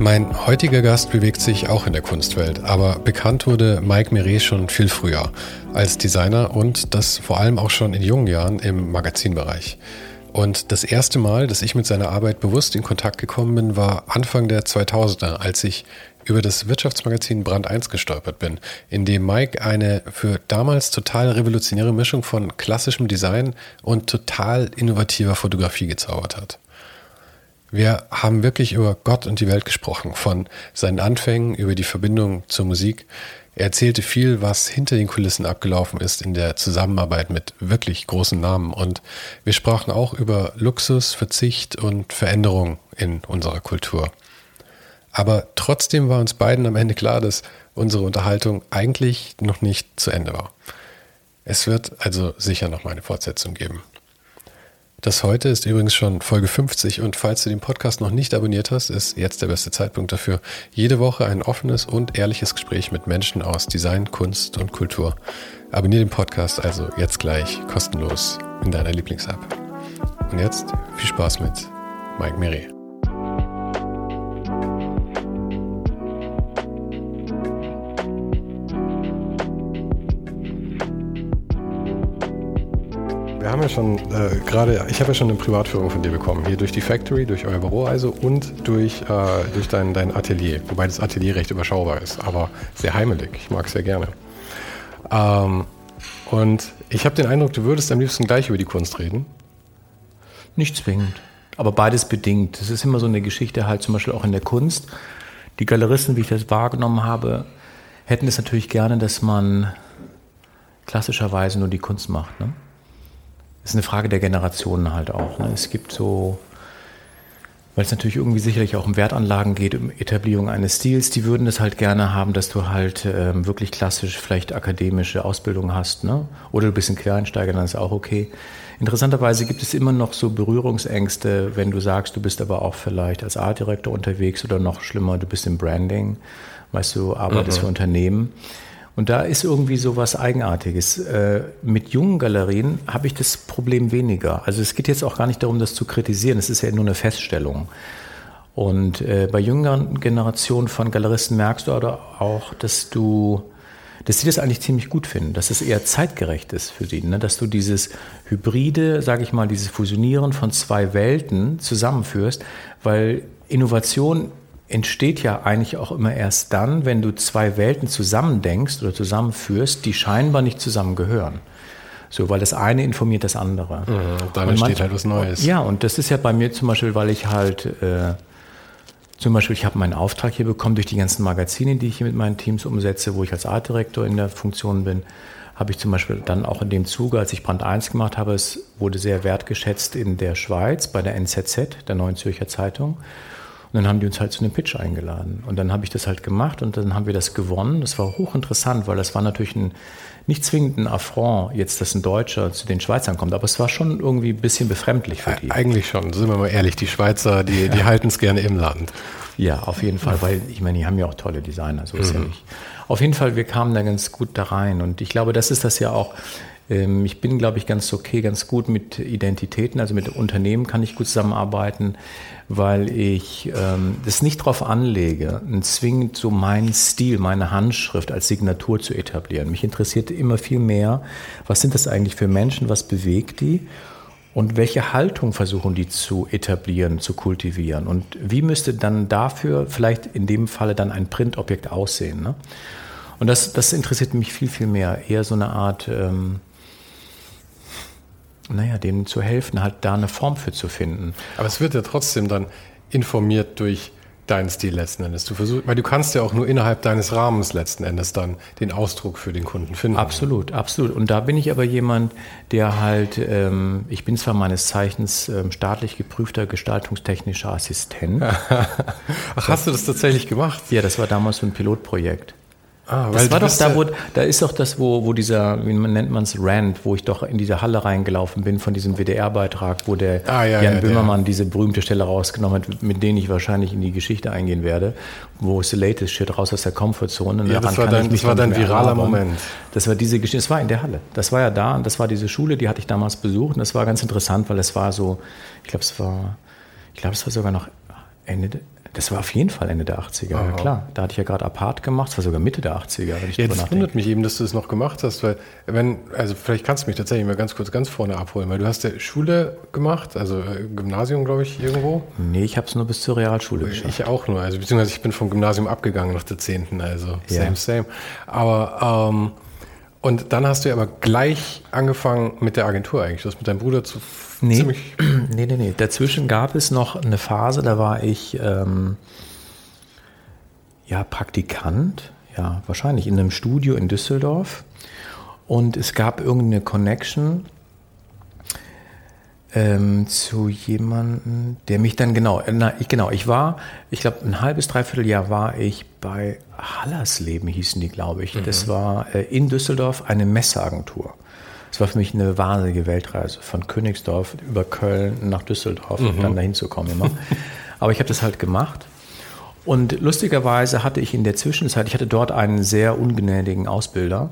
Mein heutiger Gast bewegt sich auch in der Kunstwelt, aber bekannt wurde Mike Meret schon viel früher als Designer und das vor allem auch schon in jungen Jahren im Magazinbereich. Und das erste Mal, dass ich mit seiner Arbeit bewusst in Kontakt gekommen bin, war Anfang der 2000er, als ich über das Wirtschaftsmagazin Brand 1 gestolpert bin, in dem Mike eine für damals total revolutionäre Mischung von klassischem Design und total innovativer Fotografie gezaubert hat. Wir haben wirklich über Gott und die Welt gesprochen, von seinen Anfängen über die Verbindung zur Musik. Er erzählte viel, was hinter den Kulissen abgelaufen ist in der Zusammenarbeit mit wirklich großen Namen. Und wir sprachen auch über Luxus, Verzicht und Veränderung in unserer Kultur. Aber trotzdem war uns beiden am Ende klar, dass unsere Unterhaltung eigentlich noch nicht zu Ende war. Es wird also sicher noch mal eine Fortsetzung geben. Das heute ist übrigens schon Folge 50 und falls du den Podcast noch nicht abonniert hast, ist jetzt der beste Zeitpunkt dafür. Jede Woche ein offenes und ehrliches Gespräch mit Menschen aus Design, Kunst und Kultur. Abonnier den Podcast also jetzt gleich kostenlos in deiner Lieblings-App. Und jetzt viel Spaß mit Mike Meret. Wir haben ja schon äh, gerade, ich habe ja schon eine Privatführung von dir bekommen, hier durch die Factory, durch euer Büro also und durch, äh, durch dein, dein Atelier, wobei das Atelier recht überschaubar ist, aber sehr heimelig. Ich mag es sehr gerne. Ähm, und ich habe den Eindruck, du würdest am liebsten gleich über die Kunst reden. Nicht zwingend, aber beides bedingt. Das ist immer so eine Geschichte halt zum Beispiel auch in der Kunst. Die Galeristen, wie ich das wahrgenommen habe, hätten es natürlich gerne, dass man klassischerweise nur die Kunst macht. Ne? Ist eine Frage der Generationen halt auch. Ne? Es gibt so, weil es natürlich irgendwie sicherlich auch um Wertanlagen geht, um Etablierung eines Stils, die würden es halt gerne haben, dass du halt ähm, wirklich klassisch vielleicht akademische Ausbildung hast, ne? Oder du bist ein Quereinsteiger, dann ist auch okay. Interessanterweise gibt es immer noch so Berührungsängste, wenn du sagst, du bist aber auch vielleicht als Artdirektor unterwegs oder noch schlimmer, du bist im Branding, weißt du, arbeitest mhm. für Unternehmen. Und da ist irgendwie so was Eigenartiges. Äh, mit jungen Galerien habe ich das Problem weniger. Also es geht jetzt auch gar nicht darum, das zu kritisieren. Es ist ja nur eine Feststellung. Und äh, bei jüngeren Generationen von Galeristen merkst du auch, dass du, dass sie das eigentlich ziemlich gut finden, dass es eher zeitgerecht ist für sie, ne? dass du dieses Hybride, sage ich mal, dieses Fusionieren von zwei Welten zusammenführst, weil Innovation entsteht ja eigentlich auch immer erst dann, wenn du zwei Welten zusammendenkst oder zusammenführst, die scheinbar nicht zusammengehören. So, weil das eine informiert das andere. Mhm, dann entsteht halt was Neues. Ja, und das ist ja bei mir zum Beispiel, weil ich halt, äh, zum Beispiel, ich habe meinen Auftrag hier bekommen durch die ganzen Magazine, die ich hier mit meinen Teams umsetze, wo ich als Artdirektor in der Funktion bin, habe ich zum Beispiel dann auch in dem Zuge, als ich Brand 1 gemacht habe, es wurde sehr wertgeschätzt in der Schweiz bei der NZZ, der Neuen Zürcher Zeitung. Und dann haben die uns halt zu einem Pitch eingeladen. Und dann habe ich das halt gemacht und dann haben wir das gewonnen. Das war hochinteressant, weil das war natürlich ein, nicht zwingend ein Affront, jetzt, dass ein Deutscher zu den Schweizern kommt, aber es war schon irgendwie ein bisschen befremdlich für die. Eigentlich schon, sind wir mal ehrlich, die Schweizer, die, die halten es gerne im Land. Ja, auf jeden Fall, weil ich meine, die haben ja auch tolle Designer, so ist mhm. ja nicht. Auf jeden Fall, wir kamen da ganz gut da rein und ich glaube, das ist das ja auch, ich bin, glaube ich, ganz okay, ganz gut mit Identitäten, also mit Unternehmen kann ich gut zusammenarbeiten, weil ich ähm, das nicht darauf anlege, zwingend so meinen Stil, meine Handschrift als Signatur zu etablieren. Mich interessiert immer viel mehr, was sind das eigentlich für Menschen, was bewegt die und welche Haltung versuchen die zu etablieren, zu kultivieren und wie müsste dann dafür vielleicht in dem Falle dann ein Printobjekt aussehen. Ne? Und das, das interessiert mich viel, viel mehr. Eher so eine Art... Ähm, naja, denen zu helfen, halt da eine Form für zu finden. Aber es wird ja trotzdem dann informiert durch deinen Stil letzten Endes. Du versuchst, weil du kannst ja auch nur innerhalb deines Rahmens letzten Endes dann den Ausdruck für den Kunden finden. Absolut, absolut. Und da bin ich aber jemand, der halt, ähm, ich bin zwar meines Zeichens ähm, staatlich geprüfter gestaltungstechnischer Assistent. Ach, hast du das tatsächlich gemacht? Ja, das war damals so ein Pilotprojekt. Ah, das war doch da, wo, da ist doch das, wo, wo dieser, wie nennt man es, Rand, wo ich doch in diese Halle reingelaufen bin von diesem WDR-Beitrag, wo der ah, ja, Jan ja, Böhmermann diese berühmte Stelle rausgenommen hat, mit denen ich wahrscheinlich in die Geschichte eingehen werde, wo es the latest shit raus aus der Comfortzone. Ja, das war dein, das war dein viraler Moment. Das war diese Geschichte, das war in der Halle. Das war ja da und das war diese Schule, die hatte ich damals besucht und das war ganz interessant, weil es war so, ich glaube, es war, ich glaube, es war sogar noch Ende, das war auf jeden Fall Ende der 80er, ja klar. Da hatte ich ja gerade Apart gemacht, das war sogar Mitte der 80er. Wenn ich das wundert mich eben, dass du es das noch gemacht hast, weil, wenn, also vielleicht kannst du mich tatsächlich mal ganz kurz ganz vorne abholen, weil du hast ja Schule gemacht, also äh, Gymnasium, glaube ich, irgendwo. Nee, ich habe es nur bis zur Realschule geschafft. Ich auch nur, also beziehungsweise ich bin vom Gymnasium abgegangen nach der 10., also same, ja. same. Aber, ähm, und dann hast du ja aber gleich angefangen mit der Agentur eigentlich. Du hast mit deinem Bruder zu nee, ziemlich. Nee, nee, nee. Dazwischen gab es noch eine Phase, da war ich ähm, ja Praktikant, ja, wahrscheinlich in einem Studio in Düsseldorf. Und es gab irgendeine Connection ähm, zu jemandem, der mich dann genau, na, ich, genau, ich war, ich glaube, ein halbes, dreiviertel Jahr war ich bei Hallersleben, hießen die, glaube ich. Mhm. Das war äh, in Düsseldorf eine Messeagentur. Das war für mich eine wahnsinnige Weltreise von Königsdorf über Köln nach Düsseldorf mhm. und dann dahin zu kommen immer. Aber ich habe das halt gemacht. Und lustigerweise hatte ich in der Zwischenzeit, ich hatte dort einen sehr ungnädigen Ausbilder,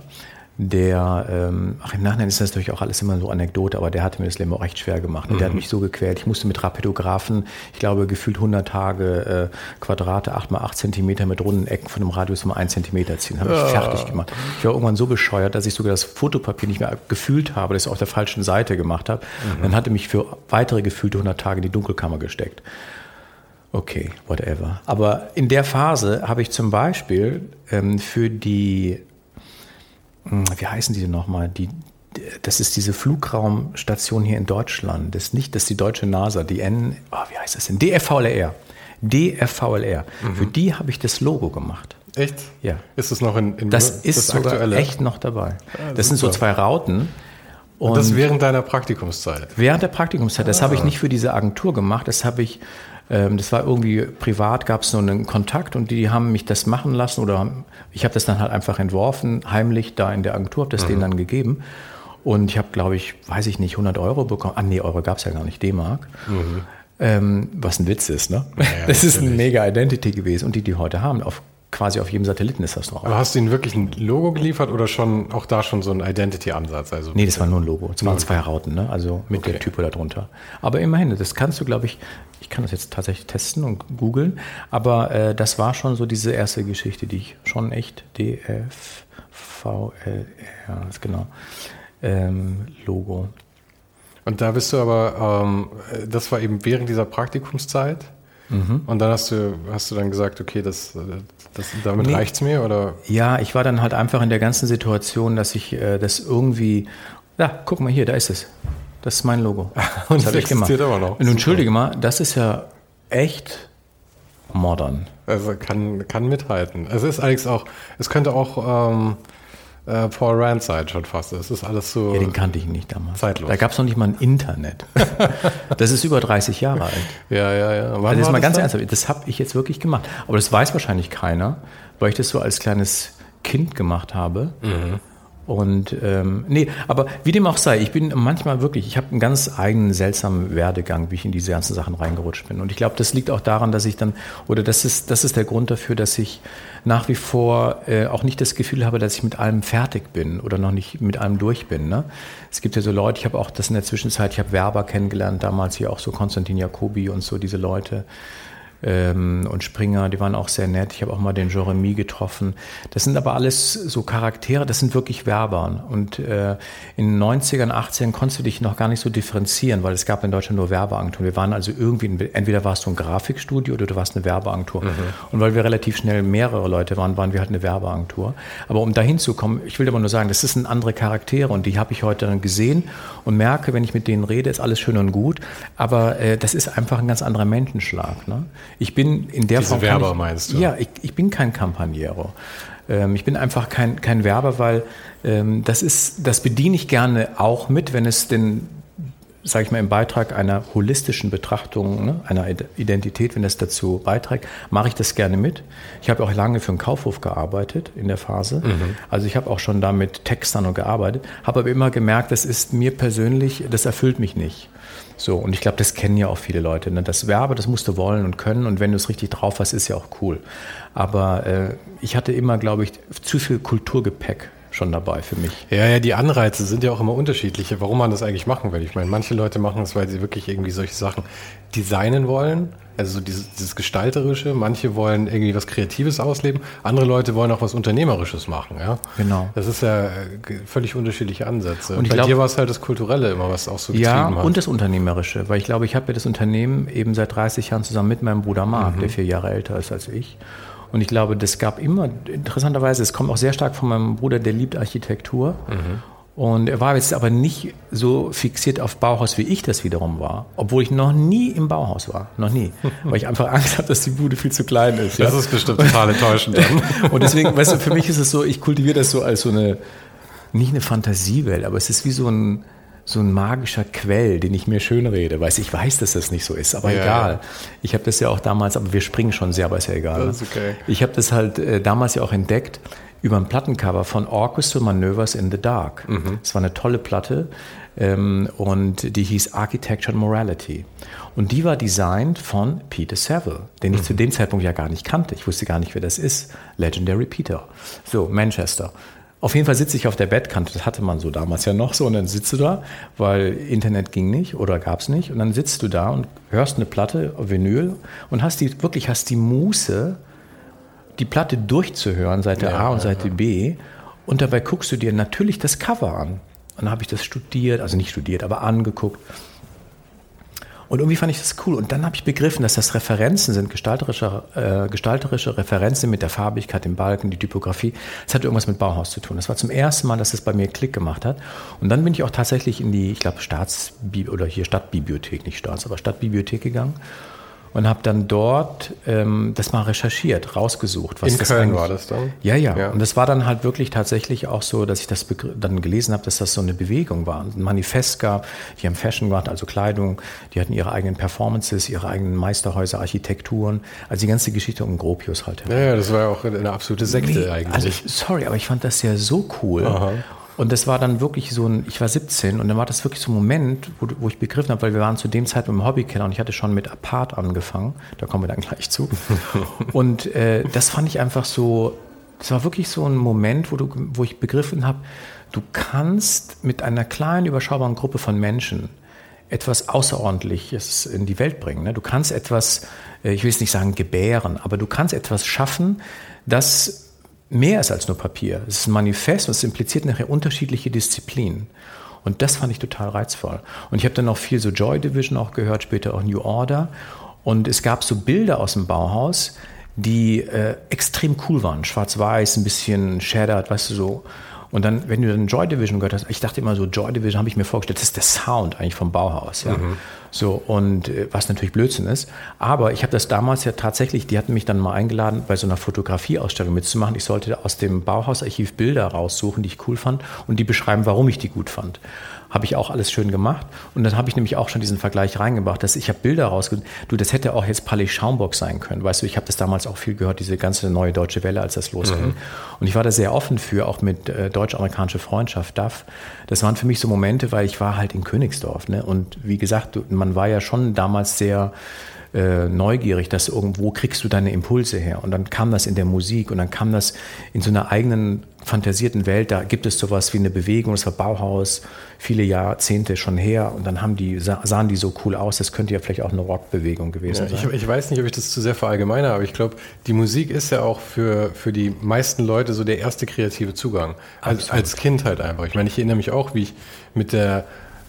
der, ähm, ach im Nachhinein ist das natürlich auch alles immer so Anekdote, aber der hatte mir das Leben auch recht schwer gemacht. Und mhm. der hat mhm. mich so gequält. Ich musste mit Rapidographen, ich glaube, gefühlt 100 Tage äh, Quadrate, 8 mal 8 Zentimeter mit runden Ecken von einem Radius um 1 Zentimeter ziehen. Habe ich ja. fertig gemacht. Ich war irgendwann so bescheuert, dass ich sogar das Fotopapier nicht mehr gefühlt habe, das ich auf der falschen Seite gemacht habe. Mhm. Dann hatte mich für weitere gefühlte 100 Tage in die Dunkelkammer gesteckt. Okay, whatever. Aber in der Phase habe ich zum Beispiel ähm, für die wie heißen die denn nochmal? Die, das ist diese Flugraumstation hier in Deutschland. Das ist nicht, das ist die deutsche NASA, die N, oh, wie heißt das denn? DFVLR. DFVLR. Mhm. Für die habe ich das Logo gemacht. Echt? Ja. Ist das noch in, in Das ist das sogar aktuelle? echt noch dabei. Ah, das sind so zwei Rauten. Und, und, das während deiner Praktikumszeit? Während der Praktikumszeit. Das ah. habe ich nicht für diese Agentur gemacht. Das habe ich ähm, das war irgendwie privat, gab es so einen Kontakt und die haben mich das machen lassen oder ich habe das dann halt einfach entworfen, heimlich da in der Agentur, habe das mhm. denen dann gegeben. Und ich habe, glaube ich, weiß ich nicht, 100 Euro bekommen. Ah, nee, Euro gab es ja gar nicht, D-Mark. Mhm. Ähm, was ein Witz ist, ne? Ja, das ist eine mega Identity gewesen und die, die heute haben, auf quasi auf jedem Satelliten ist das drauf. Aber hast du ihnen wirklich ein Logo geliefert oder schon auch da schon so ein Identity-Ansatz? Also nee, das war nur ein Logo. Es waren zwei Rauten, ne? also mit okay. der Typo darunter. Aber immerhin, das kannst du, glaube ich, ich kann das jetzt tatsächlich testen und googeln, aber äh, das war schon so diese erste Geschichte, die ich schon echt DF, VL, ja, genau, ähm, Logo. Und da bist du aber, ähm, das war eben während dieser Praktikumszeit? Mhm. Und dann hast du, hast du dann gesagt, okay, das, das, damit nee. reicht's mir oder? Ja, ich war dann halt einfach in der ganzen Situation, dass ich äh, das irgendwie, ja, guck mal hier, da ist es. Das ist mein Logo. Und das habe ich gemacht. Aber noch. Und entschuldige mal, das ist ja echt modern. Also kann, kann mithalten. Es ist eigentlich auch, es könnte auch ähm, äh, Paul Rand sein schon fast. Es ist alles so. Ja, den kannte ich nicht damals. Zeitlos. Da gab es noch nicht mal ein Internet. das ist über 30 Jahre alt. Ja, ja, ja. Wann also das ist mal ganz ernsthaft. Das habe ich jetzt wirklich gemacht. Aber das weiß wahrscheinlich keiner, weil ich das so als kleines Kind gemacht habe. Mhm. Und ähm, nee, aber wie dem auch sei, ich bin manchmal wirklich, ich habe einen ganz eigenen seltsamen Werdegang, wie ich in diese ganzen Sachen reingerutscht bin. Und ich glaube, das liegt auch daran, dass ich dann, oder das ist, das ist der Grund dafür, dass ich nach wie vor äh, auch nicht das Gefühl habe, dass ich mit allem fertig bin oder noch nicht mit allem durch bin. Ne? Es gibt ja so Leute, ich habe auch das in der Zwischenzeit, ich habe Werber kennengelernt, damals hier auch so Konstantin Jacobi und so diese Leute ähm, und Springer, die waren auch sehr nett. Ich habe auch mal den Jeremy getroffen. Das sind aber alles so Charaktere, das sind wirklich Werber. Und äh, in den 90ern, 80ern konntest du dich noch gar nicht so differenzieren, weil es gab in Deutschland nur Werbeagenturen. Wir waren also irgendwie, entweder warst du ein Grafikstudio oder du warst eine Werbeagentur. Mhm. Und weil wir relativ schnell mehrere Leute waren, waren wir halt eine Werbeagentur. Aber um dahin zu kommen, ich will aber nur sagen, das sind andere Charaktere und die habe ich heute dann gesehen und merke, wenn ich mit denen rede, ist alles schön und gut. Aber äh, das ist einfach ein ganz anderer Menschenschlag. Ne? Ich bin in der Diese Form. Werber ich, meinst du? Ja, ich, ich bin kein Campaniero. Ähm, ich bin einfach kein, kein Werber, weil ähm, das ist, das bediene ich gerne auch mit, wenn es denn sage ich mal, im Beitrag einer holistischen Betrachtung, ne, einer Identität, wenn es dazu beiträgt, mache ich das gerne mit. Ich habe auch lange für einen Kaufhof gearbeitet in der Phase. Mhm. Also ich habe auch schon da mit Textern und gearbeitet, habe aber immer gemerkt, das ist mir persönlich, das erfüllt mich nicht. So, und ich glaube, das kennen ja auch viele Leute. Ne? Das Werbe, das musst du wollen und können und wenn du es richtig drauf hast, ist ja auch cool. Aber äh, ich hatte immer, glaube ich, zu viel Kulturgepäck schon dabei für mich. Ja, ja, die Anreize sind ja auch immer unterschiedliche, warum man das eigentlich machen will. Ich meine, manche Leute machen es, weil sie wirklich irgendwie solche Sachen designen wollen, also so dieses, dieses Gestalterische. Manche wollen irgendwie was Kreatives ausleben, andere Leute wollen auch was Unternehmerisches machen. Ja? Genau. Das ist ja äh, völlig unterschiedliche Ansätze. Und Bei glaub, dir war es halt das Kulturelle immer, was auch so getrieben ja, hat. Ja, und das Unternehmerische, weil ich glaube, ich habe ja das Unternehmen eben seit 30 Jahren zusammen mit meinem Bruder Marc, mhm. der vier Jahre älter ist als ich. Und ich glaube, das gab immer, interessanterweise, es kommt auch sehr stark von meinem Bruder, der liebt Architektur. Mhm. Und er war jetzt aber nicht so fixiert auf Bauhaus, wie ich das wiederum war. Obwohl ich noch nie im Bauhaus war. Noch nie. Weil ich einfach Angst habe, dass die Bude viel zu klein ist. Das ja? ist bestimmt total enttäuschend dann. Und deswegen, weißt du, für mich ist es so, ich kultiviere das so als so eine, nicht eine Fantasiewelt, aber es ist wie so ein, so ein magischer Quell, den ich mir schön rede. Weiß ich weiß, dass das nicht so ist, aber ja, egal. Ja. Ich habe das ja auch damals, aber wir springen schon sehr, aber ist ja egal. Das ist okay. Ich habe das halt äh, damals ja auch entdeckt über ein Plattencover von Orchestral Maneuvers in the Dark. Mhm. Das war eine tolle Platte ähm, und die hieß Architecture and Morality. Und die war designt von Peter Saville, den ich mhm. zu dem Zeitpunkt ja gar nicht kannte. Ich wusste gar nicht, wer das ist. Legendary Peter. So, Manchester. Auf jeden Fall sitze ich auf der Bettkante, das hatte man so damals ja noch so, und dann sitzt du da, weil Internet ging nicht oder gab es nicht, und dann sitzt du da und hörst eine Platte, Vinyl, und hast die, wirklich hast die Muße, die Platte durchzuhören, Seite ja, A und Seite ja. B, und dabei guckst du dir natürlich das Cover an. Und dann habe ich das studiert, also nicht studiert, aber angeguckt. Und irgendwie fand ich das cool. Und dann habe ich begriffen, dass das Referenzen sind, gestalterische, äh, gestalterische Referenzen mit der Farbigkeit, dem Balken, die Typografie. Das hat irgendwas mit Bauhaus zu tun. Das war zum ersten Mal, dass es bei mir Klick gemacht hat. Und dann bin ich auch tatsächlich in die, ich glaube, Staatsbi oder hier Stadtbibliothek, nicht Staats, aber Stadtbibliothek gegangen und habe dann dort das mal recherchiert, rausgesucht. Was In das Köln war das dann? Ja, ja, ja, Und das war dann halt wirklich tatsächlich auch so, dass ich das dann gelesen habe, dass das so eine Bewegung war. Ein Manifest gab, die haben Fashion gemacht, also Kleidung, die hatten ihre eigenen Performances, ihre eigenen Meisterhäuser, Architekturen, also die ganze Geschichte um Gropius halt. Ja, ja das war ja auch eine absolute Sekte nee, eigentlich. Also, sorry, aber ich fand das ja so cool. Aha. Und das war dann wirklich so ein, ich war 17 und dann war das wirklich so ein Moment, wo, wo ich begriffen habe, weil wir waren zu dem Zeitpunkt im Hobbykeller und ich hatte schon mit Apart angefangen, da kommen wir dann gleich zu. und äh, das fand ich einfach so, das war wirklich so ein Moment, wo, du, wo ich begriffen habe, du kannst mit einer kleinen, überschaubaren Gruppe von Menschen etwas Außerordentliches in die Welt bringen. Ne? Du kannst etwas, äh, ich will es nicht sagen gebären, aber du kannst etwas schaffen, das mehr ist als nur Papier. Es ist ein Manifest und es impliziert nachher unterschiedliche Disziplinen. Und das fand ich total reizvoll. Und ich habe dann auch viel so Joy Division auch gehört, später auch New Order. Und es gab so Bilder aus dem Bauhaus, die äh, extrem cool waren. Schwarz-Weiß, ein bisschen shattered, weißt du so. Und dann, wenn du dann Joy Division gehört hast, ich dachte immer so, Joy Division habe ich mir vorgestellt, das ist der Sound eigentlich vom Bauhaus. Ja? Mhm. So, und äh, was natürlich Blödsinn ist. Aber ich habe das damals ja tatsächlich, die hatten mich dann mal eingeladen, bei so einer Fotografieausstellung mitzumachen. Ich sollte aus dem Bauhausarchiv Bilder raussuchen, die ich cool fand und die beschreiben, warum ich die gut fand habe ich auch alles schön gemacht. Und dann habe ich nämlich auch schon diesen Vergleich reingebracht, dass ich habe Bilder rausgesucht. Du, das hätte auch jetzt Palais Schaumburg sein können. Weißt du, ich habe das damals auch viel gehört, diese ganze neue deutsche Welle, als das losging. Mhm. Und ich war da sehr offen für, auch mit äh, deutsch-amerikanische Freundschaft, DAF, das waren für mich so Momente, weil ich war halt in Königsdorf. Ne? Und wie gesagt, man war ja schon damals sehr äh, neugierig, dass irgendwo kriegst du deine Impulse her. Und dann kam das in der Musik und dann kam das in so einer eigenen fantasierten Welt. Da gibt es sowas wie eine Bewegung, das war Bauhaus, viele Jahrzehnte schon her. Und dann haben die, sahen die so cool aus. Das könnte ja vielleicht auch eine Rockbewegung gewesen ja, sein. Ich, ich, weiß nicht, ob ich das zu sehr verallgemeine, aber ich glaube, die Musik ist ja auch für, für die meisten Leute so der erste kreative Zugang. Als, als Kind halt einfach. Ich meine, ich erinnere mich auch, wie ich mit der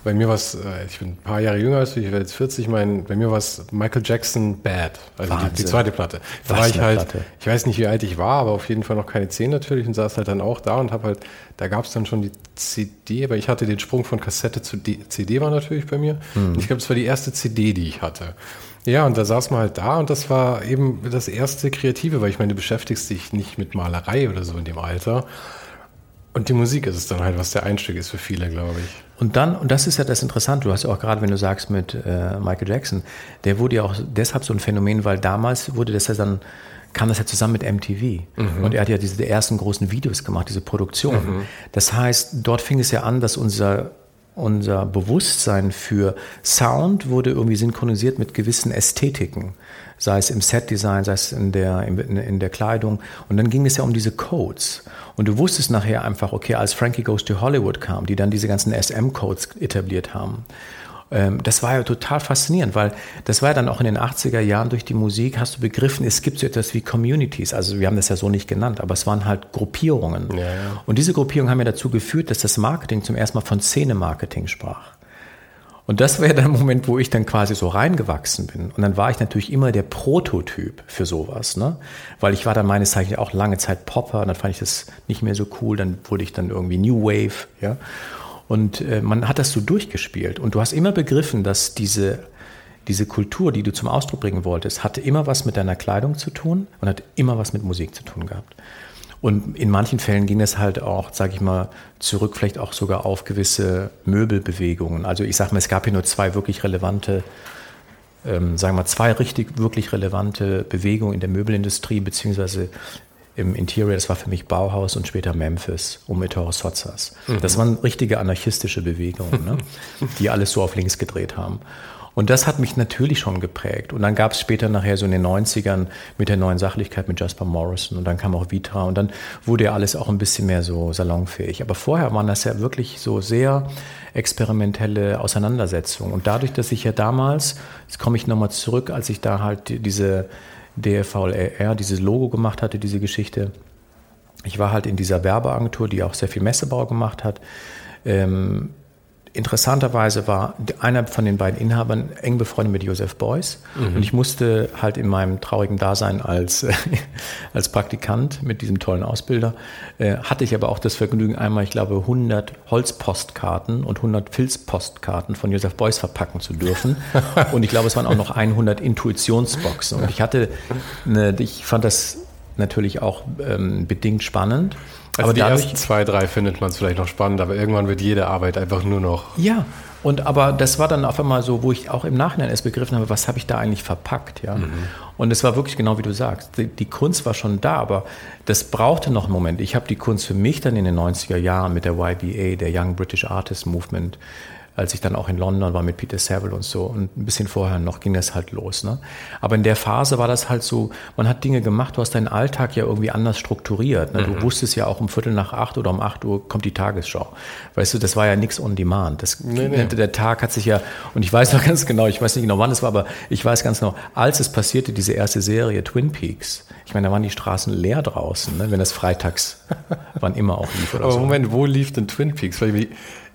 bei mir war es, äh, ich bin ein paar Jahre jünger als du, ich werde jetzt 40, mein, bei mir war es Michael Jackson Bad, also die, die, zweite Platte. Da Was war ich halt, Platte. ich weiß nicht, wie alt ich war, aber auf jeden Fall noch keine 10 natürlich und saß halt dann auch da und habe halt, da gab es dann schon die CD, aber ich hatte den Sprung von Kassette zu CD war natürlich bei mir. Hm. Ich glaube, das war die erste CD, die ich hatte. Ja, und da saß man halt da und das war eben das erste Kreative, weil ich meine, du beschäftigst dich nicht mit Malerei oder so in dem Alter. Und die Musik ist es dann halt, was der Einstieg ist für viele, glaube ich. Und dann, und das ist ja das Interessante, du hast ja auch gerade, wenn du sagst mit äh, Michael Jackson, der wurde ja auch deshalb so ein Phänomen, weil damals wurde das ja dann, kam das ja zusammen mit MTV. Mhm. Und er hat ja diese ersten großen Videos gemacht, diese Produktion. Mhm. Das heißt, dort fing es ja an, dass unser unser Bewusstsein für Sound wurde irgendwie synchronisiert mit gewissen Ästhetiken, sei es im Setdesign, sei es in der, in, in, der Kleidung. Und dann ging es ja um diese Codes. Und du wusstest nachher einfach, okay, als Frankie Goes to Hollywood kam, die dann diese ganzen SM-Codes etabliert haben, das war ja total faszinierend, weil das war ja dann auch in den 80er Jahren durch die Musik, hast du begriffen, es gibt so etwas wie Communities. Also wir haben das ja so nicht genannt, aber es waren halt Gruppierungen. Ja, ja. Und diese Gruppierungen haben ja dazu geführt, dass das Marketing zum ersten Mal von Szene-Marketing sprach. Und das war ja der Moment, wo ich dann quasi so reingewachsen bin. Und dann war ich natürlich immer der Prototyp für sowas, ne? Weil ich war dann meines Zeichens auch lange Zeit Popper und dann fand ich das nicht mehr so cool. Dann wurde ich dann irgendwie New Wave, ja? Und äh, man hat das so durchgespielt. Und du hast immer begriffen, dass diese, diese Kultur, die du zum Ausdruck bringen wolltest, hatte immer was mit deiner Kleidung zu tun und hat immer was mit Musik zu tun gehabt. Und in manchen Fällen ging es halt auch, sage ich mal, zurück vielleicht auch sogar auf gewisse Möbelbewegungen. Also ich sage mal, es gab hier nur zwei wirklich relevante, ähm, sagen wir mal, zwei richtig, wirklich relevante Bewegungen in der Möbelindustrie, beziehungsweise im Interior, das war für mich Bauhaus und später Memphis um Ettore Sozzas. Mhm. Das waren richtige anarchistische Bewegungen, ne? die alles so auf links gedreht haben. Und das hat mich natürlich schon geprägt. Und dann gab es später nachher so in den 90ern mit der neuen Sachlichkeit mit Jasper Morrison und dann kam auch Vitra und dann wurde ja alles auch ein bisschen mehr so salonfähig. Aber vorher waren das ja wirklich so sehr experimentelle Auseinandersetzungen. Und dadurch, dass ich ja damals, jetzt komme ich nochmal zurück, als ich da halt diese DFVLR dieses Logo gemacht hatte, diese Geschichte. Ich war halt in dieser Werbeagentur, die auch sehr viel Messebau gemacht hat. Ähm, interessanterweise war einer von den beiden Inhabern eng befreundet mit Joseph Beuys. Mhm. Und ich musste halt in meinem traurigen Dasein als, als Praktikant mit diesem tollen Ausbilder, äh, hatte ich aber auch das Vergnügen, einmal, ich glaube, 100 Holzpostkarten und 100 Filzpostkarten von Joseph Beuys verpacken zu dürfen. und ich glaube, es waren auch noch 100 Intuitionsboxen. Und ich hatte, eine, ich fand das natürlich auch ähm, bedingt spannend. Also aber die dadurch, ersten zwei, drei findet man es vielleicht noch spannend, aber irgendwann wird jede Arbeit einfach nur noch. Ja, und aber das war dann auf einmal so, wo ich auch im Nachhinein erst begriffen habe, was habe ich da eigentlich verpackt, ja. Mhm. Und es war wirklich genau wie du sagst. Die, die, Kunst war schon da, aber das brauchte noch einen Moment. Ich habe die Kunst für mich dann in den 90er Jahren mit der YBA, der Young British Artist Movement, als ich dann auch in London war mit Peter Saville und so. Und ein bisschen vorher noch ging das halt los. Ne? Aber in der Phase war das halt so, man hat Dinge gemacht, du hast deinen Alltag ja irgendwie anders strukturiert. Ne? Du mhm. wusstest ja auch um Viertel nach acht oder um acht Uhr kommt die Tagesschau. Weißt du, das war ja nichts on demand. Das, nee, nee. Der Tag hat sich ja, und ich weiß noch ganz genau, ich weiß nicht genau wann es war, aber ich weiß ganz genau, als es passierte, diese erste Serie Twin Peaks, ich meine, da waren die Straßen leer draußen, ne? wenn das freitags wann immer auch lief. Oder aber so. Moment, wo lief denn Twin Peaks?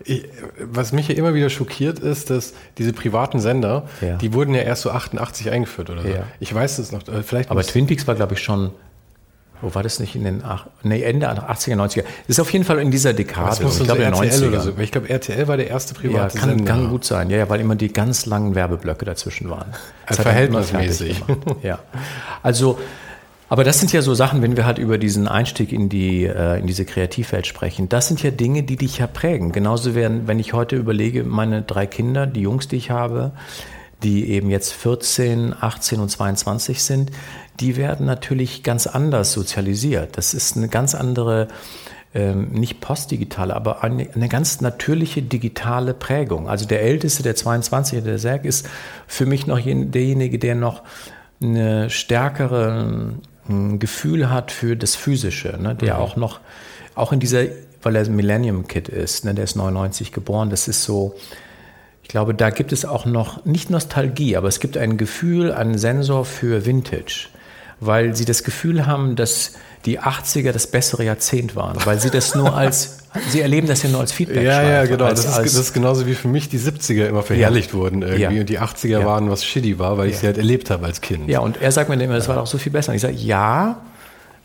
Ich, was mich ja immer wieder schockiert ist, dass diese privaten Sender, ja. die wurden ja erst so 88 eingeführt oder so. Ja. Ich weiß es noch. Äh, vielleicht Aber Twin Peaks war, glaube ich, schon wo war das nicht in den ach, nee, Ende 80er, 90er? Das ist auf jeden Fall in dieser Dekade. Ich glaube, RTL 90er. Oder so. Ich glaube, RTL war der erste private ja, kann, Sender. kann gut sein. Ja, ja, weil immer die ganz langen Werbeblöcke dazwischen waren. Also verhältnismäßig. Ja. Also aber das sind ja so Sachen, wenn wir halt über diesen Einstieg in die äh, in diese Kreativwelt sprechen. Das sind ja Dinge, die dich ja prägen. Genauso werden, wenn ich heute überlege, meine drei Kinder, die Jungs, die ich habe, die eben jetzt 14, 18 und 22 sind, die werden natürlich ganz anders sozialisiert. Das ist eine ganz andere ähm, nicht postdigitale, aber eine, eine, ganz natürliche digitale Prägung. Also der Älteste, der 22, der Serg, ist für mich noch derjenige, der noch eine stärkere ein Gefühl hat für das Physische, ne? der mhm. auch noch, auch in dieser, weil er Millennium Kid ist, ne? der ist 99 geboren, das ist so, ich glaube, da gibt es auch noch nicht Nostalgie, aber es gibt ein Gefühl, einen Sensor für Vintage, weil sie das Gefühl haben, dass die 80er das bessere Jahrzehnt waren, weil sie das nur als, sie erleben das ja nur als Feedback. Ja, ja, genau. Als, das, ist, das, ist, genauso wie für mich die 70er immer verherrlicht ja. wurden irgendwie ja. und die 80er ja. waren, was shitty war, weil ich sie halt erlebt habe als Kind. Ja, und er sagt mir immer, das war doch so viel besser. Und ich sage, ja,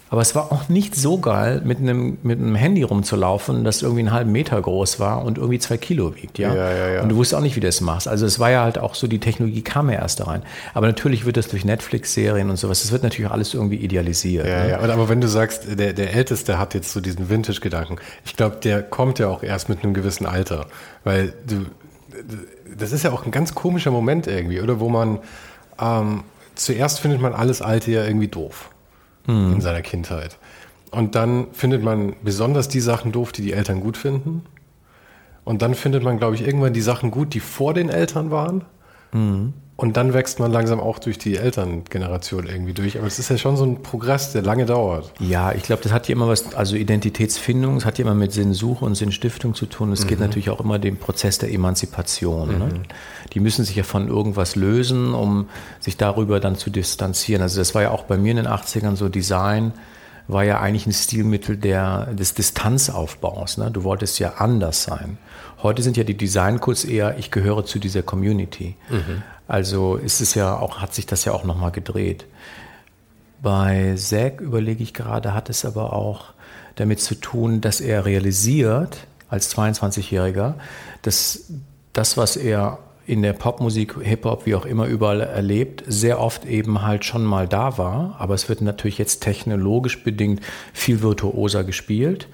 aber es war auch nicht so geil, mit einem, mit einem Handy rumzulaufen, das irgendwie einen halben Meter groß war und irgendwie zwei Kilo wiegt, ja? Ja, ja, ja. Und du wusstest auch nicht, wie du das machst. Also es war ja halt auch so, die Technologie kam ja erst da rein. Aber natürlich wird das durch Netflix-Serien und sowas, das wird natürlich alles irgendwie idealisiert. Ja, ne? ja. Aber wenn du sagst, der, der Älteste hat jetzt so diesen Vintage-Gedanken, ich glaube, der kommt ja auch erst mit einem gewissen Alter. Weil du, das ist ja auch ein ganz komischer Moment irgendwie, oder? Wo man, ähm, zuerst findet man alles Alte ja irgendwie doof mhm. in seiner Kindheit. Und dann findet man besonders die Sachen doof, die die Eltern gut finden. Und dann findet man, glaube ich, irgendwann die Sachen gut, die vor den Eltern waren. Mhm. Und dann wächst man langsam auch durch die Elterngeneration irgendwie durch. Aber es ist ja schon so ein Progress, der lange dauert. Ja, ich glaube, das hat ja immer was, also Identitätsfindung, es hat ja immer mit Sinnsuche und Sinnstiftung zu tun. Es mhm. geht natürlich auch immer den Prozess der Emanzipation. Ne? Mhm. Ne? Die müssen sich ja von irgendwas lösen, um sich darüber dann zu distanzieren. Also das war ja auch bei mir in den 80ern so Design war ja eigentlich ein Stilmittel der, des Distanzaufbaus. Ne? Du wolltest ja anders sein. Heute sind ja die Designcodes eher, ich gehöre zu dieser Community. Mhm. Also ist es ja auch, hat sich das ja auch nochmal gedreht. Bei Zack überlege ich gerade, hat es aber auch damit zu tun, dass er realisiert, als 22-Jähriger, dass das, was er in der Popmusik, Hip-Hop, wie auch immer überall erlebt, sehr oft eben halt schon mal da war. Aber es wird natürlich jetzt technologisch bedingt viel virtuoser gespielt.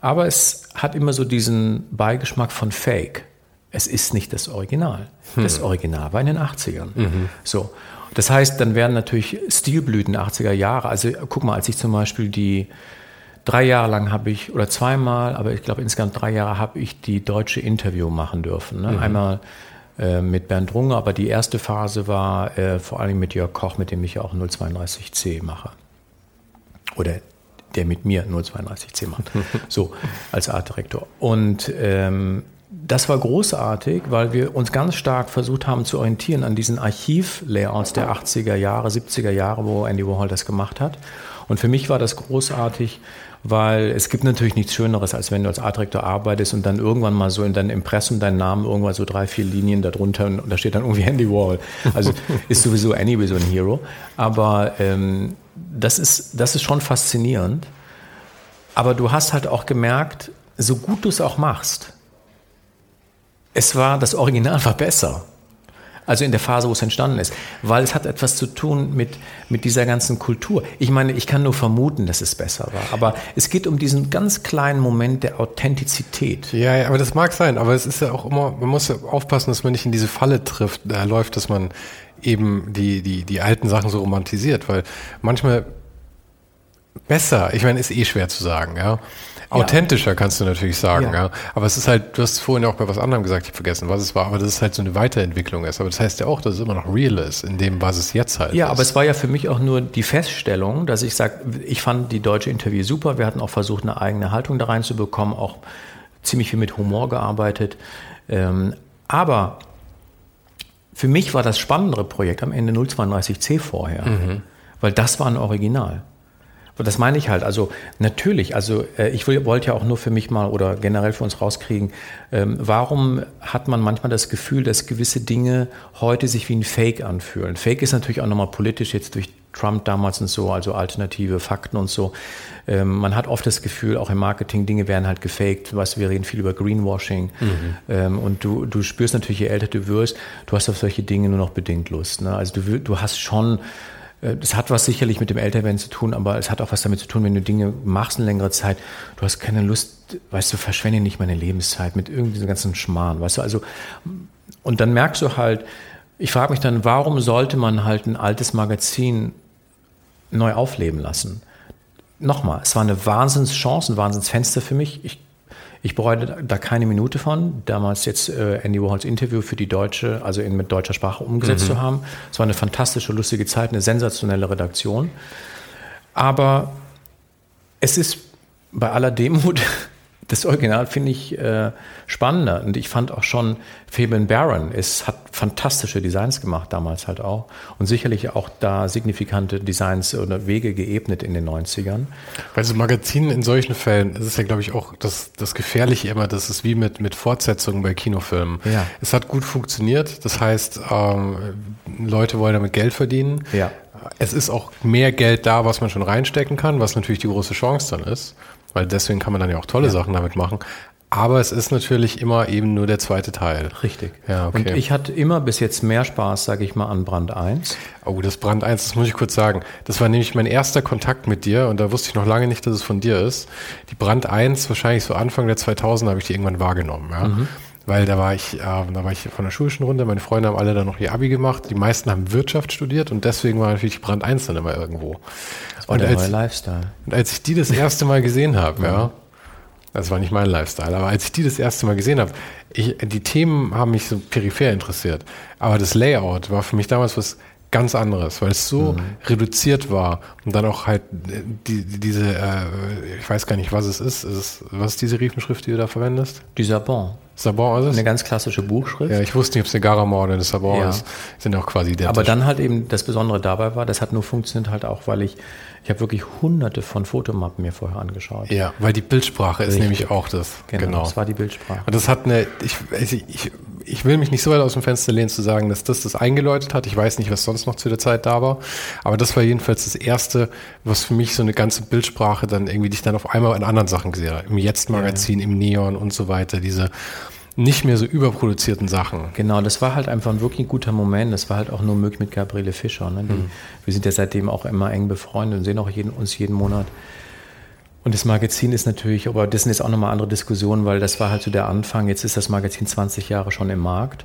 Aber es hat immer so diesen Beigeschmack von Fake. Es ist nicht das Original. Hm. Das Original war in den 80ern. Mhm. So. Das heißt, dann werden natürlich Stilblüten 80er Jahre. Also guck mal, als ich zum Beispiel die drei Jahre lang habe ich, oder zweimal, aber ich glaube insgesamt drei Jahre habe ich die deutsche Interview machen dürfen. Ne? Mhm. Einmal mit Bernd Runge, aber die erste Phase war äh, vor allem mit Jörg Koch, mit dem ich ja auch 032C mache. Oder der mit mir 032C macht. so, als Artdirektor. Und ähm, das war großartig, weil wir uns ganz stark versucht haben zu orientieren an diesen Archiv-Layouts der 80er Jahre, 70er Jahre, wo Andy Warhol das gemacht hat. Und für mich war das großartig, weil es gibt natürlich nichts Schöneres, als wenn du als Artdirektor arbeitest und dann irgendwann mal so in deinem Impressum deinen Namen irgendwann so drei, vier Linien darunter und da steht dann irgendwie Andy Wall. Also ist sowieso anyway so ein Hero. Aber ähm, das, ist, das ist schon faszinierend. Aber du hast halt auch gemerkt, so gut du es auch machst, es war, das Original war besser. Also in der Phase, wo es entstanden ist. Weil es hat etwas zu tun mit, mit dieser ganzen Kultur. Ich meine, ich kann nur vermuten, dass es besser war. Aber es geht um diesen ganz kleinen Moment der Authentizität. Ja, ja aber das mag sein. Aber es ist ja auch immer, man muss ja aufpassen, dass man nicht in diese Falle trifft, da läuft, dass man eben die, die, die alten Sachen so romantisiert. Weil manchmal besser, ich meine, ist eh schwer zu sagen, ja. Authentischer kannst du natürlich sagen, ja. ja. Aber es ist halt, du hast vorhin auch bei was anderem gesagt, ich habe vergessen, was es war, aber das ist halt so eine Weiterentwicklung ist. Aber das heißt ja auch, dass es immer noch real ist, in dem, was es jetzt halt ja, ist. aber es war ja für mich auch nur die Feststellung, dass ich sage, ich fand die deutsche Interview super. Wir hatten auch versucht, eine eigene Haltung da reinzubekommen, auch ziemlich viel mit Humor gearbeitet. Ähm, aber für mich war das spannendere Projekt am Ende 032C vorher, mhm. weil das war ein Original. Das meine ich halt. Also natürlich, also äh, ich wollte ja auch nur für mich mal oder generell für uns rauskriegen, ähm, warum hat man manchmal das Gefühl, dass gewisse Dinge heute sich wie ein Fake anfühlen? Fake ist natürlich auch nochmal politisch jetzt durch Trump damals und so, also alternative Fakten und so. Ähm, man hat oft das Gefühl, auch im Marketing, Dinge werden halt gefaked. Weißt du, wir reden viel über Greenwashing. Mhm. Ähm, und du, du spürst natürlich, je älter du wirst, du hast auf solche Dinge nur noch bedingt Lust. Ne? Also du, du hast schon das hat was sicherlich mit dem Älterwerden zu tun, aber es hat auch was damit zu tun, wenn du Dinge machst eine längere Zeit, du hast keine Lust, weißt du, verschwende nicht meine Lebenszeit mit irgendeinem ganzen Schmarrn, weißt du, also, und dann merkst du halt, ich frage mich dann, warum sollte man halt ein altes Magazin neu aufleben lassen? nochmal, es war eine Wahnsinnschance, ein Wahnsinnsfenster für mich. Ich, ich bereue da keine Minute von, damals jetzt äh, Andy Warhols Interview für die deutsche, also in, mit deutscher Sprache umgesetzt mhm. zu haben. Es war eine fantastische, lustige Zeit, eine sensationelle Redaktion. Aber es ist bei aller Demut das Original finde ich äh, spannender. Und ich fand auch schon Fabian Baron, es hat fantastische Designs gemacht damals halt auch. Und sicherlich auch da signifikante Designs oder Wege geebnet in den 90ern. Weil so Magazinen in solchen Fällen, das ist ja, glaube ich, auch das, das Gefährliche immer, das ist wie mit, mit Fortsetzungen bei Kinofilmen. Ja. Es hat gut funktioniert, das heißt, ähm, Leute wollen damit Geld verdienen. Ja. Es ist auch mehr Geld da, was man schon reinstecken kann, was natürlich die große Chance dann ist weil deswegen kann man dann ja auch tolle ja. Sachen damit machen. Aber es ist natürlich immer eben nur der zweite Teil. Richtig. Ja, okay. Und ich hatte immer bis jetzt mehr Spaß, sage ich mal, an Brand 1. Oh, das Brand 1, das muss ich kurz sagen. Das war nämlich mein erster Kontakt mit dir und da wusste ich noch lange nicht, dass es von dir ist. Die Brand 1, wahrscheinlich so Anfang der 2000 habe ich die irgendwann wahrgenommen. Ja. Mhm. Weil da war ich, äh, da war ich von der schulischen Runde, meine Freunde haben alle dann noch ihr Abi gemacht, die meisten haben Wirtschaft studiert und deswegen war natürlich Brand 1 dann immer irgendwo. Das war und als, neue Lifestyle. Und als ich die das erste Mal gesehen habe, ja, das war nicht mein Lifestyle, aber als ich die das erste Mal gesehen habe, ich, die Themen haben mich so peripher interessiert, aber das Layout war für mich damals was ganz anderes, weil es so mhm. reduziert war und dann auch halt äh, die, diese, äh, ich weiß gar nicht, was es ist. ist was ist diese Riefenschrift, die du da verwendest? Die Sabon. Sabon ist es? Eine ganz klassische Buchschrift. Ja, ich wusste nicht, ob es eine Garamond oder eine Sabon ja. ist. Sind auch quasi identisch. Aber dann halt eben das Besondere dabei war, das hat nur funktioniert halt auch, weil ich, ich habe wirklich hunderte von Fotomappen mir vorher angeschaut. Ja, weil die Bildsprache Richtig. ist nämlich auch das. Genau, genau, das war die Bildsprache. Und das hat eine, ich, ich, ich will mich nicht so weit aus dem Fenster lehnen zu sagen, dass das das eingeläutet hat. Ich weiß nicht, was sonst noch zu der Zeit da war. Aber das war jedenfalls das Erste, was für mich so eine ganze Bildsprache dann irgendwie, die ich dann auf einmal in anderen Sachen gesehen habe. Im Jetzt-Magazin, ja. im Neon und so weiter. Diese, nicht mehr so überproduzierten Sachen. Genau, das war halt einfach ein wirklich guter Moment. Das war halt auch nur möglich mit Gabriele Fischer. Ne? Die, mhm. Wir sind ja seitdem auch immer eng befreundet und sehen auch jeden, uns jeden Monat. Und das Magazin ist natürlich, aber das sind jetzt auch nochmal andere Diskussionen, weil das war halt so der Anfang. Jetzt ist das Magazin 20 Jahre schon im Markt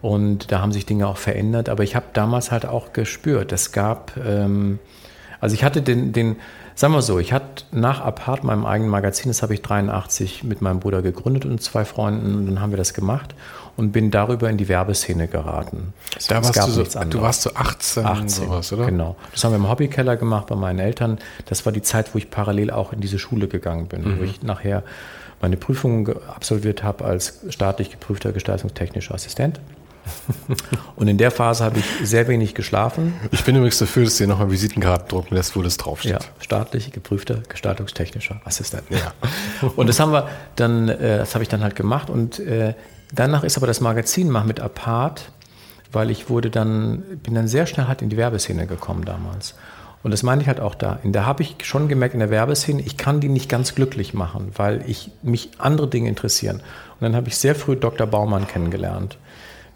und da haben sich Dinge auch verändert. Aber ich habe damals halt auch gespürt, es gab, ähm, also ich hatte den, den, sagen wir so, ich hatte nach Apart meinem eigenen Magazin, das habe ich 83 mit meinem Bruder gegründet und zwei Freunden und dann haben wir das gemacht und bin darüber in die Werbeszene geraten. Da warst du, so, du warst so 18, 18 sowas, oder? Genau. Das haben wir im Hobbykeller gemacht bei meinen Eltern. Das war die Zeit, wo ich parallel auch in diese Schule gegangen bin, mhm. wo ich nachher meine Prüfung absolviert habe als staatlich geprüfter gestaltungstechnischer Assistent. Und in der Phase habe ich sehr wenig geschlafen. Ich bin übrigens dafür, dass du dir nochmal Visitenkarten drucken lässt, wo das draufsteht. Ja, staatlich geprüfter gestaltungstechnischer Assistent. Ja. Und das haben wir dann, äh, das habe ich dann halt gemacht und äh, Danach ist aber das Magazin mal mit Apart, weil ich wurde dann, bin dann sehr schnell halt in die Werbeszene gekommen damals. Und das meine ich halt auch da. In der habe ich schon gemerkt, in der Werbeszene, ich kann die nicht ganz glücklich machen, weil ich mich andere Dinge interessieren. Und dann habe ich sehr früh Dr. Baumann kennengelernt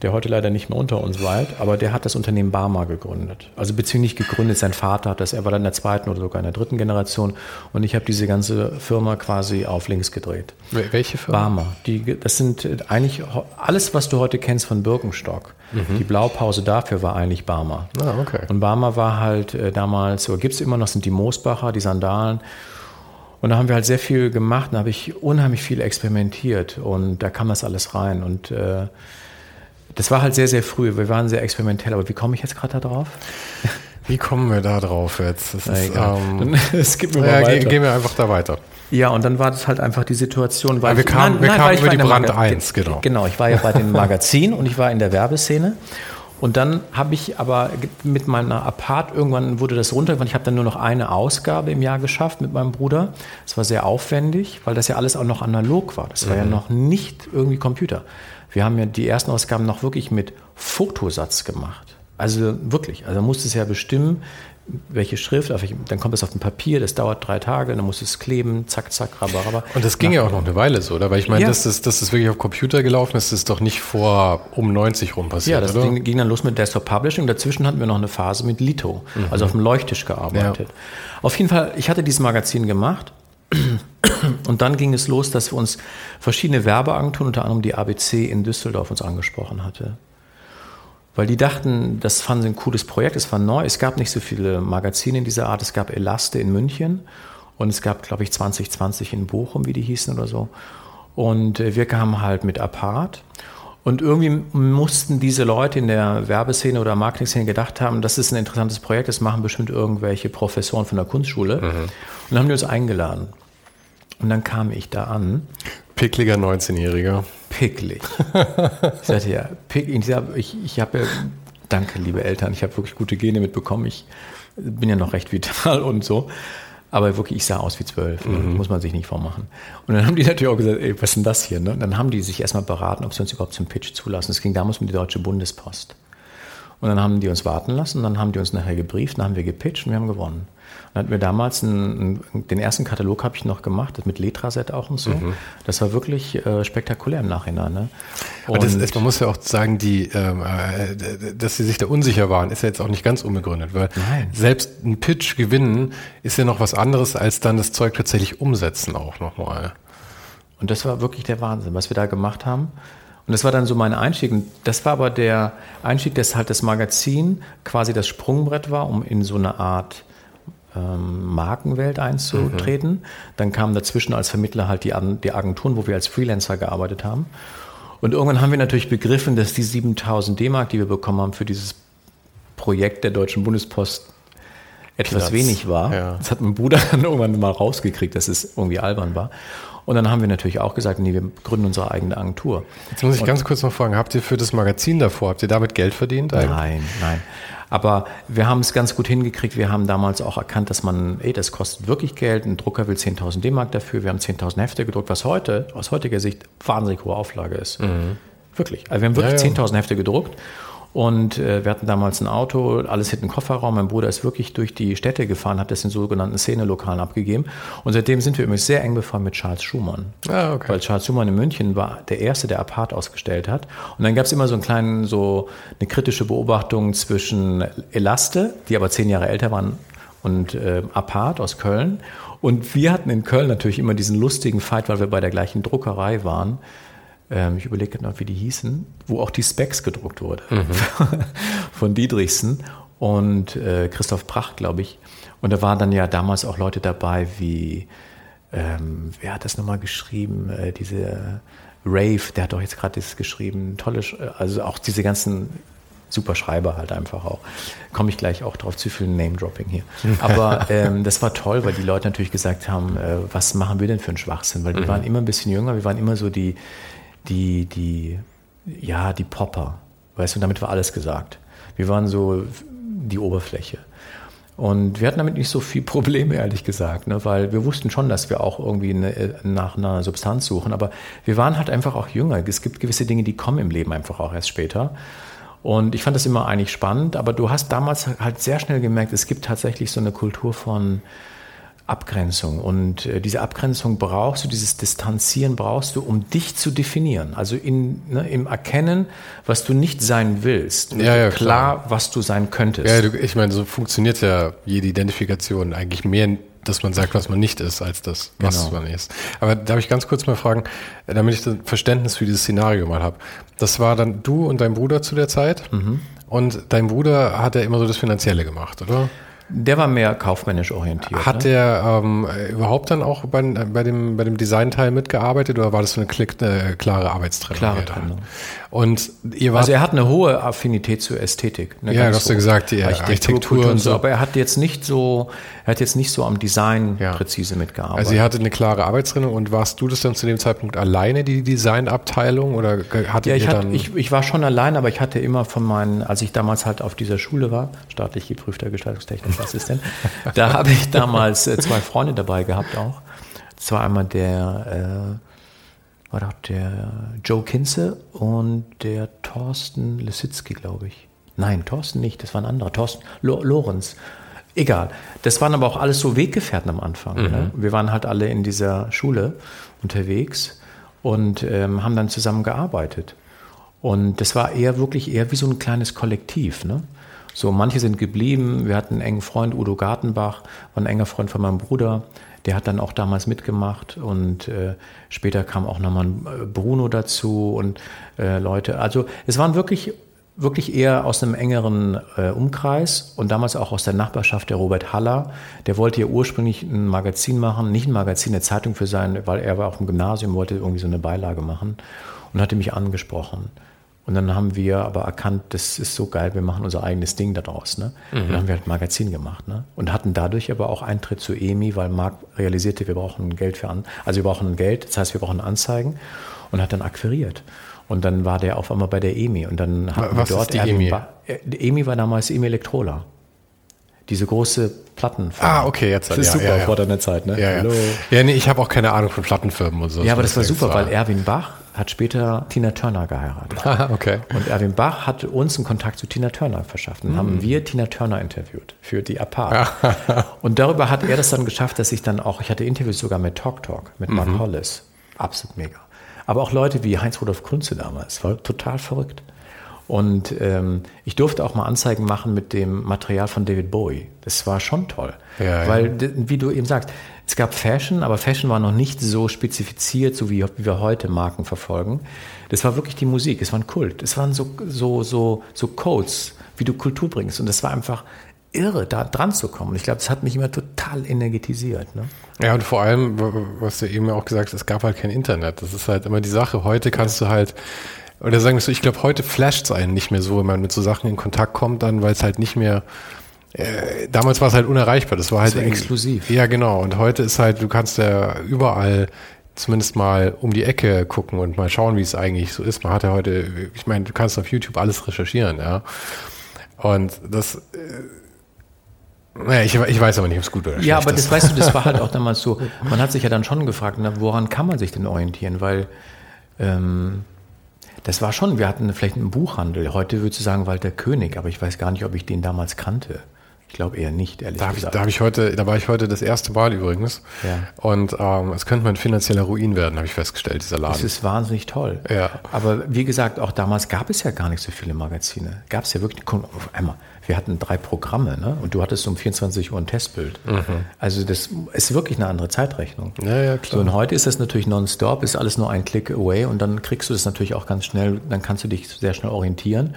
der heute leider nicht mehr unter uns weilt, aber der hat das Unternehmen Barmer gegründet. Also beziehungsweise nicht gegründet, sein Vater hat das, er war dann in der zweiten oder sogar in der dritten Generation und ich habe diese ganze Firma quasi auf links gedreht. Welche Firma? Barmer. Die, das sind eigentlich alles, was du heute kennst von Birkenstock. Mhm. Die Blaupause dafür war eigentlich Barmer. Ah, okay. Und Barmer war halt äh, damals, oder gibt es immer noch, sind die Moosbacher, die Sandalen. Und da haben wir halt sehr viel gemacht, da habe ich unheimlich viel experimentiert und da kam das alles rein und äh, das war halt sehr, sehr früh. Wir waren sehr experimentell. Aber wie komme ich jetzt gerade da drauf? Wie kommen wir da drauf jetzt? Das ist, ähm, es gibt mir ja, mal weiter. Gehen wir einfach da weiter. Ja, und dann war das halt einfach die Situation, weil wir kamen, nein, wir kamen über die Brand 1, genau. Genau, ich war ja bei dem Magazin und ich war in der Werbeszene. Und dann habe ich aber mit meiner Apart, irgendwann wurde das runtergefahren. Ich habe dann nur noch eine Ausgabe im Jahr geschafft mit meinem Bruder. Das war sehr aufwendig, weil das ja alles auch noch analog war. Das war mhm. ja noch nicht irgendwie Computer. Wir haben ja die ersten Ausgaben noch wirklich mit Fotosatz gemacht. Also wirklich, also man musste es ja bestimmen, welche Schrift, dann kommt es auf dem Papier, das dauert drei Tage, dann muss es kleben, zack, zack, rabba, Und das ging ja auch noch eine Weile so, oder? Weil ich meine, ja. dass, das, dass das wirklich auf Computer gelaufen ist, ist doch nicht vor um 90 rum passiert, Ja, das oder? ging dann los mit Desktop Publishing. Dazwischen hatten wir noch eine Phase mit Lito, mhm. also auf dem Leuchttisch gearbeitet. Ja. Auf jeden Fall, ich hatte dieses Magazin gemacht und dann ging es los, dass wir uns verschiedene Werbeagenturen, unter anderem die ABC in Düsseldorf, uns angesprochen hatte. Weil die dachten, das fanden sie ein cooles Projekt, es war neu, es gab nicht so viele Magazine in dieser Art, es gab Elaste in München Und es gab, glaube ich, 2020 in Bochum, wie die hießen oder so. Und äh, wir kamen halt mit Apart. Und irgendwie mussten diese Leute in der Werbeszene oder Marketing-Szene gedacht haben, das ist ein interessantes Projekt, das machen bestimmt irgendwelche Professoren von der Kunstschule. Mhm. Und dann haben die uns eingeladen. Und dann kam ich da an. Pickliger 19-Jähriger. Picklig. ich sagte ja, pick, ich, ich habe ja, danke liebe Eltern, ich habe wirklich gute Gene mitbekommen. Ich bin ja noch recht vital und so. Aber wirklich, ich sah aus wie zwölf. Ne? Mhm. Muss man sich nicht vormachen. Und dann haben die natürlich auch gesagt, ey, was ist denn das hier? Ne? Und dann haben die sich erstmal beraten, ob sie uns überhaupt zum Pitch zulassen. Es ging damals um die Deutsche Bundespost. Und dann haben die uns warten lassen, dann haben die uns nachher gebrieft, dann haben wir gepitcht und wir haben gewonnen. Dann hatten wir damals einen, den ersten Katalog habe ich noch gemacht, mit Letraset auch und so. Mhm. Das war wirklich äh, spektakulär im Nachhinein. Ne? Und das ist, man muss ja auch sagen, die, ähm, äh, dass sie sich da unsicher waren, ist ja jetzt auch nicht ganz unbegründet, weil Nein. selbst ein Pitch gewinnen ist ja noch was anderes, als dann das Zeug tatsächlich umsetzen auch nochmal. Und das war wirklich der Wahnsinn, was wir da gemacht haben. Und das war dann so mein Einstieg. Und das war aber der Einstieg, dass halt das Magazin quasi das Sprungbrett war, um in so eine Art ähm, Markenwelt einzutreten. Mhm. Dann kamen dazwischen als Vermittler halt die, die Agenturen, wo wir als Freelancer gearbeitet haben. Und irgendwann haben wir natürlich begriffen, dass die 7000 D-Mark, die wir bekommen haben für dieses Projekt der Deutschen Bundespost, etwas Platz. wenig war. Ja. Das hat mein Bruder dann irgendwann mal rausgekriegt, dass es irgendwie albern war. Und dann haben wir natürlich auch gesagt, nee, wir gründen unsere eigene Agentur. Jetzt muss ich und, ganz kurz noch fragen, habt ihr für das Magazin davor, habt ihr damit Geld verdient? Eigentlich? Nein, nein. Aber wir haben es ganz gut hingekriegt. Wir haben damals auch erkannt, dass man, ey, das kostet wirklich Geld. Ein Drucker will 10.000 D-Mark dafür. Wir haben 10.000 Hefte gedruckt, was heute aus heutiger Sicht wahnsinnig hohe Auflage ist. Mhm. Wirklich. Also wir haben wirklich ja, ja. 10.000 Hefte gedruckt und äh, wir hatten damals ein Auto, alles hinten Kofferraum. Mein Bruder ist wirklich durch die Städte gefahren, hat das in sogenannten Szenelokalen abgegeben. Und seitdem sind wir übrigens sehr eng befreundet mit Charles Schumann. Ah, okay. Weil Charles Schumann in München war der Erste, der Apart ausgestellt hat. Und dann gab es immer so einen kleinen, so eine kritische Beobachtung zwischen Elaste, die aber zehn Jahre älter waren, und äh, Apart aus Köln. Und wir hatten in Köln natürlich immer diesen lustigen Fight, weil wir bei der gleichen Druckerei waren ähm, ich überlege noch, wie die hießen, wo auch die Specs gedruckt wurde mhm. von Dietrichsen und äh, Christoph Pracht, glaube ich. Und da waren dann ja damals auch Leute dabei wie, ähm, wer hat das nochmal geschrieben, äh, diese Rave, der hat doch jetzt gerade das geschrieben, tolle, also auch diese ganzen super Schreiber halt einfach auch. Komme ich gleich auch drauf zu viel Name-Dropping hier. Aber ähm, das war toll, weil die Leute natürlich gesagt haben, äh, was machen wir denn für einen Schwachsinn? Weil wir mhm. waren immer ein bisschen jünger, wir waren immer so die, die, die, ja, die Popper. Weißt du, damit war alles gesagt. Wir waren so die Oberfläche. Und wir hatten damit nicht so viel Probleme, ehrlich gesagt, ne? weil wir wussten schon, dass wir auch irgendwie eine, nach einer Substanz suchen. Aber wir waren halt einfach auch jünger. Es gibt gewisse Dinge, die kommen im Leben einfach auch erst später. Und ich fand das immer eigentlich spannend. Aber du hast damals halt sehr schnell gemerkt, es gibt tatsächlich so eine Kultur von, Abgrenzung. Und äh, diese Abgrenzung brauchst du, dieses Distanzieren brauchst du, um dich zu definieren. Also in, ne, im Erkennen, was du nicht sein willst. Ja, ja, klar, klar, was du sein könntest. Ja, du, ich meine, so funktioniert ja jede Identifikation eigentlich mehr, dass man sagt, was man nicht ist, als das, was genau. man ist. Aber darf ich ganz kurz mal fragen, damit ich das Verständnis für dieses Szenario mal habe. Das war dann du und dein Bruder zu der Zeit. Mhm. Und dein Bruder hat ja immer so das Finanzielle gemacht, oder? Der war mehr kaufmännisch orientiert. Hat ne? der ähm, überhaupt dann auch bei, bei dem, bei dem Designteil mitgearbeitet oder war das so eine, klick, eine klare Arbeitstrennung? Klare Trennung. Und also er hat eine hohe Affinität zur Ästhetik. Ja, du hast ja gesagt, die Architektur, Architektur und so. Aber er hat jetzt nicht so, er hat jetzt nicht so am Design ja. präzise mitgearbeitet. Also ihr hattet eine klare Arbeitstrennung und warst du das dann zu dem Zeitpunkt alleine, die Designabteilung oder hattet ja, ich ihr dann? ich, ich war schon allein, aber ich hatte immer von meinen, als ich damals halt auf dieser Schule war, staatlich geprüfter Gestaltungstechniker Assistent, da habe ich damals äh, zwei Freunde dabei gehabt auch. Das war einmal der äh, war doch der Joe Kinze und der Thorsten Lisitzky, glaube ich. Nein, Thorsten nicht, das war ein anderer. Thorsten Lorenz. Egal. Das waren aber auch alles so Weggefährten am Anfang. Mhm. Ne? Wir waren halt alle in dieser Schule unterwegs und ähm, haben dann zusammen gearbeitet. Und das war eher wirklich eher wie so ein kleines Kollektiv. Ne? So, manche sind geblieben. Wir hatten einen engen Freund, Udo Gartenbach, war ein enger Freund von meinem Bruder. Der hat dann auch damals mitgemacht und äh, später kam auch nochmal äh, Bruno dazu und äh, Leute. Also es waren wirklich wirklich eher aus einem engeren äh, Umkreis und damals auch aus der Nachbarschaft der Robert Haller. Der wollte ja ursprünglich ein Magazin machen, nicht ein Magazin, eine Zeitung für sein, weil er war auch im Gymnasium, wollte irgendwie so eine Beilage machen und hatte mich angesprochen. Und dann haben wir aber erkannt, das ist so geil, wir machen unser eigenes Ding daraus. Ne? Mhm. Und dann haben wir halt ein Magazin gemacht. Ne? Und hatten dadurch aber auch Eintritt zu EMI, weil Marc realisierte, wir brauchen Geld für an, also wir brauchen Geld, das heißt, wir brauchen Anzeigen und hat dann akquiriert. Und dann war der auf einmal bei der EMI und dann hatten Was wir dort ist die EMI? Ba äh, die EMI war damals EMI Elektrola. Diese große Plattenfirma. Ah, okay, jetzt. Das ist ja, super ja, ja. vor deiner Zeit, ne? Ja, ja. Hallo. ja nee, ich habe auch keine Ahnung von Plattenfirmen und so. Ja, aber das war super, weil Erwin Bach hat später Tina Turner geheiratet. Ah, okay. Und Erwin Bach hat uns einen Kontakt zu Tina Turner verschafft. Dann mhm. haben wir Tina Turner interviewt für die Apart. und darüber hat er das dann geschafft, dass ich dann auch, ich hatte Interviews sogar mit Talk Talk, mit Mark mhm. Hollis. Absolut mega. Aber auch Leute wie Heinz-Rudolf Kunze damals, war total verrückt. Und ähm, ich durfte auch mal Anzeigen machen mit dem Material von David Bowie. Das war schon toll. Ja, Weil, ja. wie du eben sagst, es gab Fashion, aber Fashion war noch nicht so spezifiziert, so wie, wie wir heute Marken verfolgen. Das war wirklich die Musik, es war ein Kult. Es waren so, so, so, so Codes, wie du Kultur bringst. Und das war einfach irre, da dran zu kommen. Ich glaube, das hat mich immer total energetisiert. Ne? Ja, und vor allem, was du eben auch gesagt hast, es gab halt kein Internet. Das ist halt immer die Sache. Heute kannst du halt, oder sagen wir so, ich glaube, heute flasht es einen nicht mehr so, wenn man mit so Sachen in Kontakt kommt, dann, weil es halt nicht mehr, äh, damals war es halt unerreichbar. Das war halt das war exklusiv. Ja, genau. Und heute ist halt, du kannst ja überall zumindest mal um die Ecke gucken und mal schauen, wie es eigentlich so ist. Man hat ja heute, ich meine, du kannst auf YouTube alles recherchieren, ja. Und das, äh, naja, ich, ich weiß aber nicht, ob es gut oder schlecht ist. Ja, aber das weißt du, das war halt auch damals so. Man hat sich ja dann schon gefragt, na, woran kann man sich denn orientieren? Weil ähm, das war schon, wir hatten vielleicht einen Buchhandel. Heute würdest du sagen Walter König, aber ich weiß gar nicht, ob ich den damals kannte. Ich glaube eher nicht, ehrlich da gesagt. Ich, da, hab ich heute, da war ich heute das erste Mal übrigens. Ja. Und ähm, es könnte ein finanzieller Ruin werden, habe ich festgestellt, dieser Laden. Das ist wahnsinnig toll. Ja. Aber wie gesagt, auch damals gab es ja gar nicht so viele Magazine. Gab es ja wirklich, auf einmal, wir hatten drei Programme ne? und du hattest um 24 Uhr ein Testbild. Mhm. Also das ist wirklich eine andere Zeitrechnung. Ja, ja, klar. So, und heute ist das natürlich nonstop, ist alles nur ein Click away und dann kriegst du das natürlich auch ganz schnell, dann kannst du dich sehr schnell orientieren.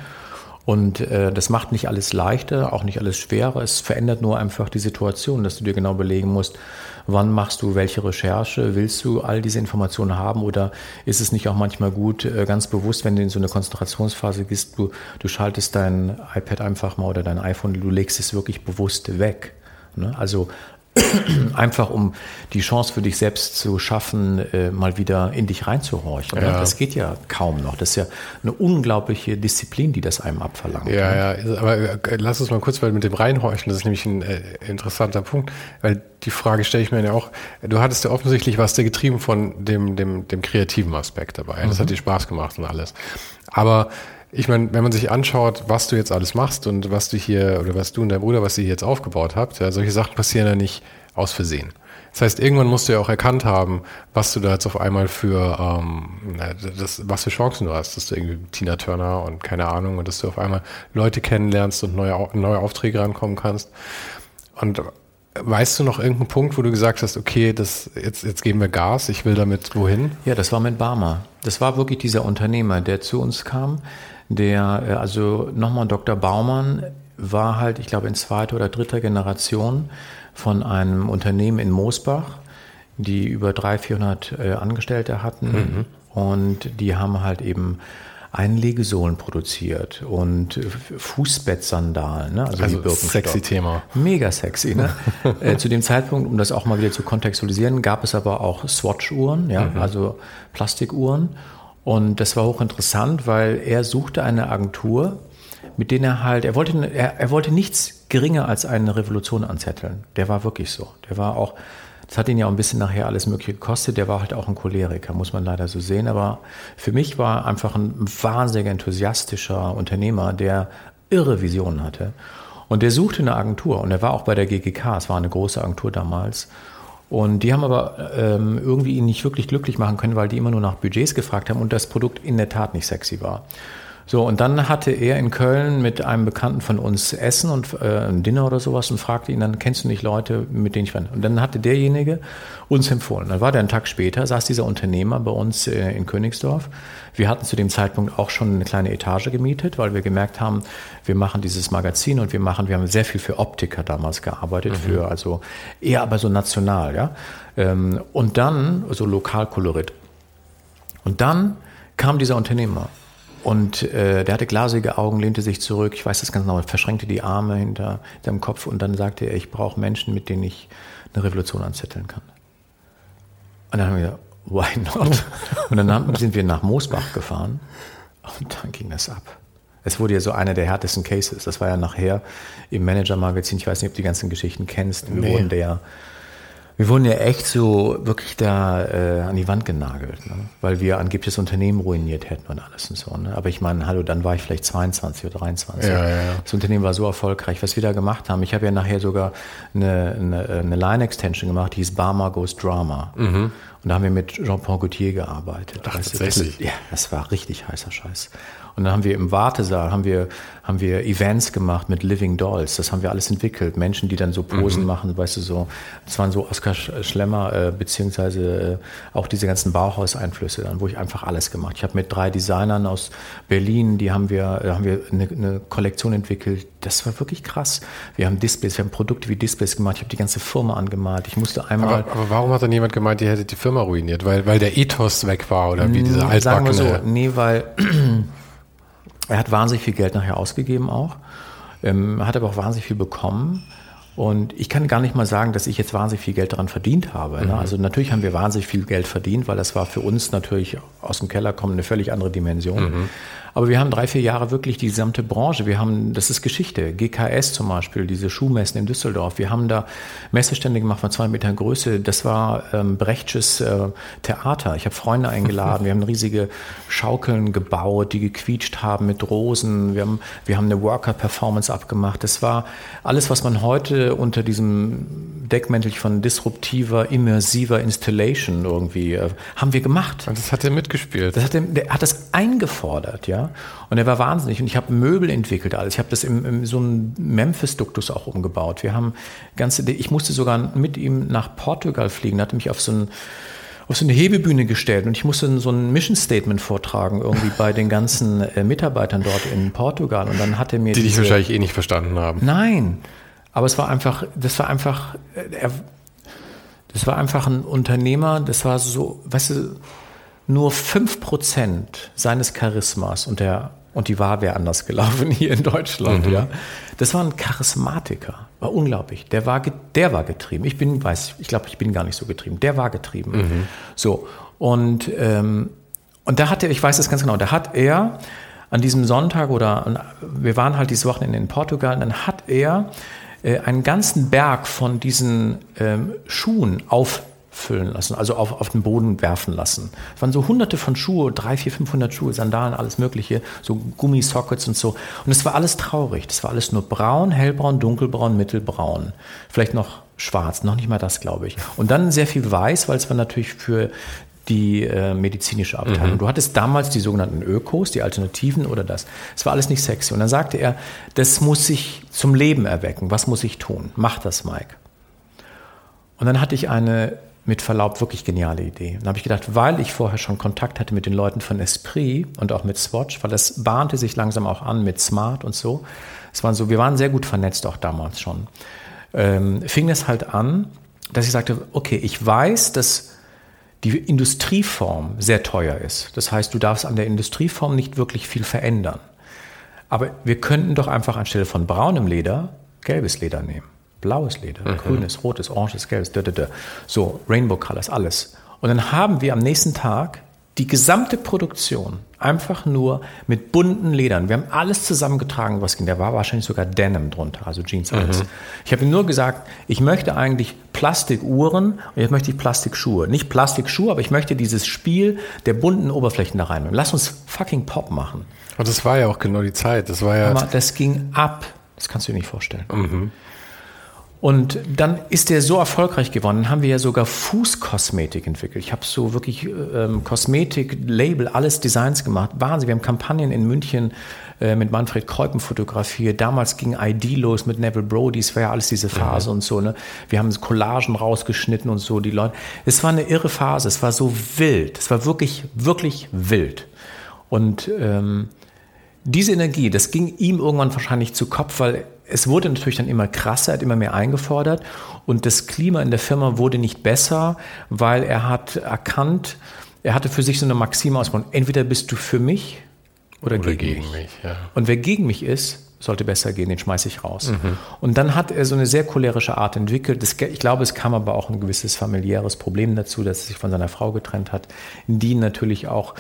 Und äh, das macht nicht alles leichter, auch nicht alles schwerer. Es verändert nur einfach die Situation, dass du dir genau belegen musst, wann machst du welche Recherche, willst du all diese Informationen haben oder ist es nicht auch manchmal gut, äh, ganz bewusst, wenn du in so eine Konzentrationsphase gehst, du, du schaltest dein iPad einfach mal oder dein iPhone, du legst es wirklich bewusst weg. Ne? Also einfach um die Chance für dich selbst zu schaffen, äh, mal wieder in dich reinzuhorchen. Ja. Das geht ja kaum noch. Das ist ja eine unglaubliche Disziplin, die das einem abverlangt. Ja, ne? ja, aber äh, lass uns mal kurz weil mit dem Reinhorchen, das ist nämlich ein äh, interessanter Punkt, weil die Frage stelle ich mir ja auch, du hattest ja offensichtlich was der getrieben von dem, dem, dem kreativen Aspekt dabei. Das mhm. hat dir Spaß gemacht und alles. Aber ich meine, wenn man sich anschaut, was du jetzt alles machst und was du hier oder was du und dein Bruder, was ihr jetzt aufgebaut habt, ja, solche Sachen passieren ja nicht aus Versehen. Das heißt, irgendwann musst du ja auch erkannt haben, was du da jetzt auf einmal für ähm, das, was für Chancen du hast, dass du irgendwie Tina Turner und keine Ahnung und dass du auf einmal Leute kennenlernst und neue, neue Aufträge rankommen kannst. Und Weißt du noch irgendeinen Punkt, wo du gesagt hast, okay, das, jetzt, jetzt geben wir Gas, ich will damit wohin? Ja, das war mit Barmer. Das war wirklich dieser Unternehmer, der zu uns kam, der, äh, also nochmal Dr. Baumann war halt, ich glaube, in zweiter oder dritter Generation von einem Unternehmen in Moosbach, die über 300, 400 äh, Angestellte hatten. Mhm. Und die haben halt eben Einlegesohlen produziert und Fußbettsandalen. Ne? Also, also sexy Thema. Mega sexy. Ne? äh, zu dem Zeitpunkt, um das auch mal wieder zu kontextualisieren, gab es aber auch Swatch-Uhren, ja? Mhm. also Plastikuhren. Und das war hochinteressant, weil er suchte eine Agentur, mit denen er halt, er wollte, er, er wollte nichts geringer als eine Revolution anzetteln. Der war wirklich so. Der war auch, das hat ihn ja auch ein bisschen nachher alles Mögliche gekostet. Der war halt auch ein Choleriker, muss man leider so sehen. Aber für mich war einfach ein wahnsinnig enthusiastischer Unternehmer, der irre Visionen hatte. Und der suchte eine Agentur und er war auch bei der GGK, es war eine große Agentur damals. Und die haben aber ähm, irgendwie ihn nicht wirklich glücklich machen können, weil die immer nur nach Budgets gefragt haben und das Produkt in der Tat nicht sexy war. So, und dann hatte er in Köln mit einem Bekannten von uns Essen und äh, ein Dinner oder sowas und fragte ihn dann, kennst du nicht Leute, mit denen ich war? Und dann hatte derjenige uns empfohlen. Dann war der einen Tag später, saß dieser Unternehmer bei uns äh, in Königsdorf. Wir hatten zu dem Zeitpunkt auch schon eine kleine Etage gemietet, weil wir gemerkt haben, wir machen dieses Magazin und wir machen, wir haben sehr viel für Optiker damals gearbeitet, mhm. für also eher aber so national, ja. Ähm, und dann, so Lokalkolorit. Und dann kam dieser Unternehmer und äh, der hatte glasige Augen, lehnte sich zurück, ich weiß das ganz genau, verschränkte die Arme hinter seinem Kopf und dann sagte er, ich brauche Menschen, mit denen ich eine Revolution anzetteln kann. Und dann haben wir gesagt, why not? Und dann sind wir nach Moosbach gefahren und dann ging das ab. Es wurde ja so einer der härtesten Cases. Das war ja nachher im Manager-Magazin, ich weiß nicht, ob du die ganzen Geschichten kennst, wir nee. wurden der wir wurden ja echt so wirklich da äh, an die Wand genagelt, ne? weil wir angeblich das Unternehmen ruiniert hätten und alles und so. Ne? Aber ich meine, hallo, dann war ich vielleicht 22 oder 23. Ja, ja, ja. Das Unternehmen war so erfolgreich. Was wir da gemacht haben, ich habe ja nachher sogar eine, eine, eine Line-Extension gemacht, die hieß Barma Goes Drama. Mhm. Und da haben wir mit Jean-Paul Gaultier gearbeitet. Ach, tatsächlich? Das, ja, das war richtig heißer Scheiß. Und dann haben wir im Wartesaal haben wir, haben wir Events gemacht mit Living Dolls. Das haben wir alles entwickelt. Menschen, die dann so Posen mhm. machen, weißt du, so. Das waren so Oskar Schlemmer, äh, beziehungsweise äh, auch diese ganzen Bauhaus-Einflüsse dann, wo ich einfach alles gemacht. Ich habe mit drei Designern aus Berlin, die haben wir, äh, haben wir eine, eine Kollektion entwickelt. Das war wirklich krass. Wir haben Displays, wir haben Produkte wie Displays gemacht. Ich habe die ganze Firma angemalt. Ich musste einmal. Aber, aber warum hat dann jemand gemeint, ihr hättet die Firma ruiniert? Weil, weil der Ethos weg war oder wie diese altbackene? Sagen wir so, nee, weil Er hat wahnsinnig viel Geld nachher ausgegeben auch, ähm, hat aber auch wahnsinnig viel bekommen. Und ich kann gar nicht mal sagen, dass ich jetzt wahnsinnig viel Geld daran verdient habe. Ne? Mhm. Also natürlich haben wir wahnsinnig viel Geld verdient, weil das war für uns natürlich aus dem Keller kommen eine völlig andere Dimension. Mhm. Aber wir haben drei, vier Jahre wirklich die gesamte Branche. Wir haben, das ist Geschichte. GKS zum Beispiel, diese Schuhmessen in Düsseldorf. Wir haben da Messestände gemacht von zwei Metern Größe. Das war ähm, Brechtsches äh, Theater. Ich habe Freunde eingeladen. wir haben riesige Schaukeln gebaut, die gequietscht haben mit Rosen. Wir haben, wir haben eine Worker-Performance abgemacht. Das war alles, was man heute unter diesem Deckmäntel von disruptiver, immersiver Installation irgendwie äh, haben wir gemacht. Und das hat er mitgespielt. Das hat er, der hat das eingefordert, ja. Und er war wahnsinnig. Und ich habe Möbel entwickelt, alles. Ich habe das im, im so einen Memphis-Duktus auch umgebaut. Wir haben ganze, ich musste sogar mit ihm nach Portugal fliegen. Er hatte mich auf so ein auf so eine Hebebühne gestellt und ich musste so ein Mission Statement vortragen irgendwie bei den ganzen äh, Mitarbeitern dort in Portugal und dann hat er mir die dich wahrscheinlich eh nicht verstanden haben. Nein, aber es war einfach, das war einfach, äh, er, das war einfach ein Unternehmer, das war so, weißt du, nur 5% seines Charismas und der und die Wahl wäre anders gelaufen hier in Deutschland, mhm. ja. Das war ein Charismatiker, war unglaublich. Der war, der war getrieben. Ich bin, weiß, ich glaube, ich bin gar nicht so getrieben. Der war getrieben. Mhm. So und ähm, und da hat er, ich weiß das ganz genau, da hat er an diesem Sonntag oder wir waren halt dieses Wochenende in Portugal, und dann hat er äh, einen ganzen Berg von diesen ähm, Schuhen auf füllen lassen, also auf, auf den Boden werfen lassen. Es waren so hunderte von Schuhe, drei, vier, 500 Schuhe, Sandalen, alles mögliche, so Gummisockets und so. Und es war alles traurig. Das war alles nur braun, hellbraun, dunkelbraun, mittelbraun. Vielleicht noch schwarz, noch nicht mal das, glaube ich. Und dann sehr viel weiß, weil es war natürlich für die äh, medizinische Abteilung. Mhm. Du hattest damals die sogenannten Ökos, die Alternativen oder das. Es war alles nicht sexy. Und dann sagte er, das muss sich zum Leben erwecken. Was muss ich tun? Mach das, Mike. Und dann hatte ich eine mit Verlaub wirklich geniale Idee. Dann habe ich gedacht, weil ich vorher schon Kontakt hatte mit den Leuten von Esprit und auch mit Swatch, weil das bahnte sich langsam auch an mit Smart und so. Es waren so, wir waren sehr gut vernetzt auch damals schon. Ähm, fing es halt an, dass ich sagte, okay, ich weiß, dass die Industrieform sehr teuer ist. Das heißt, du darfst an der Industrieform nicht wirklich viel verändern. Aber wir könnten doch einfach anstelle von braunem Leder gelbes Leder nehmen blaues Leder, mhm. grünes, rotes, oranges, gelbes, da, da, da. so Rainbow Colors, alles. Und dann haben wir am nächsten Tag die gesamte Produktion einfach nur mit bunten Ledern. Wir haben alles zusammengetragen, was ging. Da war wahrscheinlich sogar Denim drunter, also Jeans alles. Mhm. Ich habe ihm nur gesagt, ich möchte eigentlich Plastikuhren und jetzt möchte ich Plastikschuhe. Nicht Plastikschuhe, aber ich möchte dieses Spiel der bunten Oberflächen da rein. Lass uns fucking Pop machen. Und das war ja auch genau die Zeit. Das war ja. Aber das ging ab. Das kannst du dir nicht vorstellen. Mhm. Und dann ist der so erfolgreich geworden, dann haben wir ja sogar Fußkosmetik entwickelt. Ich habe so wirklich ähm, Kosmetik, Label, alles Designs gemacht. Wahnsinn, wir haben Kampagnen in München äh, mit Manfred Kreupen fotografiert. Damals ging ID los mit Neville Brody, es war ja alles diese Phase mhm. und so. Ne? Wir haben Collagen rausgeschnitten und so, die Leute. Es war eine irre Phase, es war so wild, es war wirklich, wirklich wild. Und ähm, diese Energie, das ging ihm irgendwann wahrscheinlich zu Kopf, weil es wurde natürlich dann immer krasser, er hat immer mehr eingefordert und das Klima in der Firma wurde nicht besser, weil er hat erkannt, er hatte für sich so eine Maxime ausgebaut, entweder bist du für mich oder, oder gegen, gegen, mich. mich ja. Und wer gegen mich ist, sollte besser gehen, den schmeiße ich raus. Mhm. Und dann hat er so eine sehr cholerische Art entwickelt. Das, ich glaube, es kam aber auch ein gewisses familiäres Problem dazu, dass er sich von seiner Frau getrennt hat, die natürlich auch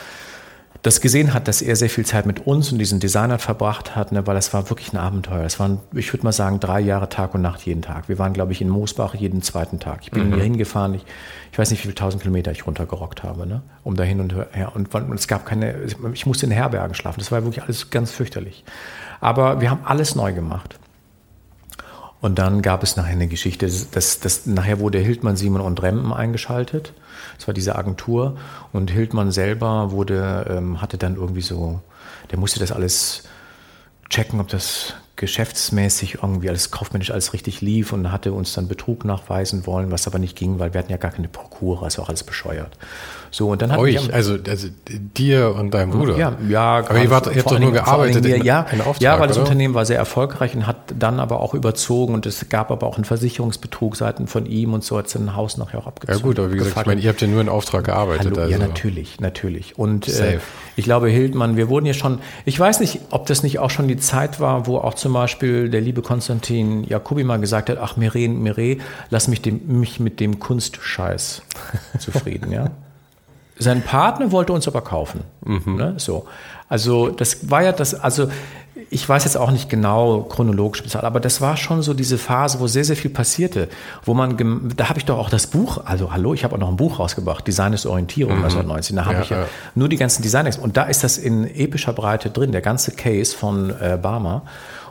das gesehen hat, dass er sehr viel Zeit mit uns und diesen Designern verbracht hat, ne, weil das war wirklich ein Abenteuer. Es waren, ich würde mal sagen, drei Jahre Tag und Nacht jeden Tag. Wir waren, glaube ich, in Moosbach jeden zweiten Tag. Ich bin mhm. hier hingefahren. Ich, ich weiß nicht, wie viele tausend Kilometer ich runtergerockt habe, ne, um da hin und her. Und, und es gab keine, ich musste in Herbergen schlafen. Das war wirklich alles ganz fürchterlich. Aber wir haben alles neu gemacht. Und dann gab es nachher eine Geschichte, das, das, nachher wurde Hildmann, Simon und Rempen eingeschaltet. Das war diese Agentur. Und Hildmann selber wurde, ähm, hatte dann irgendwie so, der musste das alles checken, ob das geschäftsmäßig irgendwie alles kaufmännisch alles richtig lief und hatte uns dann Betrug nachweisen wollen, was aber nicht ging, weil wir hatten ja gar keine Prokura, also auch alles bescheuert. So, und dann hat Euch, also, also dir und deinem Bruder. Ja, ja. Aber ihr, wart, ihr habt doch nur gearbeitet mir, in, ja, in Auftrag, Ja, weil das oder? Unternehmen war sehr erfolgreich und hat dann aber auch überzogen und es gab aber auch einen Versicherungsbetrug seiten von ihm und so hat sein Haus nachher auch abgezogen. Ja gut, aber wie gesagt, ich meine, ihr habt ja nur in Auftrag gearbeitet. Hallo, also. Ja, natürlich, natürlich. Und äh, ich glaube, Hildmann, wir wurden ja schon, ich weiß nicht, ob das nicht auch schon die Zeit war, wo auch zum Beispiel der liebe Konstantin Jakobi mal gesagt hat, ach Mireille, Mireille, lass mich, dem, mich mit dem Kunstscheiß zufrieden, ja. Sein Partner wollte uns aber kaufen. Mhm. Ne? So. Also das war ja das, also ich weiß jetzt auch nicht genau chronologisch bezahlt, aber das war schon so diese Phase, wo sehr, sehr viel passierte, wo man, da habe ich doch auch das Buch, also hallo, ich habe auch noch ein Buch rausgebracht, Design ist Orientierung, mhm. 1919, da habe ja, ich ja, ja, nur die ganzen Designs und da ist das in epischer Breite drin, der ganze Case von äh, Barmer.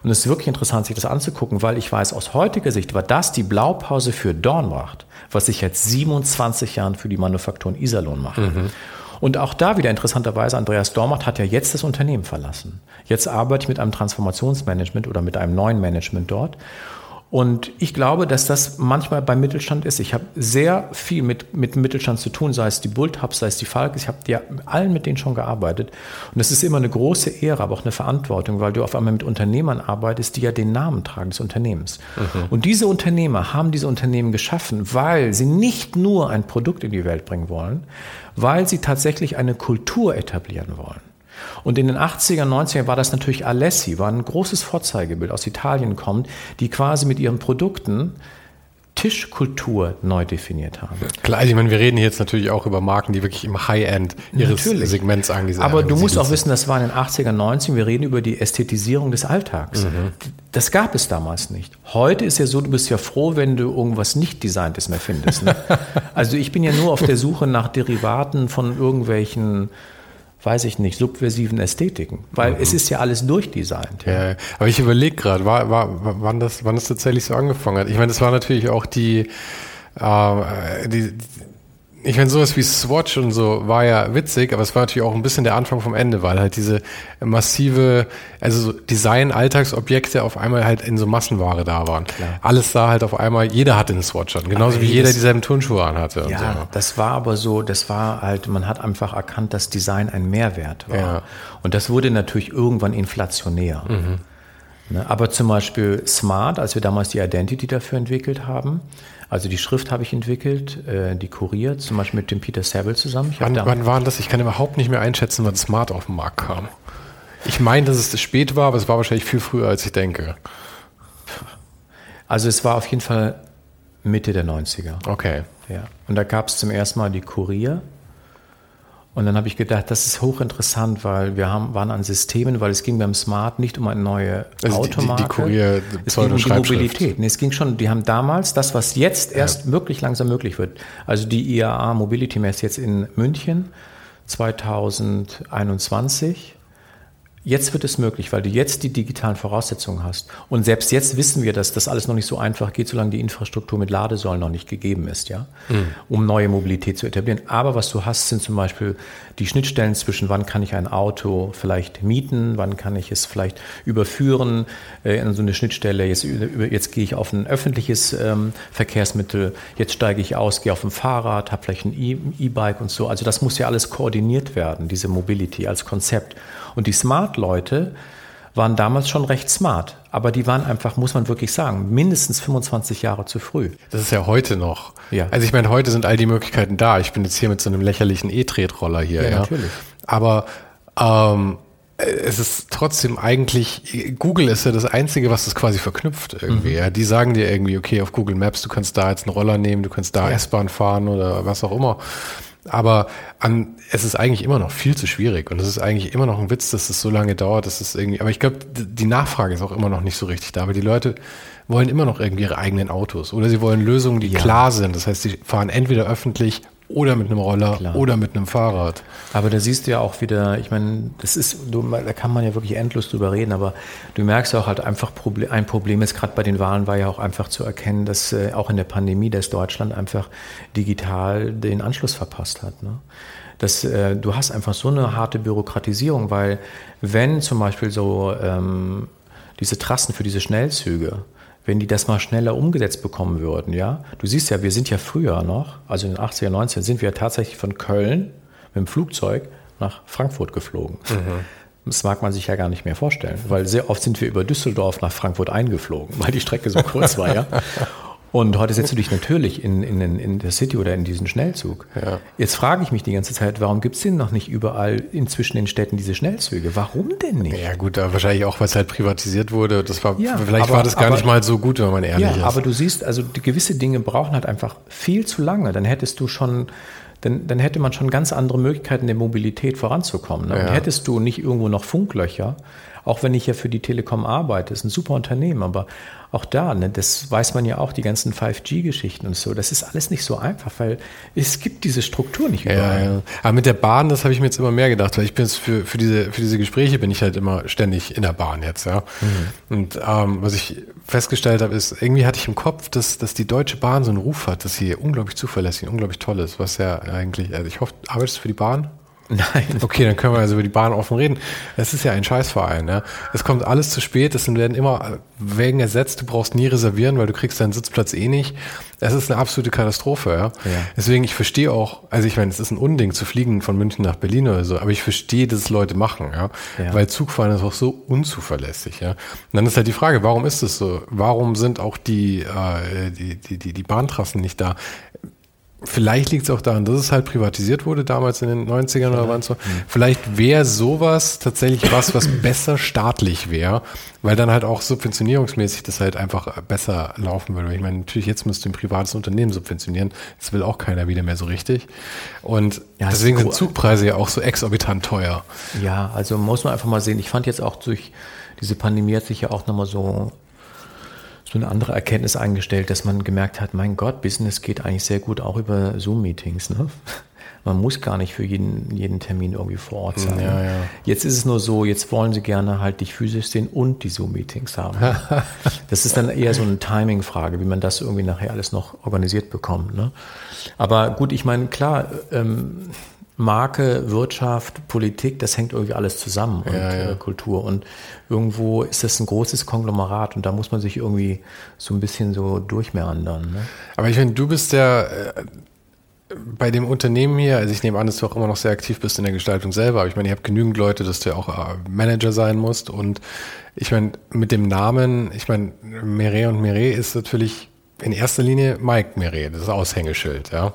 Und es ist wirklich interessant, sich das anzugucken, weil ich weiß, aus heutiger Sicht war das die Blaupause für Dornbracht, was ich jetzt 27 Jahren für die Manufaktur in Iserlohn mache. Mhm. Und auch da wieder interessanterweise, Andreas Dormacht hat ja jetzt das Unternehmen verlassen. Jetzt arbeite ich mit einem Transformationsmanagement oder mit einem neuen Management dort. Und ich glaube, dass das manchmal beim Mittelstand ist. Ich habe sehr viel mit, mit Mittelstand zu tun, sei es die Bulltabs, sei es die Falk. Ich habe ja allen mit denen schon gearbeitet. Und das ist immer eine große Ehre, aber auch eine Verantwortung, weil du auf einmal mit Unternehmern arbeitest, die ja den Namen tragen des Unternehmens. Mhm. Und diese Unternehmer haben diese Unternehmen geschaffen, weil sie nicht nur ein Produkt in die Welt bringen wollen, weil sie tatsächlich eine Kultur etablieren wollen. Und in den 80er, 90er war das natürlich Alessi, war ein großes Vorzeigebild aus Italien kommt, die quasi mit ihren Produkten Tischkultur neu definiert haben. Klar, ich meine, wir reden jetzt natürlich auch über Marken, die wirklich im High-End ihres natürlich. Segments angesehen Aber du musst auch wissen, das war in den 80er, 90er, wir reden über die Ästhetisierung des Alltags. Mhm. Das gab es damals nicht. Heute ist ja so, du bist ja froh, wenn du irgendwas nicht designtes mehr findest. Ne? also ich bin ja nur auf der Suche nach Derivaten von irgendwelchen weiß ich nicht, subversiven Ästhetiken. Weil mhm. es ist ja alles durchdesignt. Ja, ja. aber ich überlege gerade, war, war, wann, das, wann das tatsächlich so angefangen hat. Ich meine, das war natürlich auch die, äh, die, ich meine, sowas wie Swatch und so war ja witzig, aber es war natürlich auch ein bisschen der Anfang vom Ende, weil halt diese massive, also so Design-Alltagsobjekte auf einmal halt in so Massenware da waren. Klar. Alles sah halt auf einmal, jeder hatte einen Swatch an, genauso aber wie jeder dieselben Turnschuhe anhatte. Ja, so. das war aber so, das war halt, man hat einfach erkannt, dass Design ein Mehrwert war. Ja. Und das wurde natürlich irgendwann inflationär. Mhm. Ne, aber zum Beispiel Smart, als wir damals die Identity dafür entwickelt haben, also die Schrift habe ich entwickelt, äh, die Kurier, zum Beispiel mit dem Peter Saville zusammen. Wann, wann war das? Ich kann überhaupt nicht mehr einschätzen, wann Smart auf den Markt kam. Ich meine, dass es spät war, aber es war wahrscheinlich viel früher, als ich denke. Also es war auf jeden Fall Mitte der 90er. Okay. Ja. Und da gab es zum ersten Mal die Kurier. Und dann habe ich gedacht, das ist hochinteressant, weil wir haben, waren an Systemen, weil es ging beim Smart nicht um eine neue also Automarke. Die, die, Kurier, es ging um die Mobilität. Nee, es ging schon, die haben damals das, was jetzt erst ja. wirklich langsam möglich wird. Also die IAA Mobility Mess jetzt in München 2021 Jetzt wird es möglich, weil du jetzt die digitalen Voraussetzungen hast. Und selbst jetzt wissen wir, dass das alles noch nicht so einfach geht, solange die Infrastruktur mit Ladesäulen noch nicht gegeben ist, ja, mhm. um neue Mobilität zu etablieren. Aber was du hast, sind zum Beispiel die Schnittstellen zwischen, wann kann ich ein Auto vielleicht mieten, wann kann ich es vielleicht überführen äh, in so eine Schnittstelle. Jetzt, jetzt gehe ich auf ein öffentliches ähm, Verkehrsmittel, jetzt steige ich aus, gehe auf ein Fahrrad, habe vielleicht ein E-Bike und so. Also das muss ja alles koordiniert werden, diese Mobility als Konzept. Und die Smart-Leute waren damals schon recht smart, aber die waren einfach, muss man wirklich sagen, mindestens 25 Jahre zu früh. Das ist ja heute noch. Ja. Also ich meine, heute sind all die Möglichkeiten da. Ich bin jetzt hier mit so einem lächerlichen E-Tretroller hier. Ja, ja, natürlich. Aber ähm, es ist trotzdem eigentlich, Google ist ja das Einzige, was das quasi verknüpft irgendwie. Mhm. Ja, die sagen dir irgendwie, okay, auf Google Maps, du kannst da jetzt einen Roller nehmen, du kannst da ja. S-Bahn fahren oder was auch immer. Aber an, es ist eigentlich immer noch viel zu schwierig und es ist eigentlich immer noch ein Witz, dass es so lange dauert, dass es irgendwie, aber ich glaube, die Nachfrage ist auch immer noch nicht so richtig da, aber die Leute wollen immer noch irgendwie ihre eigenen Autos oder sie wollen Lösungen, die ja. klar sind. Das heißt, sie fahren entweder öffentlich oder mit einem Roller Klar. oder mit einem Fahrrad. Aber da siehst du ja auch wieder, ich meine, das ist, du, da kann man ja wirklich endlos drüber reden, aber du merkst auch halt einfach, ein Problem ist gerade bei den Wahlen war ja auch einfach zu erkennen, dass äh, auch in der Pandemie, dass Deutschland einfach digital den Anschluss verpasst hat. Ne? Das, äh, du hast einfach so eine harte Bürokratisierung, weil wenn zum Beispiel so ähm, diese Trassen für diese Schnellzüge, wenn die das mal schneller umgesetzt bekommen würden, ja. Du siehst ja, wir sind ja früher noch, also in den 80er, 90er sind wir tatsächlich von Köln mit dem Flugzeug nach Frankfurt geflogen. Mhm. Das mag man sich ja gar nicht mehr vorstellen, weil sehr oft sind wir über Düsseldorf nach Frankfurt eingeflogen, weil die Strecke so kurz war, ja. Und heute setzt du dich natürlich in, in, in der City oder in diesen Schnellzug. Ja. Jetzt frage ich mich die ganze Zeit, warum gibt es denn noch nicht überall inzwischen in Städten diese Schnellzüge? Warum denn nicht? Ja gut, wahrscheinlich auch, weil es halt privatisiert wurde. Das war, ja, vielleicht aber, war das gar aber, nicht mal so gut, wenn man ehrlich ja, ist. Aber du siehst, also gewisse Dinge brauchen halt einfach viel zu lange. Dann hättest du schon dann, dann hätte man schon ganz andere Möglichkeiten der Mobilität voranzukommen. Ne? Ja. hättest du nicht irgendwo noch Funklöcher, auch wenn ich ja für die Telekom arbeite, ist ein super Unternehmen, aber auch da, ne, das weiß man ja auch, die ganzen 5G-Geschichten und so, das ist alles nicht so einfach, weil es gibt diese Struktur nicht überall. Ja, ja. Aber mit der Bahn, das habe ich mir jetzt immer mehr gedacht, weil ich bin jetzt für, für, diese, für diese Gespräche bin ich halt immer ständig in der Bahn jetzt, ja. Mhm. Und ähm, was ich festgestellt habe, ist, irgendwie hatte ich im Kopf, dass, dass die Deutsche Bahn so einen Ruf hat, dass sie unglaublich zuverlässig, unglaublich toll ist, was ja eigentlich, also ich hoffe, arbeitest du für die Bahn? Nein. Okay, dann können wir also über die Bahn offen reden. Es ist ja ein Scheißverein. Ja? Es kommt alles zu spät, es werden immer Wägen ersetzt, du brauchst nie reservieren, weil du kriegst deinen Sitzplatz eh nicht. Es ist eine absolute Katastrophe. Ja? ja. Deswegen, ich verstehe auch, also ich meine, es ist ein Unding zu fliegen von München nach Berlin oder so, aber ich verstehe, dass es Leute machen, ja? ja. weil Zugfahren ist auch so unzuverlässig. Ja? Und dann ist halt die Frage, warum ist es so? Warum sind auch die, äh, die, die, die, die Bahntrassen nicht da? Vielleicht liegt es auch daran, dass es halt privatisiert wurde damals in den 90ern oder wann so. Mhm. Vielleicht wäre sowas tatsächlich was, was besser staatlich wäre, weil dann halt auch subventionierungsmäßig das halt einfach besser laufen würde. Ich meine, natürlich jetzt müsst du ein privates Unternehmen subventionieren. Das will auch keiner wieder mehr so richtig. Und ja, deswegen sind Zugpreise ja auch so exorbitant teuer. Ja, also muss man einfach mal sehen. Ich fand jetzt auch durch diese Pandemie hat sich ja auch nochmal so so eine andere Erkenntnis eingestellt, dass man gemerkt hat, mein Gott, Business geht eigentlich sehr gut auch über Zoom-Meetings. Ne? Man muss gar nicht für jeden, jeden Termin irgendwie vor Ort sein. Ja, ja. Jetzt ist es nur so, jetzt wollen sie gerne halt dich physisch sehen und die Zoom-Meetings haben. das ist dann eher so eine Timing-Frage, wie man das irgendwie nachher alles noch organisiert bekommt. Ne? Aber gut, ich meine, klar, ähm, Marke, Wirtschaft, Politik, das hängt irgendwie alles zusammen und ja, ja. Äh, Kultur. Und irgendwo ist das ein großes Konglomerat und da muss man sich irgendwie so ein bisschen so durchmeandern. Ne? Aber ich finde, du bist ja äh, bei dem Unternehmen hier, also ich nehme an, dass du auch immer noch sehr aktiv bist in der Gestaltung selber, aber ich meine, ihr habt genügend Leute, dass du ja auch äh, Manager sein musst und ich meine, mit dem Namen, ich meine, Meret und Meret ist natürlich in erster Linie Mike Meret, das Aushängeschild, ja.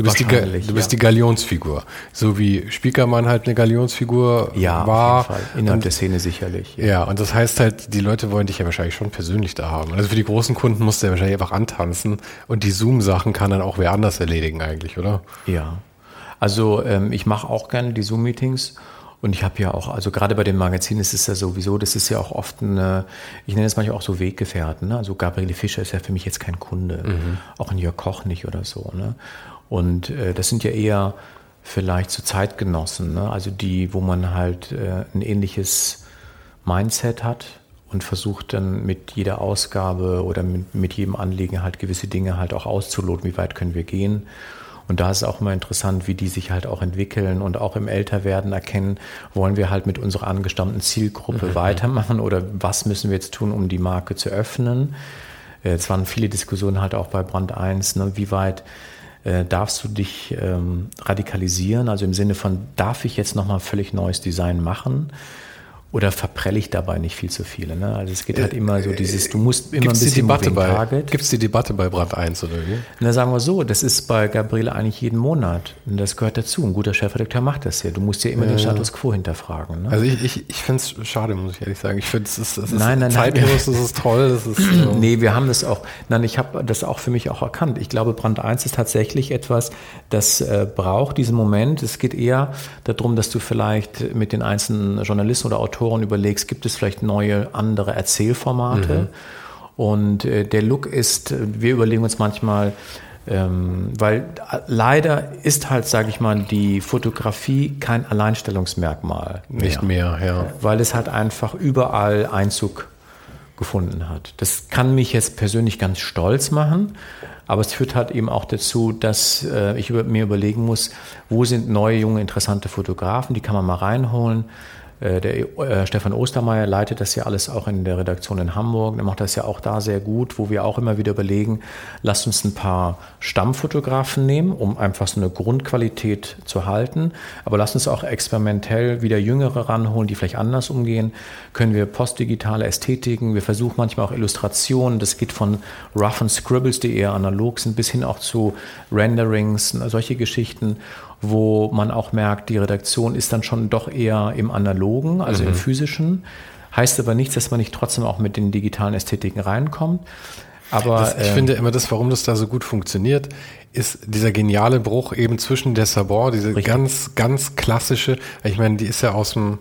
Du bist, die, du bist ja. die Galionsfigur. So wie Spiekermann halt eine Galionsfigur ja, war. Auf jeden Fall. Innerhalb und, der Szene sicherlich. Ja. ja. und das heißt halt, die Leute wollen dich ja wahrscheinlich schon persönlich da haben. Also für die großen Kunden musst du ja wahrscheinlich einfach antanzen und die Zoom-Sachen kann dann auch wer anders erledigen eigentlich, oder? Ja. Also ähm, ich mache auch gerne die Zoom-Meetings. Und ich habe ja auch, also gerade bei den Magazinen ist es ja sowieso, das ist ja auch oft ein, ich nenne es manchmal auch so Weggefährten. Ne? Also Gabriele Fischer ist ja für mich jetzt kein Kunde, mhm. auch ein Jörg Koch nicht oder so. Ne? Und äh, das sind ja eher vielleicht so Zeitgenossen, ne? also die, wo man halt äh, ein ähnliches Mindset hat und versucht dann mit jeder Ausgabe oder mit, mit jedem Anliegen halt gewisse Dinge halt auch auszuloten, wie weit können wir gehen. Und da ist es auch mal interessant, wie die sich halt auch entwickeln und auch im Älterwerden erkennen, wollen wir halt mit unserer angestammten Zielgruppe mhm. weitermachen oder was müssen wir jetzt tun, um die Marke zu öffnen. Äh, es waren viele Diskussionen halt auch bei Brand 1, ne, wie weit äh, darfst du dich ähm, radikalisieren, also im Sinne von, darf ich jetzt nochmal völlig neues Design machen? Oder verprelle ich dabei nicht viel zu viele? Ne? Also es geht halt immer so dieses, du musst immer Gibt's ein bisschen die Debatte bei, Target. Gibt es die Debatte bei Brand 1 oder wie? Na sagen wir so, das ist bei Gabriele eigentlich jeden Monat. Und das gehört dazu. Ein guter Chefredakteur macht das ja. Du musst ja immer ja. den Status Quo hinterfragen. Ne? Also ich, ich, ich finde es schade, muss ich ehrlich sagen. Ich finde es ist, es ist nein, nein, zeitlos, es ist toll. Das ist, so. Nee, wir haben das auch, nein, ich habe das auch für mich auch erkannt. Ich glaube, Brand 1 ist tatsächlich etwas, das äh, braucht diesen Moment. Es geht eher darum, dass du vielleicht mit den einzelnen Journalisten oder Autoren überlegst, gibt es vielleicht neue, andere Erzählformate. Mhm. Und äh, der Look ist, wir überlegen uns manchmal, ähm, weil leider ist halt, sage ich mal, die Fotografie kein Alleinstellungsmerkmal. Nicht mehr, ja. Weil es halt einfach überall Einzug gefunden hat. Das kann mich jetzt persönlich ganz stolz machen, aber es führt halt eben auch dazu, dass äh, ich über, mir überlegen muss, wo sind neue, junge, interessante Fotografen, die kann man mal reinholen. Äh, der äh, Stefan Ostermeier leitet das ja alles auch in der Redaktion in Hamburg. Der macht das ja auch da sehr gut, wo wir auch immer wieder überlegen, lasst uns ein paar Stammfotografen nehmen, um einfach so eine Grundqualität zu halten. Aber lasst uns auch experimentell wieder Jüngere ranholen, die vielleicht anders umgehen. Können wir postdigitale Ästhetiken, wir versuchen manchmal auch Illustrationen. Das geht von Rough and Scribbles, die eher analog sind, bis hin auch zu Renderings, solche Geschichten wo man auch merkt, die Redaktion ist dann schon doch eher im analogen, also mhm. im physischen. Heißt aber nichts, dass man nicht trotzdem auch mit den digitalen Ästhetiken reinkommt. Aber das, ich äh, finde immer das, warum das da so gut funktioniert, ist dieser geniale Bruch eben zwischen der Sabor, diese richtig. ganz, ganz klassische, ich meine, die ist ja aus dem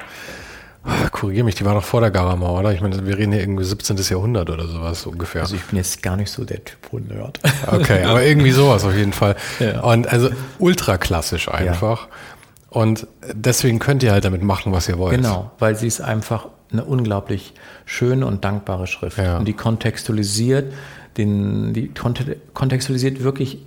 Korrigiere mich, die war noch vor der Garamau, oder? Ich meine, wir reden hier irgendwie 17. Jahrhundert oder sowas ungefähr. Also ich bin jetzt gar nicht so der Typ Nerd. Okay, aber irgendwie sowas auf jeden Fall. Ja. Und also ultra klassisch einfach. Ja. Und deswegen könnt ihr halt damit machen, was ihr wollt. Genau, weil sie ist einfach eine unglaublich schöne und dankbare Schrift. Ja. Und die kontextualisiert den, die kontextualisiert wirklich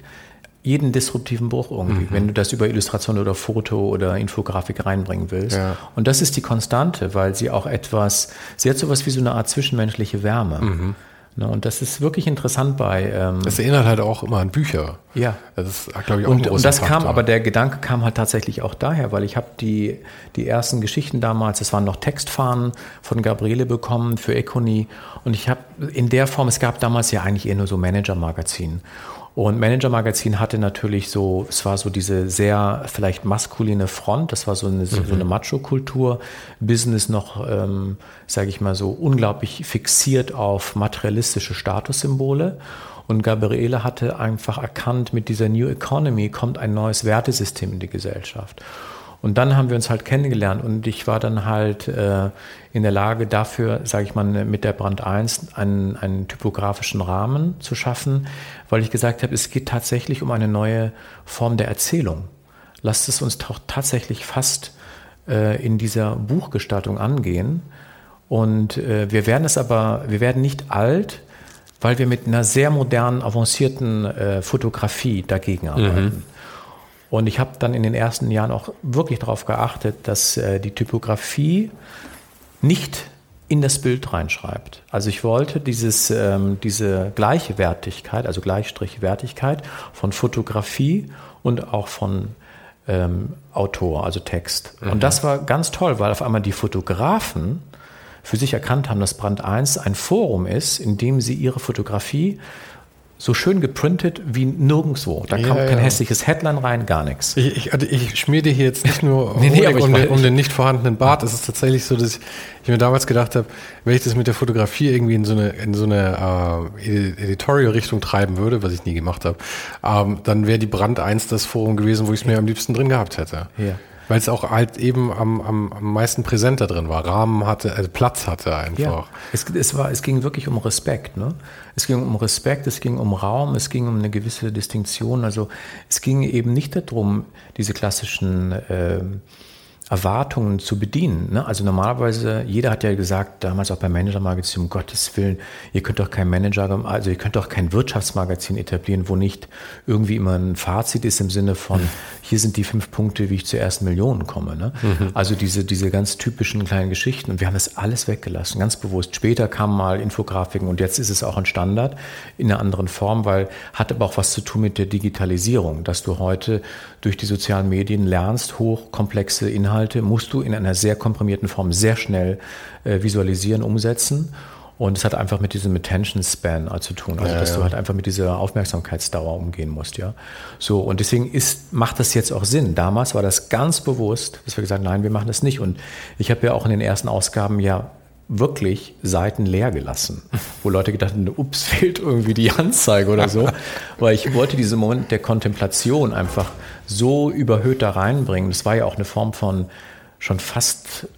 jeden disruptiven Bruch irgendwie, mhm. wenn du das über Illustration oder Foto oder Infografik reinbringen willst. Ja. Und das ist die Konstante, weil sie auch etwas, sie hat sowas wie so eine Art zwischenmenschliche Wärme. Mhm. Ne, und das ist wirklich interessant bei. Ähm, das erinnert halt auch immer an Bücher. Ja. Das ist, glaube ich, auch und, ein und das Faktor. kam, aber der Gedanke kam halt tatsächlich auch daher, weil ich habe die, die ersten Geschichten damals, das waren noch Textfahnen von Gabriele bekommen für Econi. Und ich habe in der Form, es gab damals ja eigentlich eher nur so Manager-Magazin. Und Manager Magazin hatte natürlich so, es war so diese sehr vielleicht maskuline Front, das war so eine, mhm. so eine Macho-Kultur, Business noch, ähm, sage ich mal so, unglaublich fixiert auf materialistische Statussymbole. Und Gabriele hatte einfach erkannt, mit dieser New Economy kommt ein neues Wertesystem in die Gesellschaft. Und dann haben wir uns halt kennengelernt und ich war dann halt äh, in der Lage dafür, sage ich mal, mit der Brand 1 einen, einen typografischen Rahmen zu schaffen, weil ich gesagt habe, es geht tatsächlich um eine neue Form der Erzählung. Lasst es uns doch tatsächlich fast äh, in dieser Buchgestaltung angehen. Und äh, wir werden es aber, wir werden nicht alt, weil wir mit einer sehr modernen, avancierten äh, Fotografie dagegen arbeiten. Mhm. Und ich habe dann in den ersten Jahren auch wirklich darauf geachtet, dass äh, die Typografie nicht in das Bild reinschreibt. Also ich wollte dieses, ähm, diese gleiche Wertigkeit, also Gleichstrich Wertigkeit von Fotografie und auch von ähm, Autor, also Text. Mhm. Und das war ganz toll, weil auf einmal die Fotografen für sich erkannt haben, dass Brand 1 ein Forum ist, in dem sie ihre Fotografie so schön geprintet wie nirgendwo. Da ja, kommt kein ja. hässliches Headline rein, gar nichts. Ich, ich, also ich schmier dir hier jetzt nicht nur nee, nee, um, den, um, den, nicht vorhandenen Bart. Es ist tatsächlich so, dass ich, ich, mir damals gedacht habe, wenn ich das mit der Fotografie irgendwie in so eine, in so eine äh, Editorial-Richtung treiben würde, was ich nie gemacht habe, ähm, dann wäre die Brand 1 das Forum gewesen, wo ich es mir am liebsten drin gehabt hätte. Ja weil es auch halt eben am, am, am meisten präsenter drin war. Rahmen hatte, also Platz hatte einfach. Ja, es, es, war, es ging wirklich um Respekt. Ne? Es ging um Respekt, es ging um Raum, es ging um eine gewisse Distinktion. Also es ging eben nicht darum, diese klassischen äh, Erwartungen zu bedienen. Ne? Also normalerweise, jeder hat ja gesagt, damals auch beim Manager-Magazin, um Gottes Willen, ihr könnt doch kein Manager, also ihr könnt doch kein Wirtschaftsmagazin etablieren, wo nicht irgendwie immer ein Fazit ist im Sinne von, hier sind die fünf Punkte, wie ich zu ersten Millionen komme. Ne? Mhm. Also diese, diese ganz typischen kleinen Geschichten. Und wir haben das alles weggelassen, ganz bewusst. Später kamen mal Infografiken und jetzt ist es auch ein Standard in einer anderen Form, weil hat aber auch was zu tun mit der Digitalisierung, dass du heute durch die sozialen Medien lernst, hochkomplexe Inhalte musst du in einer sehr komprimierten Form sehr schnell äh, visualisieren, umsetzen. Und es hat einfach mit diesem Attention Span zu tun, also ja, dass ja. du halt einfach mit dieser Aufmerksamkeitsdauer umgehen musst, ja. So und deswegen ist macht das jetzt auch Sinn. Damals war das ganz bewusst, dass wir gesagt, nein, wir machen das nicht. Und ich habe ja auch in den ersten Ausgaben ja wirklich Seiten leer gelassen, wo Leute gedacht haben, ups, fehlt irgendwie die Anzeige oder so, weil ich wollte diesen Moment der Kontemplation einfach so überhöht da reinbringen. Das war ja auch eine Form von schon fast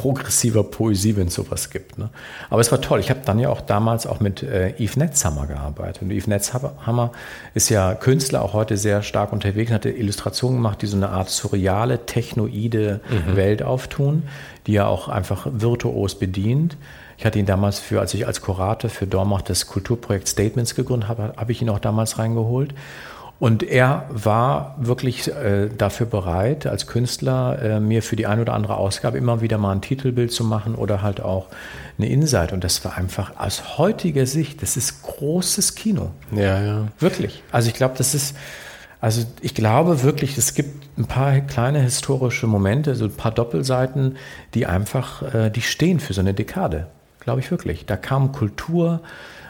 progressiver Poesie, wenn es sowas gibt. Ne? Aber es war toll. Ich habe dann ja auch damals auch mit äh, Yves Netzhammer gearbeitet. Und Yves Netzhammer ist ja Künstler, auch heute sehr stark unterwegs, hat Illustrationen gemacht, die so eine Art surreale, technoide mhm. Welt auftun, die er auch einfach virtuos bedient. Ich hatte ihn damals für, als ich als Kurator für Dormacht das Kulturprojekt Statements gegründet habe, habe ich ihn auch damals reingeholt. Und er war wirklich äh, dafür bereit, als Künstler äh, mir für die eine oder andere Ausgabe immer wieder mal ein Titelbild zu machen oder halt auch eine Insight. Und das war einfach aus heutiger Sicht, das ist großes Kino. Ja, ja. Wirklich. Also ich glaube, das ist, also ich glaube wirklich, es gibt ein paar kleine historische Momente, so ein paar Doppelseiten, die einfach, äh, die stehen für so eine Dekade. Glaube ich wirklich. Da kam Kultur,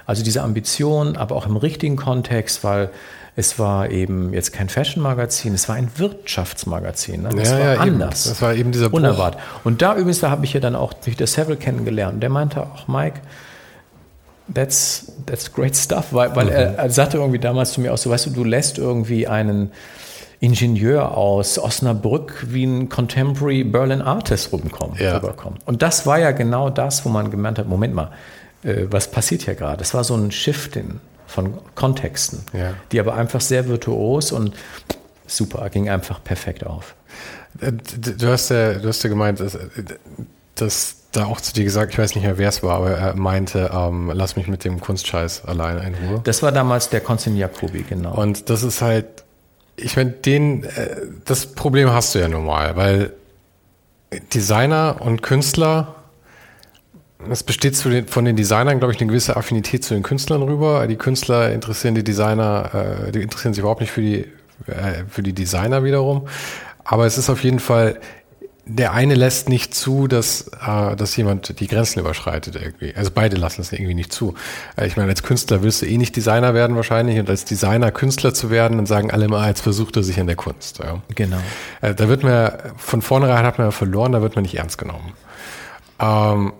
also diese Ambition, aber auch im richtigen Kontext, weil es war eben jetzt kein Fashion-Magazin, es war ein Wirtschaftsmagazin. Ne? Das ja, war ja, anders. Eben. Das war eben dieser Unerwartet. Und da übrigens, da habe ich ja dann auch Peter Seville kennengelernt. Der meinte auch, Mike, that's, that's great stuff, weil, weil mhm. er, er sagte irgendwie damals zu mir auch so, weißt du, du lässt irgendwie einen Ingenieur aus Osnabrück wie ein Contemporary Berlin Artist rumkommen, ja. rüberkommen. Und das war ja genau das, wo man gemeint hat, Moment mal, äh, was passiert hier gerade? Das war so ein Shift in, von Kontexten, ja. die aber einfach sehr virtuos und super, ging einfach perfekt auf. Äh, du hast ja, du hast ja gemeint, dass, dass da auch zu dir gesagt, ich weiß nicht mehr, wer es war, aber er meinte, ähm, lass mich mit dem Kunstscheiß alleine in Ruhe. Das war damals der Konstantin Jacobi, genau. Und das ist halt, ich meine, den, äh, das Problem hast du ja normal, weil Designer und Künstler es besteht den, von den Designern, glaube ich, eine gewisse Affinität zu den Künstlern rüber. Die Künstler interessieren die Designer, äh, die interessieren sich überhaupt nicht für die, äh, für die Designer wiederum. Aber es ist auf jeden Fall, der eine lässt nicht zu, dass, äh, dass jemand die Grenzen überschreitet irgendwie. Also beide lassen es irgendwie nicht zu. Äh, ich meine, als Künstler willst du eh nicht Designer werden wahrscheinlich und als Designer Künstler zu werden, dann sagen alle mal, jetzt versucht er sich in der Kunst. Ja. Genau. Äh, da wird man, von vornherein hat man ja verloren, da wird man nicht ernst genommen. Ähm,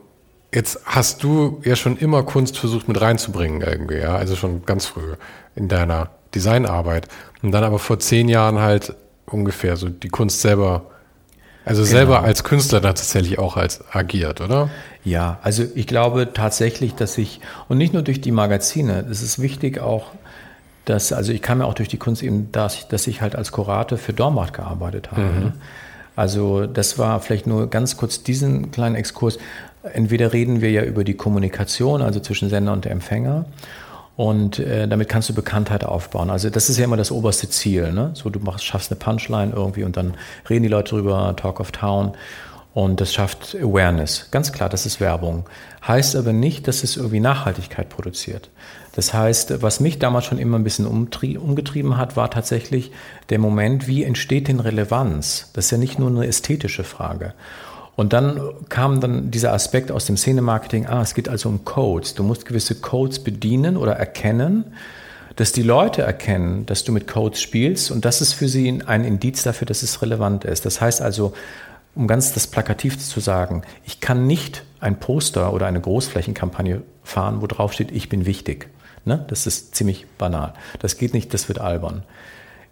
Jetzt hast du ja schon immer Kunst versucht mit reinzubringen irgendwie, ja, also schon ganz früh in deiner Designarbeit und dann aber vor zehn Jahren halt ungefähr so die Kunst selber, also genau. selber als Künstler dann tatsächlich auch als agiert, oder? Ja, also ich glaube tatsächlich, dass ich und nicht nur durch die Magazine, es ist wichtig auch, dass also ich kam ja auch durch die Kunst eben, dass, dass ich halt als Kurator für Dormacht gearbeitet habe. Mhm. Ne? Also das war vielleicht nur ganz kurz diesen kleinen Exkurs. Entweder reden wir ja über die Kommunikation, also zwischen Sender und Empfänger, und äh, damit kannst du Bekanntheit aufbauen. Also das ist ja immer das oberste Ziel. Ne? So, du machst, schaffst eine Punchline irgendwie und dann reden die Leute drüber, Talk of Town. Und das schafft Awareness. Ganz klar, das ist Werbung. Heißt aber nicht, dass es irgendwie Nachhaltigkeit produziert. Das heißt, was mich damals schon immer ein bisschen umgetrieben hat, war tatsächlich der Moment, wie entsteht denn Relevanz? Das ist ja nicht nur eine ästhetische Frage. Und dann kam dann dieser Aspekt aus dem Szenemarketing, ah, es geht also um Codes. Du musst gewisse Codes bedienen oder erkennen, dass die Leute erkennen, dass du mit Codes spielst und das ist für sie ein Indiz dafür, dass es relevant ist. Das heißt also, um ganz das plakativ zu sagen, ich kann nicht ein Poster oder eine Großflächenkampagne fahren, wo drauf steht, ich bin wichtig. Ne? Das ist ziemlich banal. Das geht nicht, das wird albern.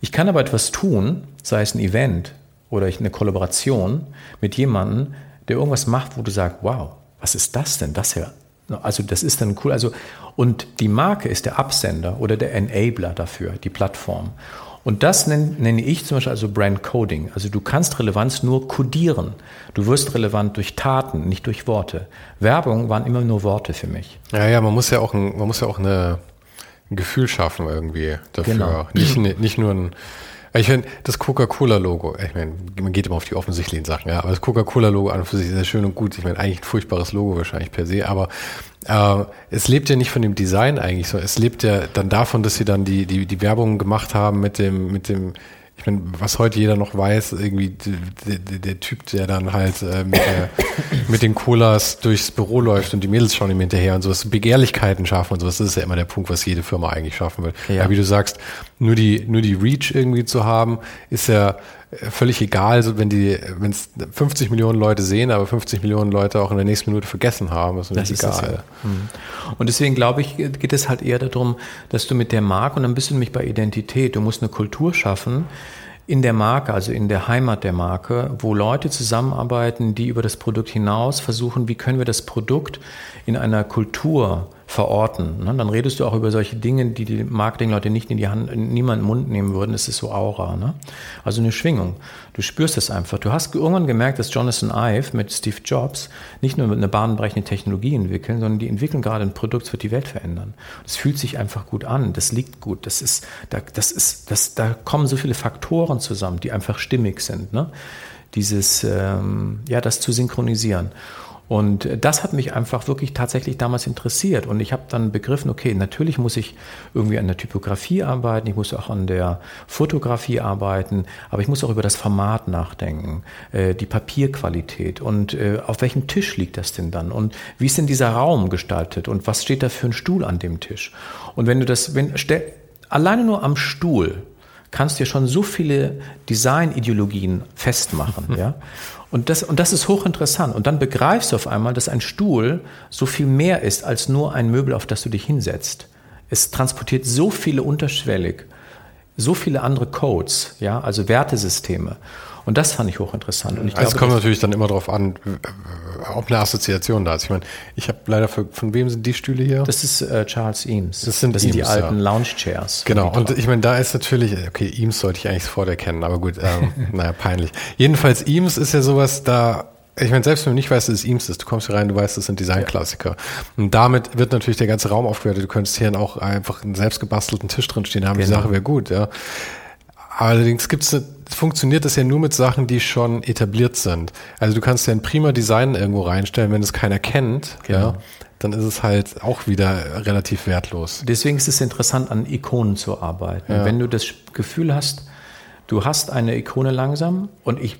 Ich kann aber etwas tun, sei es ein Event, oder eine Kollaboration mit jemandem, der irgendwas macht, wo du sagst, wow, was ist das denn? Das ja, also das ist dann cool. Also und die Marke ist der Absender oder der Enabler dafür, die Plattform. Und das nenne, ich zum Beispiel also Brand Coding. Also du kannst Relevanz nur kodieren. Du wirst relevant durch Taten, nicht durch Worte. Werbung waren immer nur Worte für mich. Ja, ja, man muss ja auch ein, man muss ja auch eine, ein Gefühl schaffen irgendwie dafür. Genau. Nicht, nicht nur ein ich finde, das Coca-Cola-Logo, ich meine, man geht immer auf die offensichtlichen Sachen, ja, aber das Coca-Cola-Logo an und für sich ist sehr schön und gut. Ich meine, eigentlich ein furchtbares Logo wahrscheinlich per se, aber äh, es lebt ja nicht von dem Design eigentlich, so es lebt ja dann davon, dass sie dann die, die, die Werbung gemacht haben mit dem, mit dem ich meine, was heute jeder noch weiß, irgendwie der, der, der Typ, der dann halt äh, mit, der, mit, den Colas durchs Büro läuft und die Mädels schauen ihm hinterher und sowas, Begehrlichkeiten schaffen und sowas, das ist ja immer der Punkt, was jede Firma eigentlich schaffen will. Ja. Aber wie du sagst, nur die, nur die Reach irgendwie zu haben, ist ja völlig egal, so wenn die, wenn es 50 Millionen Leute sehen, aber 50 Millionen Leute auch in der nächsten Minute vergessen haben, ist das ist egal. Das, ja. Hm. Und deswegen glaube ich, geht es halt eher darum, dass du mit der Marke und ein bisschen mich bei Identität, du musst eine Kultur schaffen, in der Marke, also in der Heimat der Marke, wo Leute zusammenarbeiten, die über das Produkt hinaus versuchen, wie können wir das Produkt in einer Kultur verorten. Ne? Dann redest du auch über solche Dinge, die die Marketingleute nicht in die Hand, niemand in den Mund nehmen würden. Das ist so Aura. Ne? Also eine Schwingung. Du spürst es einfach. Du hast irgendwann gemerkt, dass Jonathan Ive mit Steve Jobs nicht nur eine bahnbrechende Technologie entwickeln, sondern die entwickeln gerade ein Produkt, das wird die Welt verändern. Das fühlt sich einfach gut an. Das liegt gut. Das ist, da, das ist, das, da kommen so viele Faktoren zusammen, die einfach stimmig sind. Ne? Dieses, ähm, ja, das zu synchronisieren. Und das hat mich einfach wirklich tatsächlich damals interessiert. Und ich habe dann begriffen, okay, natürlich muss ich irgendwie an der Typografie arbeiten, ich muss auch an der Fotografie arbeiten, aber ich muss auch über das Format nachdenken, äh, die Papierqualität und äh, auf welchem Tisch liegt das denn dann und wie ist denn dieser Raum gestaltet und was steht da für ein Stuhl an dem Tisch. Und wenn du das, wenn, stell, alleine nur am Stuhl, kannst du ja schon so viele Designideologien festmachen, ja. Und das, und das ist hochinteressant. Und dann begreifst du auf einmal, dass ein Stuhl so viel mehr ist als nur ein Möbel, auf das du dich hinsetzt. Es transportiert so viele unterschwellig, so viele andere Codes, ja, also Wertesysteme. Und das fand ich hochinteressant. Und ich also glaube, es kommt natürlich dann immer darauf an, ob eine Assoziation da ist. Ich meine, ich habe leider für, von wem sind die Stühle hier? Das ist äh, Charles Eames. Das sind, das sind Eames, die alten ja. Lounge Chairs. Genau. Und ich meine, da ist natürlich, okay, Eames sollte ich eigentlich sofort erkennen, aber gut, ähm, naja, peinlich. Jedenfalls Eames ist ja sowas, da ich meine, selbst wenn du nicht weißt, dass es Eames ist, du kommst hier rein, du weißt, das sind Designklassiker. Ja. Und damit wird natürlich der ganze Raum aufgewertet. Du könntest hier auch einfach einen selbstgebastelten Tisch drin stehen haben. Genau. Die Sache wäre gut, ja. Allerdings gibt's eine funktioniert das ja nur mit Sachen, die schon etabliert sind. Also du kannst ja ein prima Design irgendwo reinstellen, wenn es keiner kennt, genau. ja, dann ist es halt auch wieder relativ wertlos. Deswegen ist es interessant, an Ikonen zu arbeiten. Ja. Wenn du das Gefühl hast, du hast eine Ikone langsam und ich,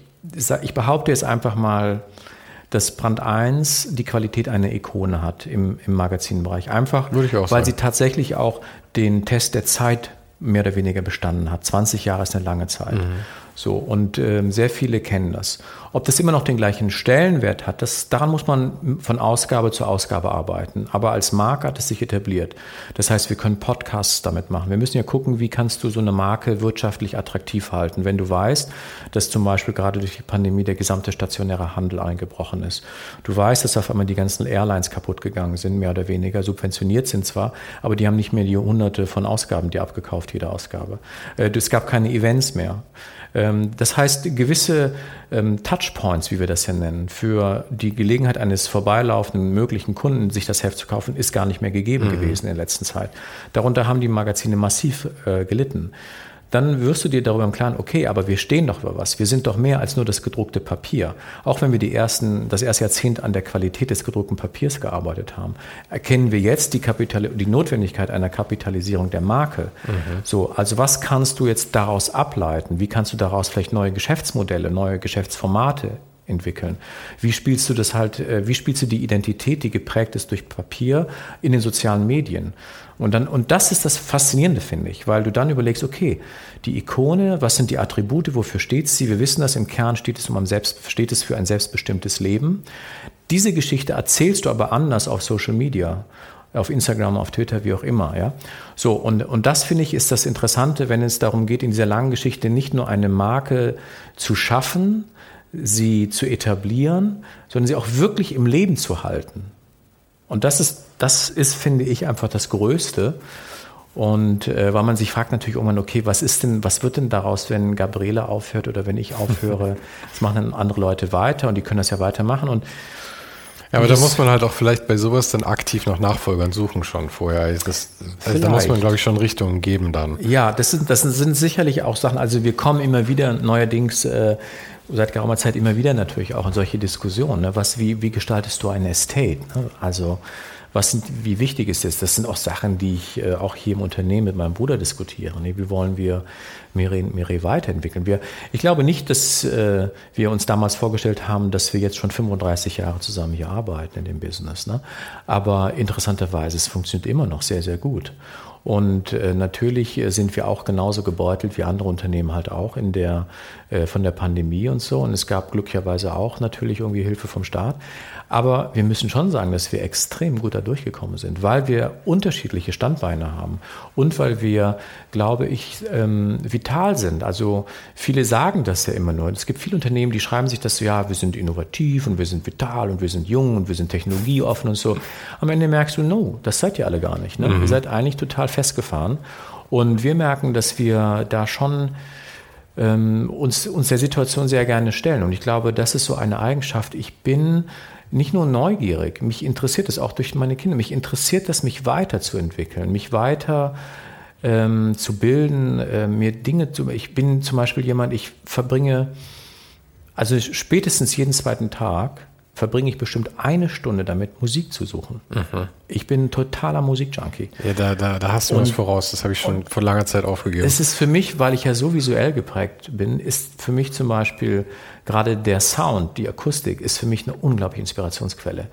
ich behaupte jetzt einfach mal, dass Brand 1 die Qualität einer Ikone hat im, im Magazinbereich. Einfach, weil sagen. sie tatsächlich auch den Test der Zeit mehr oder weniger bestanden hat. 20 Jahre ist eine lange Zeit. Mhm. So, und ähm, sehr viele kennen das. Ob das immer noch den gleichen Stellenwert hat, das, daran muss man von Ausgabe zu Ausgabe arbeiten. Aber als Marke hat es sich etabliert. Das heißt, wir können Podcasts damit machen. Wir müssen ja gucken, wie kannst du so eine Marke wirtschaftlich attraktiv halten, wenn du weißt, dass zum Beispiel gerade durch die Pandemie der gesamte stationäre Handel eingebrochen ist. Du weißt, dass auf einmal die ganzen Airlines kaputt gegangen sind, mehr oder weniger subventioniert sind zwar, aber die haben nicht mehr die hunderte von Ausgaben, die abgekauft, jede Ausgabe. Äh, es gab keine Events mehr. Ähm, das heißt, gewisse ähm, Touchpoints, wie wir das ja nennen, für die Gelegenheit eines vorbeilaufenden möglichen Kunden, sich das Heft zu kaufen, ist gar nicht mehr gegeben mhm. gewesen in der letzten Zeit. Darunter haben die Magazine massiv äh, gelitten dann wirst du dir darüber im Klaren, okay, aber wir stehen doch über was. Wir sind doch mehr als nur das gedruckte Papier. Auch wenn wir die ersten, das erste Jahrzehnt an der Qualität des gedruckten Papiers gearbeitet haben, erkennen wir jetzt die, Kapital die Notwendigkeit einer Kapitalisierung der Marke. Mhm. So, also was kannst du jetzt daraus ableiten? Wie kannst du daraus vielleicht neue Geschäftsmodelle, neue Geschäftsformate entwickeln. Wie spielst du das halt, äh, wie spielst du die Identität, die geprägt ist durch Papier in den sozialen Medien? Und dann, und das ist das Faszinierende, finde ich, weil du dann überlegst, okay, die Ikone, was sind die Attribute, wofür steht sie? Wir wissen, dass im Kern steht es um ein selbst, steht es für ein selbstbestimmtes Leben. Diese Geschichte erzählst du aber anders auf Social Media auf Instagram, auf Twitter, wie auch immer, ja. So, und, und das finde ich ist das Interessante, wenn es darum geht, in dieser langen Geschichte nicht nur eine Marke zu schaffen, sie zu etablieren, sondern sie auch wirklich im Leben zu halten. Und das ist, das ist, finde ich, einfach das Größte. Und äh, weil man sich fragt natürlich irgendwann, okay, was ist denn, was wird denn daraus, wenn Gabriele aufhört oder wenn ich aufhöre? Das machen dann andere Leute weiter und die können das ja weitermachen. Und ja, aber da muss man halt auch vielleicht bei sowas dann aktiv nach Nachfolgern suchen schon vorher. Das, also da muss man, glaube ich, schon Richtungen geben dann. Ja, das sind, das sind sicherlich auch Sachen, also wir kommen immer wieder neuerdings äh, seit geraumer Zeit immer wieder natürlich auch in solche Diskussionen. Ne? Was, wie, wie gestaltest du ein Estate? Ne? Also was sind, wie wichtig ist das? Das sind auch Sachen, die ich äh, auch hier im Unternehmen mit meinem Bruder diskutiere. Ne? Wie wollen wir Mire, Mire weiterentwickeln? Wir, ich glaube nicht, dass äh, wir uns damals vorgestellt haben, dass wir jetzt schon 35 Jahre zusammen hier arbeiten in dem Business. Ne? Aber interessanterweise, es funktioniert immer noch sehr, sehr gut. Und äh, natürlich sind wir auch genauso gebeutelt wie andere Unternehmen halt auch in der, äh, von der Pandemie und so. Und es gab glücklicherweise auch natürlich irgendwie Hilfe vom Staat. Aber wir müssen schon sagen, dass wir extrem gut da durchgekommen sind, weil wir unterschiedliche Standbeine haben und weil wir, glaube ich, ähm, vital sind. Also viele sagen das ja immer nur. Es gibt viele Unternehmen, die schreiben sich das so, ja, wir sind innovativ und wir sind vital und wir sind jung und wir sind technologieoffen und so. Am Ende merkst du, no, das seid ihr alle gar nicht. Ne? Mhm. Ihr seid eigentlich total festgefahren. Und wir merken, dass wir da schon ähm, uns, uns der Situation sehr gerne stellen. Und ich glaube, das ist so eine Eigenschaft. Ich bin nicht nur neugierig, mich interessiert es auch durch meine Kinder, mich interessiert es, mich weiterzuentwickeln, mich weiter ähm, zu bilden, äh, mir Dinge zu. Ich bin zum Beispiel jemand, ich verbringe also spätestens jeden zweiten Tag verbringe ich bestimmt eine Stunde damit, Musik zu suchen. Mhm. Ich bin ein totaler Musikjunkie. Ja, da, da, da hast du und, was voraus. Das habe ich schon vor langer Zeit aufgegeben. Es ist für mich, weil ich ja so visuell geprägt bin, ist für mich zum Beispiel gerade der Sound, die Akustik, ist für mich eine unglaubliche Inspirationsquelle.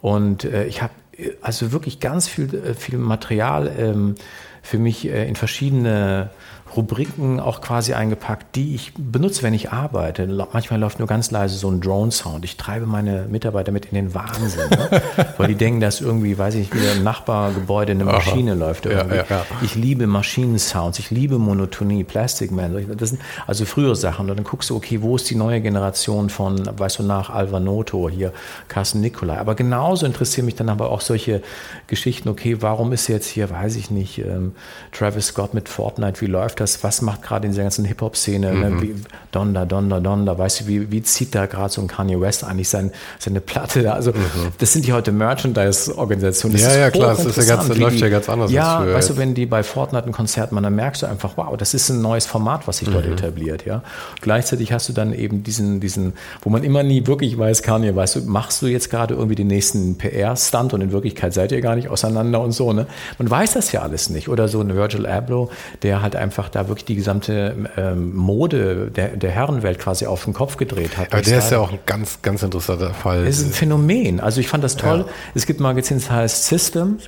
Und äh, ich habe äh, also wirklich ganz viel, äh, viel Material ähm, für mich äh, in verschiedene Rubriken auch quasi eingepackt, die ich benutze, wenn ich arbeite. Manchmal läuft nur ganz leise so ein Drone-Sound. Ich treibe meine Mitarbeiter mit in den Wahnsinn, ne? weil die denken, dass irgendwie, weiß ich nicht, wieder im Nachbargebäude eine Maschine Aha. läuft. Irgendwie. Ja, ja, ja. Ich liebe Maschinensounds, ich liebe Monotonie, Plastic Man. Das sind also frühere Sachen. Und dann guckst du, okay, wo ist die neue Generation von, weißt du, nach Alvanoto, hier Carsten Nicolai. Aber genauso interessieren mich dann aber auch solche Geschichten, okay, warum ist jetzt hier, weiß ich nicht, ähm, Travis Scott mit Fortnite, wie läuft das? Was macht gerade in dieser ganzen Hip-Hop-Szene? Ne? Mhm. Ne? Donda, Donda, Donda, weißt du, wie, wie zieht da gerade so ein Kanye West eigentlich sein, seine Platte? Also, mhm. das sind die heute Merchandise-Organisationen. Ja, ja, klar, das, ist ja ganz, das läuft ja ganz anders. Ja, als weißt du, wenn die bei Fortnite ein Konzert machen, dann merkst du einfach, wow, das ist ein neues Format, was sich mhm. dort etabliert, ja. Gleichzeitig hast du dann eben diesen, diesen, wo man immer nie wirklich weiß, Kanye, weißt du, machst du jetzt gerade irgendwie den nächsten PR-Stunt und in Wirklichkeit seid ihr gar nicht auseinander und so, ne? Man weiß das ja alles nicht. Oder so ein Virgil Abloh, der halt einfach da wirklich die gesamte ähm, Mode der, der Herrenwelt quasi auf den Kopf gedreht hat. Aber der ist ja auch ein ganz, ganz interessanter Fall. Es ist ein Phänomen. Also ich fand das toll. Ja. Es gibt ein Magazin, das heißt System.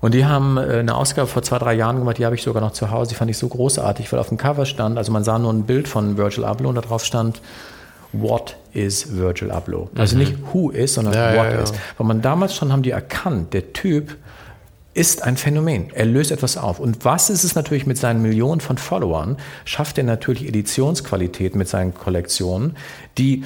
Und die haben äh, eine Ausgabe vor zwei, drei Jahren gemacht, die habe ich sogar noch zu Hause. Die fand ich so großartig, weil auf dem Cover stand, also man sah nur ein Bild von Virgil Abloh und da drauf stand, What is Virgil Abloh? Also mhm. nicht who is, sondern ja, what ja, is. Weil man damals schon haben die erkannt, der Typ ist ein Phänomen. Er löst etwas auf. Und was ist es natürlich mit seinen Millionen von Followern? Schafft er natürlich Editionsqualität mit seinen Kollektionen, die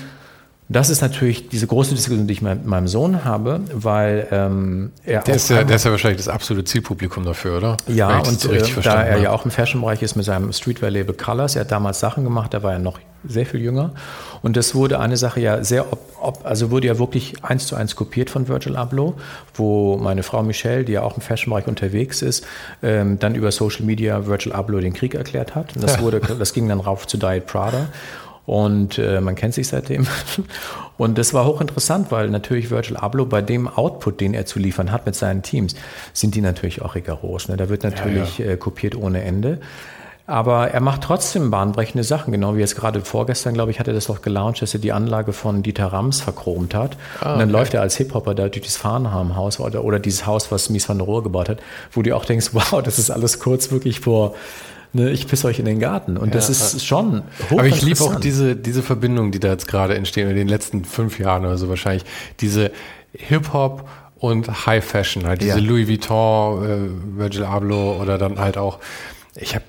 das ist natürlich diese große Diskussion, die ich mit meinem Sohn habe, weil ähm, er der ist, ja, der ist ja wahrscheinlich das absolute Zielpublikum dafür, oder? Ja, und so äh, da er ja auch im Fashion-Bereich ist mit seinem Streetwear-Label Colors, er hat damals Sachen gemacht, da war er noch sehr viel jünger. Und das wurde eine Sache ja sehr, ob, ob, also wurde ja wirklich eins zu eins kopiert von Virgil Abloh, wo meine Frau Michelle, die ja auch im Fashion-Bereich unterwegs ist, ähm, dann über Social Media Virgil Abloh den Krieg erklärt hat. Und das, wurde, das ging dann rauf zu Diet Prada. Und äh, man kennt sich seitdem. Und das war hochinteressant, weil natürlich Virgil Abloh bei dem Output, den er zu liefern hat mit seinen Teams, sind die natürlich auch rigoros. Ne? Da wird natürlich ja, ja. Äh, kopiert ohne Ende. Aber er macht trotzdem bahnbrechende Sachen, genau wie jetzt gerade vorgestern, glaube ich, hat er das doch gelauncht, dass er die Anlage von Dieter Rams verchromt hat. Ah, und dann okay. läuft er als Hip-Hopper da durch dieses Farnham-Haus oder, oder dieses Haus, was Mies van der Rohe gebaut hat, wo du auch denkst, wow, das ist alles kurz wirklich vor ne, ich pisse euch in den Garten. Und ja, das ist schon Aber ich liebe auch diese, diese Verbindung, die da jetzt gerade entstehen, in den letzten fünf Jahren oder so wahrscheinlich. Diese Hip-Hop und High Fashion, halt diese ja. Louis Vuitton, äh, Virgil Abloh oder dann halt auch, ich habe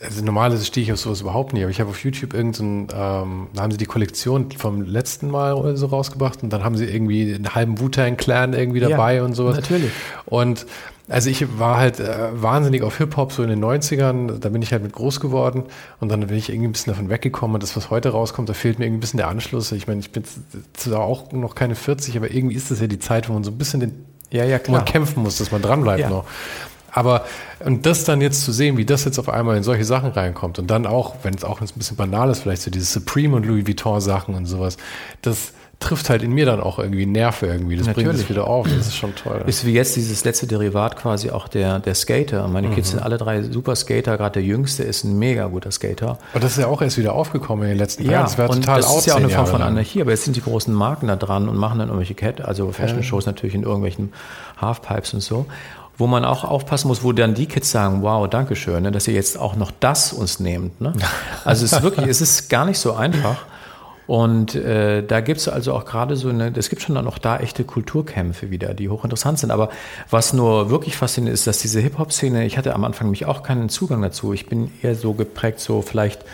also normalerweise stehe ich auf sowas überhaupt nicht, aber ich habe auf YouTube irgendein, ähm, da haben sie die Kollektion vom letzten Mal oder so rausgebracht und dann haben sie irgendwie einen halben Wu-Tang Clan irgendwie dabei ja, und sowas. Natürlich. Und Also ich war halt äh, wahnsinnig auf Hip-Hop so in den 90ern, da bin ich halt mit groß geworden und dann bin ich irgendwie ein bisschen davon weggekommen und das, was heute rauskommt, da fehlt mir irgendwie ein bisschen der Anschluss. Ich meine, ich bin zwar auch noch keine 40, aber irgendwie ist das ja die Zeit, wo man so ein bisschen den, ja, ja, klar. man kämpfen muss, dass man dranbleibt ja. noch. Aber und das dann jetzt zu sehen, wie das jetzt auf einmal in solche Sachen reinkommt und dann auch, wenn es auch ein bisschen banal ist, vielleicht so diese Supreme und Louis Vuitton Sachen und sowas, das trifft halt in mir dann auch irgendwie Nerven irgendwie. Das Natürlich. bringt es wieder auf. Das ist schon toll. Ist wie jetzt dieses letzte Derivat quasi auch der, der Skater. Meine mhm. Kids sind alle drei super Skater. Gerade der Jüngste ist ein mega guter Skater. Und das ist ja auch erst wieder aufgekommen in den letzten Jahren. Ja, das wäre total Das ist ja auch eine Form von Anarchie. Aber jetzt sind die großen Marken da dran und machen dann irgendwelche Cat, also Fashion-Shows natürlich in irgendwelchen Halfpipes und so wo man auch aufpassen muss, wo dann die Kids sagen, wow, danke schön, ne, dass ihr jetzt auch noch das uns nehmt. Ne? Also es ist wirklich, es ist gar nicht so einfach. Und äh, da gibt's also auch gerade so eine, es gibt schon dann auch da echte Kulturkämpfe wieder, die hochinteressant sind. Aber was nur wirklich faszinierend ist, dass diese Hip-Hop-Szene, ich hatte am Anfang mich auch keinen Zugang dazu. Ich bin eher so geprägt, so vielleicht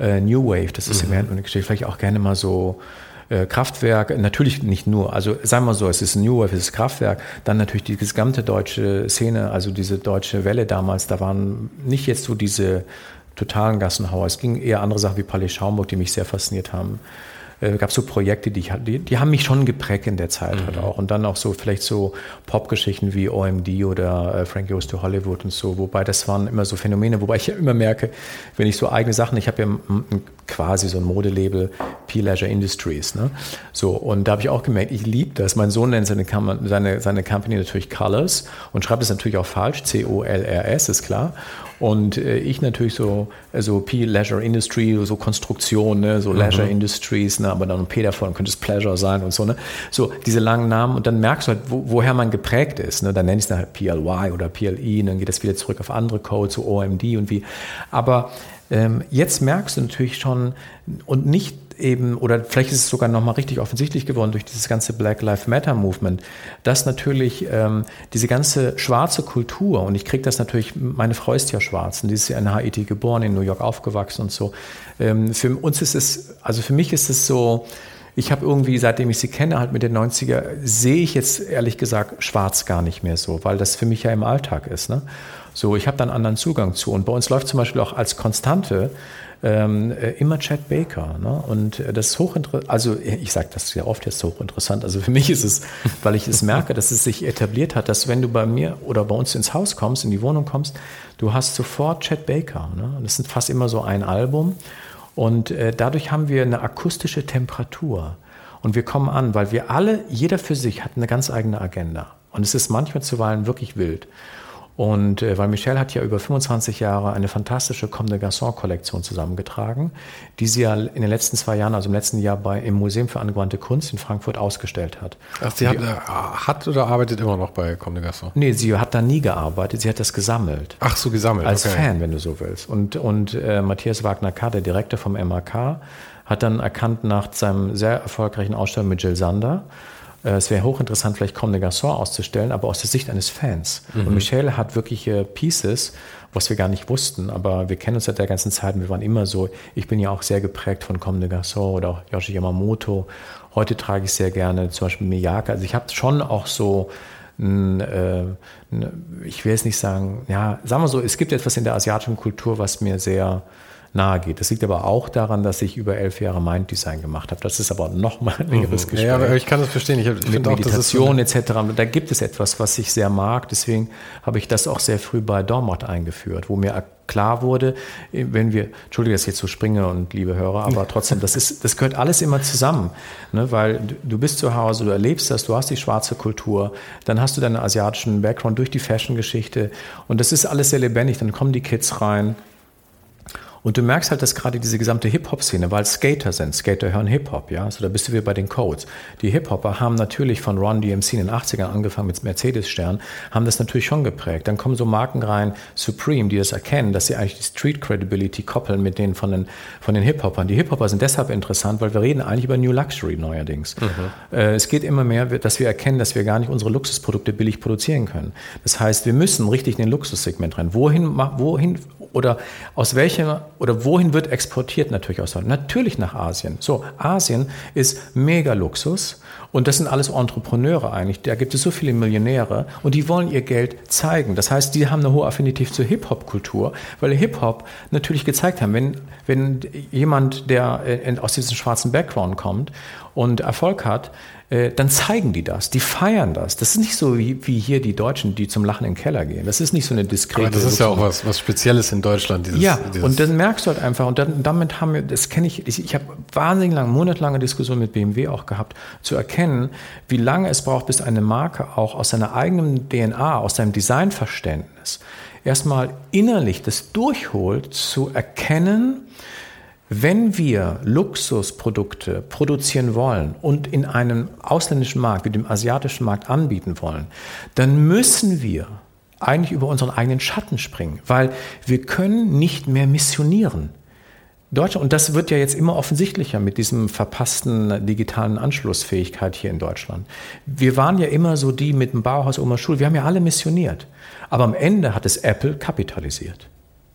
äh, New Wave, das ist mhm. im gestellt, vielleicht auch gerne mal so äh, Kraftwerk, natürlich nicht nur, also sagen wir so, es ist New Wave, es ist Kraftwerk, dann natürlich die gesamte deutsche Szene, also diese deutsche Welle damals, da waren nicht jetzt so diese totalen Gassenhauer. Es ging eher andere Sachen wie Palais Schaumburg, die mich sehr fasziniert haben. Äh, gab so Projekte, die, ich, die, die haben mich schon geprägt in der Zeit halt mhm. halt auch. Und dann auch so vielleicht so Popgeschichten wie OMD oder äh, Frank Goes to Hollywood und so. Wobei das waren immer so Phänomene, wobei ich ja immer merke, wenn ich so eigene Sachen, ich habe ja quasi so ein Modelabel, P-Leisure Industries. Ne? So, und da habe ich auch gemerkt, ich liebe das. Mein Sohn nennt seine, seine, seine Company natürlich Colors und schreibt es natürlich auch falsch, C-O-L-R-S, ist klar. Und äh, ich natürlich so, also P Leisure Industry, so Konstruktion, ne, so mhm. Leisure Industries, ne, aber dann ein P davon könnte es Pleasure sein und so, ne. So, diese langen Namen und dann merkst du halt, wo, woher man geprägt ist, ne. Dann nenne ich es dann halt PLY oder PLI, und dann geht das wieder zurück auf andere Codes, so OMD und wie. Aber ähm, jetzt merkst du natürlich schon, und nicht eben, oder vielleicht ist es sogar nochmal richtig offensichtlich geworden durch dieses ganze Black Lives Matter Movement, dass natürlich ähm, diese ganze schwarze Kultur, und ich kriege das natürlich, meine Frau ist ja schwarz und die ist ja in Haiti geboren, in New York aufgewachsen und so. Ähm, für uns ist es, also für mich ist es so, ich habe irgendwie, seitdem ich sie kenne, halt mit den 90er, sehe ich jetzt ehrlich gesagt schwarz gar nicht mehr so, weil das für mich ja im Alltag ist. Ne? So, ich habe da einen anderen Zugang zu. Und bei uns läuft zum Beispiel auch als Konstante ähm, äh, immer Chad Baker. Ne? Und äh, das ist hochinteressant, also ich sage das sehr oft jetzt hochinteressant. Also für mich ist es, weil ich es merke, dass es sich etabliert hat, dass wenn du bei mir oder bei uns ins Haus kommst, in die Wohnung kommst, du hast sofort Chad Baker. Ne? Und das sind fast immer so ein Album. Und äh, dadurch haben wir eine akustische Temperatur. Und wir kommen an, weil wir alle, jeder für sich hat eine ganz eigene Agenda. Und es ist manchmal zuweilen wirklich wild. Und äh, weil Michelle hat ja über 25 Jahre eine fantastische Comme des Garçons-Kollektion zusammengetragen, die sie ja in den letzten zwei Jahren, also im letzten Jahr bei, im Museum für angewandte Kunst in Frankfurt ausgestellt hat. Ach, sie hat, die, äh, hat, oder arbeitet immer noch bei Comme des Garçons? Nee, sie hat da nie gearbeitet, sie hat das gesammelt. Ach so, gesammelt. Als okay. Fan, wenn du so willst. Und, und äh, Matthias Wagner-K., der Direktor vom MAK, hat dann erkannt nach seinem sehr erfolgreichen Ausstellung mit Jill Sander, es wäre hochinteressant, vielleicht Comme des Garçons auszustellen, aber aus der Sicht eines Fans. Mhm. Und Michelle hat wirkliche Pieces, was wir gar nicht wussten, aber wir kennen uns seit der ganzen Zeit und wir waren immer so, ich bin ja auch sehr geprägt von Comme des Garçons oder auch Yoshi Yamamoto. Heute trage ich sehr gerne zum Beispiel Miyake. Also ich habe schon auch so ein, äh, ich will jetzt nicht sagen, ja, sagen wir so, es gibt etwas in der asiatischen Kultur, was mir sehr nahe geht. Das liegt aber auch daran, dass ich über elf Jahre Minddesign gemacht habe. Das ist aber noch mal ein längeres mhm. Gespräch. Ja, aber ich kann das verstehen. Ich, ich Mit Meditation auch, so etc. Da gibt es etwas, was ich sehr mag. Deswegen habe ich das auch sehr früh bei Dormot eingeführt, wo mir klar wurde, wenn wir, entschuldige, dass ich jetzt so springe und liebe Hörer, aber trotzdem, das ist, das gehört alles immer zusammen, ne? weil du bist zu Hause, du erlebst das, du hast die schwarze Kultur, dann hast du deinen asiatischen Background durch die Fashion-Geschichte und das ist alles sehr lebendig, dann kommen die Kids rein, und du merkst halt, dass gerade diese gesamte Hip-Hop-Szene, weil Skater sind, Skater hören Hip-Hop, ja, also da bist du wieder bei den Codes. Die Hip-Hopper haben natürlich von Ron DMC in den 80ern angefangen mit Mercedes-Stern, haben das natürlich schon geprägt. Dann kommen so Marken rein, Supreme, die das erkennen, dass sie eigentlich die Street-Credibility koppeln mit denen von den, von den Hip-Hoppern. Die Hip-Hopper sind deshalb interessant, weil wir reden eigentlich über New Luxury neuerdings. Mhm. Äh, es geht immer mehr, dass wir erkennen, dass wir gar nicht unsere Luxusprodukte billig produzieren können. Das heißt, wir müssen richtig in den Luxussegment rein. Wohin, wohin oder aus welchem oder wohin wird exportiert natürlich aus? Natürlich nach Asien. So, Asien ist mega Luxus Und das sind alles Entrepreneure eigentlich. Da gibt es so viele Millionäre und die wollen ihr Geld zeigen. Das heißt, die haben eine hohe Affinität zur Hip-Hop-Kultur, weil Hip-Hop natürlich gezeigt haben, wenn, wenn jemand, der aus diesem schwarzen Background kommt und Erfolg hat, äh, dann zeigen die das, die feiern das. Das ist nicht so wie, wie hier die Deutschen, die zum Lachen in den Keller gehen. Das ist nicht so eine diskrete. Aber das ist ja auch was, was Spezielles in Deutschland. Dieses, ja, dieses und dann merkst du halt einfach, und dann, damit haben wir, das kenne ich, ich, ich habe wahnsinnig lange, monatelange Diskussionen mit BMW auch gehabt, zu erkennen, wie lange es braucht, bis eine Marke auch aus seiner eigenen DNA, aus seinem Designverständnis erstmal innerlich das durchholt, zu erkennen, wenn wir Luxusprodukte produzieren wollen und in einem ausländischen Markt wie dem asiatischen Markt anbieten wollen, dann müssen wir eigentlich über unseren eigenen Schatten springen, weil wir können nicht mehr missionieren. Deutschland, und das wird ja jetzt immer offensichtlicher mit diesem verpassten digitalen Anschlussfähigkeit hier in Deutschland. Wir waren ja immer so die mit dem Bauhaus, Oma Schul, wir haben ja alle missioniert. Aber am Ende hat es Apple kapitalisiert.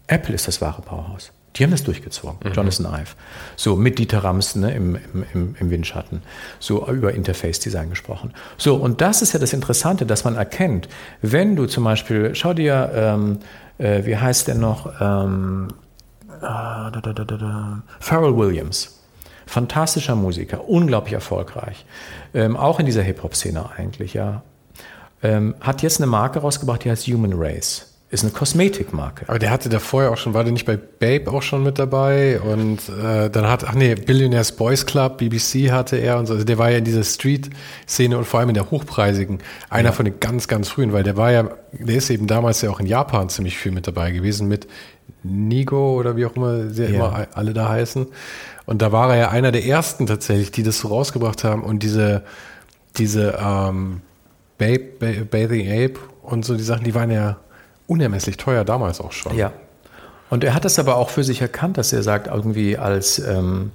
Apple ist das wahre Bauhaus. Die haben das durchgezogen, mhm. Jonathan Ive. So mit Dieter Rams ne, im, im, im Windschatten. So über Interface Design gesprochen. So, und das ist ja das Interessante, dass man erkennt, wenn du zum Beispiel, schau dir, ähm, äh, wie heißt der noch, ähm, äh, da, da, da, Pharrell Williams. Fantastischer Musiker, unglaublich erfolgreich. Ähm, auch in dieser Hip-Hop-Szene eigentlich, ja. Ähm, hat jetzt eine Marke rausgebracht, die heißt Human Race ist eine Kosmetikmarke. Aber der hatte da vorher auch schon, war der nicht bei Babe auch schon mit dabei? Und äh, dann hat, ach nee, Billionaires Boys Club, BBC hatte er und so. Also der war ja in dieser Street-Szene und vor allem in der hochpreisigen, einer ja. von den ganz, ganz frühen, weil der war ja, der ist eben damals ja auch in Japan ziemlich viel mit dabei gewesen, mit Nigo oder wie auch immer sie ja. immer alle da heißen. Und da war er ja einer der ersten tatsächlich, die das so rausgebracht haben und diese, diese ähm, Babe, Babe, Bathing Ape und so die Sachen, die waren ja unermesslich teuer damals auch schon. Ja. Und er hat das aber auch für sich erkannt, dass er sagt, irgendwie als, ähm,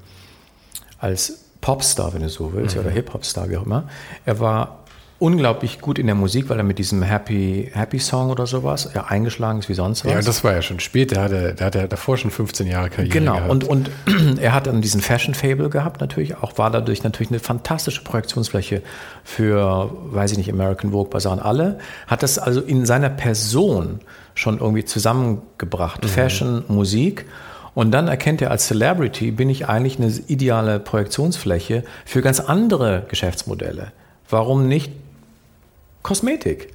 als Popstar, wenn du so willst, mhm. oder Hip-Hop-Star, wie auch immer, er war unglaublich gut in der Musik, weil er mit diesem Happy, Happy Song oder sowas ja, eingeschlagen ist wie sonst was. Ja, das war ja schon spät. Der hatte, der hatte davor schon 15 Jahre Karriere Genau. Gehabt. Und, und er hat dann diesen Fashion Fable gehabt natürlich. Auch war dadurch natürlich eine fantastische Projektionsfläche für, weiß ich nicht, American Vogue, Bazaar und alle. Hat das also in seiner Person schon irgendwie zusammengebracht. Mhm. Fashion, Musik. Und dann erkennt er als Celebrity, bin ich eigentlich eine ideale Projektionsfläche für ganz andere Geschäftsmodelle. Warum nicht Kosmetik.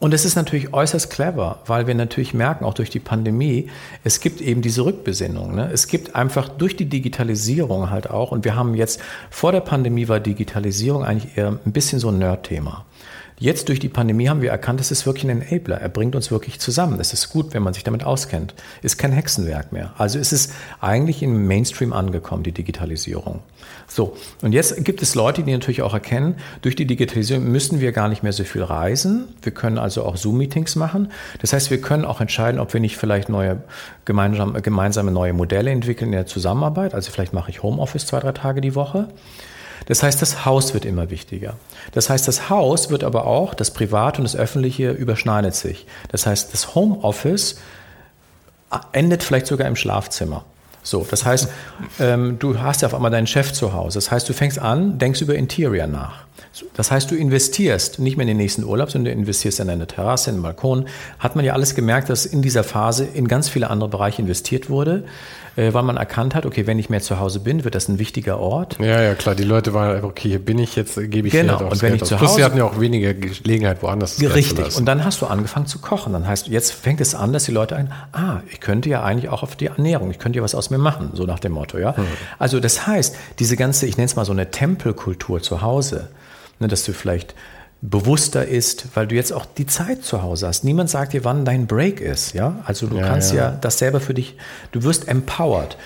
Und es ist natürlich äußerst clever, weil wir natürlich merken, auch durch die Pandemie, es gibt eben diese Rückbesinnung. Ne? Es gibt einfach durch die Digitalisierung halt auch, und wir haben jetzt, vor der Pandemie war Digitalisierung eigentlich eher ein bisschen so ein Nerd-Thema. Jetzt durch die Pandemie haben wir erkannt, es ist wirklich ein Enabler. Er bringt uns wirklich zusammen. Es ist gut, wenn man sich damit auskennt. Ist kein Hexenwerk mehr. Also es ist eigentlich im Mainstream angekommen, die Digitalisierung. So. Und jetzt gibt es Leute, die natürlich auch erkennen, durch die Digitalisierung müssen wir gar nicht mehr so viel reisen. Wir können also auch Zoom-Meetings machen. Das heißt, wir können auch entscheiden, ob wir nicht vielleicht neue gemeinsame, gemeinsame neue Modelle entwickeln in der Zusammenarbeit. Also vielleicht mache ich Homeoffice zwei, drei Tage die Woche. Das heißt, das Haus wird immer wichtiger. Das heißt, das Haus wird aber auch, das Private und das Öffentliche überschneidet sich. Das heißt, das Homeoffice endet vielleicht sogar im Schlafzimmer. So, das heißt, ähm, du hast ja auf einmal deinen Chef zu Hause. Das heißt, du fängst an, denkst über Interior nach. Das heißt, du investierst nicht mehr in den nächsten Urlaub, sondern du investierst in eine Terrasse, in einen Balkon. Hat man ja alles gemerkt, dass in dieser Phase in ganz viele andere Bereiche investiert wurde, äh, weil man erkannt hat, okay, wenn ich mehr zu Hause bin, wird das ein wichtiger Ort. Ja, ja, klar. Die Leute waren, okay, hier bin ich, jetzt gebe ich genau. Halt und wenn Geld ich zu Hause, Plus, sie hatten ja auch weniger Gelegenheit, woanders zu Richtig. Und dann hast du angefangen zu kochen. Dann heißt, jetzt fängt es an, dass die Leute ein, ah, ich könnte ja eigentlich auch auf die Ernährung, ich könnte ja was aus mir machen, so nach dem Motto, ja. Hm. Also das heißt, diese ganze, ich nenne es mal so eine Tempelkultur zu Hause, ne, dass du vielleicht bewusster ist, weil du jetzt auch die Zeit zu Hause hast. Niemand sagt dir, wann dein Break ist, ja? Also du ja, kannst ja. ja das selber für dich, du wirst empowered.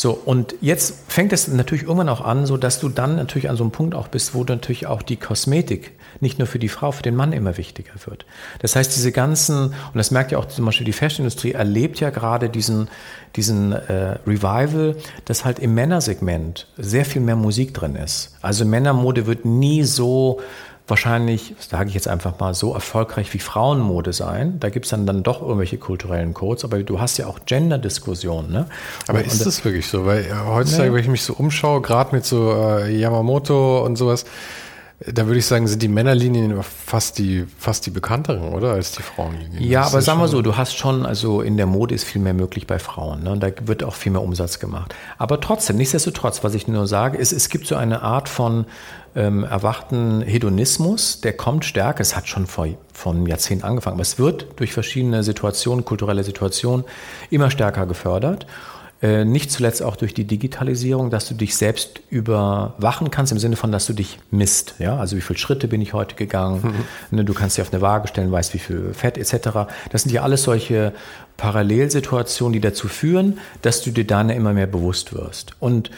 So, und jetzt fängt es natürlich irgendwann auch an, so dass du dann natürlich an so einem Punkt auch bist, wo natürlich auch die Kosmetik nicht nur für die Frau, für den Mann immer wichtiger wird. Das heißt, diese ganzen, und das merkt ja auch zum Beispiel die Fashionindustrie, erlebt ja gerade diesen, diesen äh, Revival, dass halt im Männersegment sehr viel mehr Musik drin ist. Also Männermode wird nie so wahrscheinlich, sage ich jetzt einfach mal, so erfolgreich wie Frauenmode sein. Da gibt es dann, dann doch irgendwelche kulturellen Codes, aber du hast ja auch Gender-Diskussionen. Ne? Aber und, ist das wirklich so? Weil äh, heutzutage, ne? wenn ich mich so umschaue, gerade mit so äh, Yamamoto und sowas, da würde ich sagen, sind die Männerlinien fast die, fast die bekannteren, oder? Als die Frauenlinien. Ja, das aber sagen wir so, du hast schon, also in der Mode ist viel mehr möglich bei Frauen. Ne? Und da wird auch viel mehr Umsatz gemacht. Aber trotzdem, nichtsdestotrotz, was ich nur sage, ist, es gibt so eine Art von ähm, erwachten Hedonismus, der kommt stärker. Es hat schon vor, vor einem Jahrzehnt angefangen, aber es wird durch verschiedene Situationen, kulturelle Situationen immer stärker gefördert. Äh, nicht zuletzt auch durch die Digitalisierung, dass du dich selbst überwachen kannst, im Sinne von, dass du dich misst. Ja? Also wie viele Schritte bin ich heute gegangen? Mhm. Du kannst dich auf eine Waage stellen, weißt wie viel Fett etc. Das sind ja alles solche Parallelsituationen, die dazu führen, dass du dir dann immer mehr bewusst wirst. Und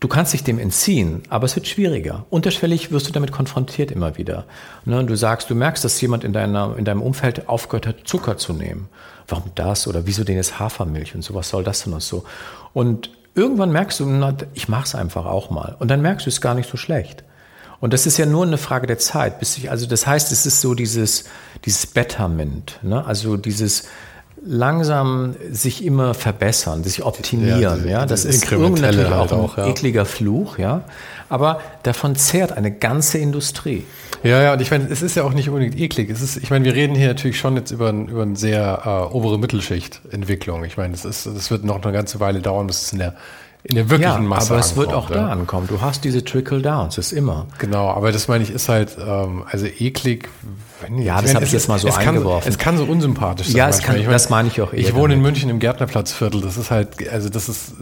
Du kannst dich dem entziehen, aber es wird schwieriger. Unterschwellig wirst du damit konfrontiert immer wieder. Ne, du sagst, du merkst, dass jemand in, deiner, in deinem Umfeld aufgehört hat, Zucker zu nehmen. Warum das? Oder wieso denn jetzt Hafermilch und so? Was soll das denn noch so? Und irgendwann merkst du, na, ich mach's einfach auch mal. Und dann merkst du, es ist gar nicht so schlecht. Und das ist ja nur eine Frage der Zeit. Bis ich, also das heißt, es ist so dieses, dieses Betterment. Ne? Also dieses, langsam sich immer verbessern, sich optimieren. Ja, ja, das ist irgendwie halt auch ein ja. ekliger Fluch, ja. Aber davon zehrt eine ganze Industrie. Ja, ja, und ich meine, es ist ja auch nicht unbedingt eklig. Es ist, ich meine, wir reden hier natürlich schon jetzt über, über eine sehr äh, obere Mittelschicht-Entwicklung. Ich meine, es ist, es wird noch eine ganze Weile dauern, bis es in der in der wirklichen ja, Masse aber es wird auch ja. da ankommen. Du hast diese Trickle-Downs, das ist immer. Genau, aber das meine ich, ist halt, ähm, also eklig. Wenn, ja, das habe ich jetzt mal so es eingeworfen. Kann, es kann so unsympathisch sein. Ja, es kann, ich mein, das meine ich auch. Ich wohne damit. in München im Gärtnerplatzviertel. Das ist halt, also das ist,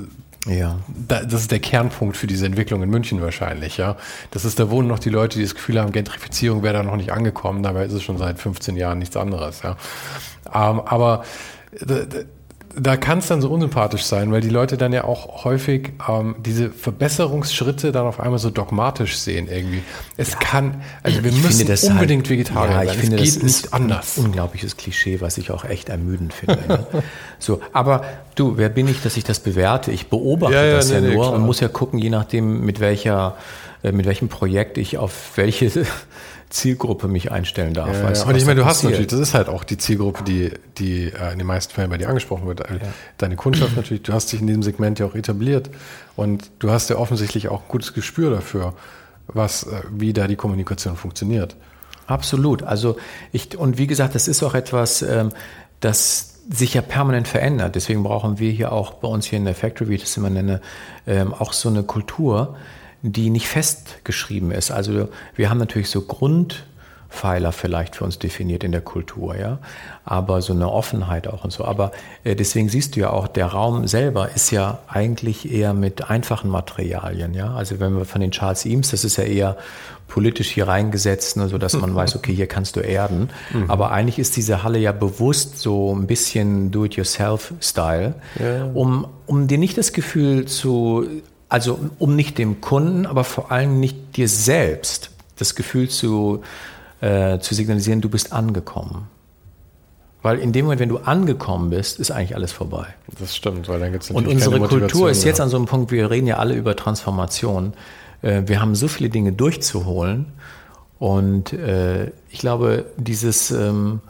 ja. Da, das ist der Kernpunkt für diese Entwicklung in München wahrscheinlich, ja. Das ist, da wohnen noch die Leute, die das Gefühl haben, Gentrifizierung wäre da noch nicht angekommen. Dabei ist es schon seit 15 Jahren nichts anderes, ja. Ähm, aber da kann es dann so unsympathisch sein, weil die Leute dann ja auch häufig ähm, diese Verbesserungsschritte dann auf einmal so dogmatisch sehen irgendwie. Es ja. kann, also wir müssen halt unbedingt halt, Vegetarier ja, ich sein. Finde, es geht das nicht anders. Ein unglaubliches Klischee, was ich auch echt ermüdend finde. ne? So, aber du, wer bin ich, dass ich das bewerte? Ich beobachte ja, das ja, nee, nur nee, und muss ja gucken, je nachdem, mit welcher, äh, mit welchem Projekt ich auf welche Zielgruppe mich einstellen darf. Ja, weißt, ja. Und ich meine, du hast natürlich, das ist halt auch die Zielgruppe, die, die äh, in den meisten Fällen bei dir angesprochen wird. Ja. Deine Kundschaft natürlich, du hast dich in diesem Segment ja auch etabliert und du hast ja offensichtlich auch ein gutes Gespür dafür, was, äh, wie da die Kommunikation funktioniert. Absolut. Also ich, und wie gesagt, das ist auch etwas, ähm, das sich ja permanent verändert. Deswegen brauchen wir hier auch bei uns hier in der Factory, wie ich das immer nenne, ähm, auch so eine Kultur, die nicht festgeschrieben ist. Also wir haben natürlich so Grundpfeiler vielleicht für uns definiert in der Kultur, ja, aber so eine Offenheit auch und so. Aber äh, deswegen siehst du ja auch, der Raum selber ist ja eigentlich eher mit einfachen Materialien, ja. Also wenn wir von den Charles Eames, das ist ja eher politisch hier reingesetzt, ne, so dass man weiß, okay, hier kannst du erden. Mhm. Aber eigentlich ist diese Halle ja bewusst so ein bisschen Do-it-yourself-Style, ja. um, um dir nicht das Gefühl zu also um nicht dem Kunden, aber vor allem nicht dir selbst das Gefühl zu, äh, zu signalisieren, du bist angekommen. Weil in dem Moment, wenn du angekommen bist, ist eigentlich alles vorbei. Das stimmt, weil dann gibt es Und unsere Kultur ist jetzt an so einem Punkt, wir reden ja alle über Transformation. Äh, wir haben so viele Dinge durchzuholen. Und äh, ich glaube, dieses... Ähm,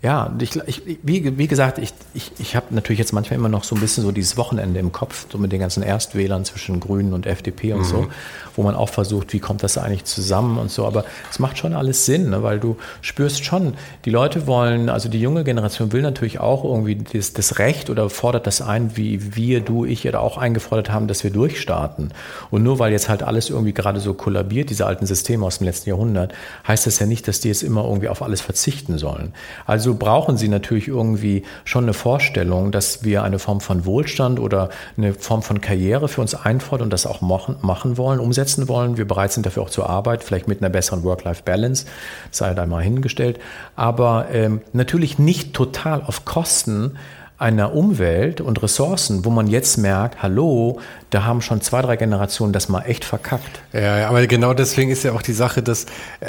ja, ich, ich, wie, wie gesagt, ich, ich, ich habe natürlich jetzt manchmal immer noch so ein bisschen so dieses Wochenende im Kopf, so mit den ganzen Erstwählern zwischen Grünen und FDP und mhm. so, wo man auch versucht, wie kommt das eigentlich zusammen und so. Aber es macht schon alles Sinn, ne? weil du spürst schon, die Leute wollen, also die junge Generation will natürlich auch irgendwie das, das Recht oder fordert das ein, wie wir, du, ich ja auch eingefordert haben, dass wir durchstarten. Und nur weil jetzt halt alles irgendwie gerade so kollabiert, diese alten Systeme aus dem letzten Jahrhundert, heißt das ja nicht, dass die jetzt immer irgendwie auf alles verzichten sollen. Also also brauchen sie natürlich irgendwie schon eine Vorstellung, dass wir eine Form von Wohlstand oder eine Form von Karriere für uns einfordern und das auch machen wollen, umsetzen wollen. Wir bereit sind dafür auch zur Arbeit, vielleicht mit einer besseren Work-Life-Balance, sei da mal hingestellt. Aber ähm, natürlich nicht total auf Kosten einer Umwelt und Ressourcen, wo man jetzt merkt, hallo, da haben schon zwei, drei Generationen das mal echt verkackt. Ja, aber genau deswegen ist ja auch die Sache, dass äh,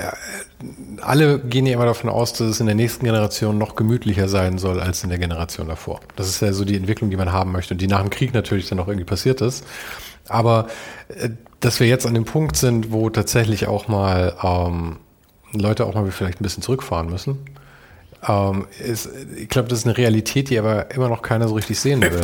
alle gehen ja immer davon aus, dass es in der nächsten Generation noch gemütlicher sein soll als in der Generation davor. Das ist ja so die Entwicklung, die man haben möchte und die nach dem Krieg natürlich dann noch irgendwie passiert ist. Aber äh, dass wir jetzt an dem Punkt sind, wo tatsächlich auch mal ähm, Leute auch mal vielleicht ein bisschen zurückfahren müssen ähm, ist, ich glaube, das ist eine Realität, die aber immer noch keiner so richtig sehen will.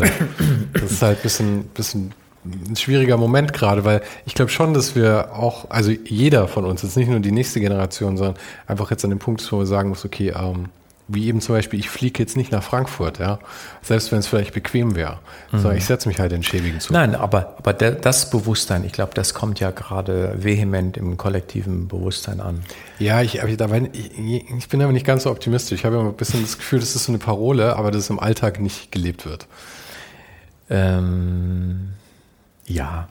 Das ist halt ein bisschen, bisschen ein schwieriger Moment gerade, weil ich glaube schon, dass wir auch, also jeder von uns, jetzt nicht nur die nächste Generation, sondern einfach jetzt an dem Punkt ist, wo wir sagen muss, okay, ähm, wie eben zum Beispiel, ich fliege jetzt nicht nach Frankfurt, ja, selbst wenn es vielleicht bequem wäre, mhm. sondern ich setze mich halt in schäbigen Zug. Nein, aber, aber das Bewusstsein, ich glaube, das kommt ja gerade vehement im kollektiven Bewusstsein an. Ja, ich, ich, ich bin aber nicht ganz so optimistisch. Ich habe immer ein bisschen das Gefühl, das ist so eine Parole, aber dass es im Alltag nicht gelebt wird. Ähm, ja,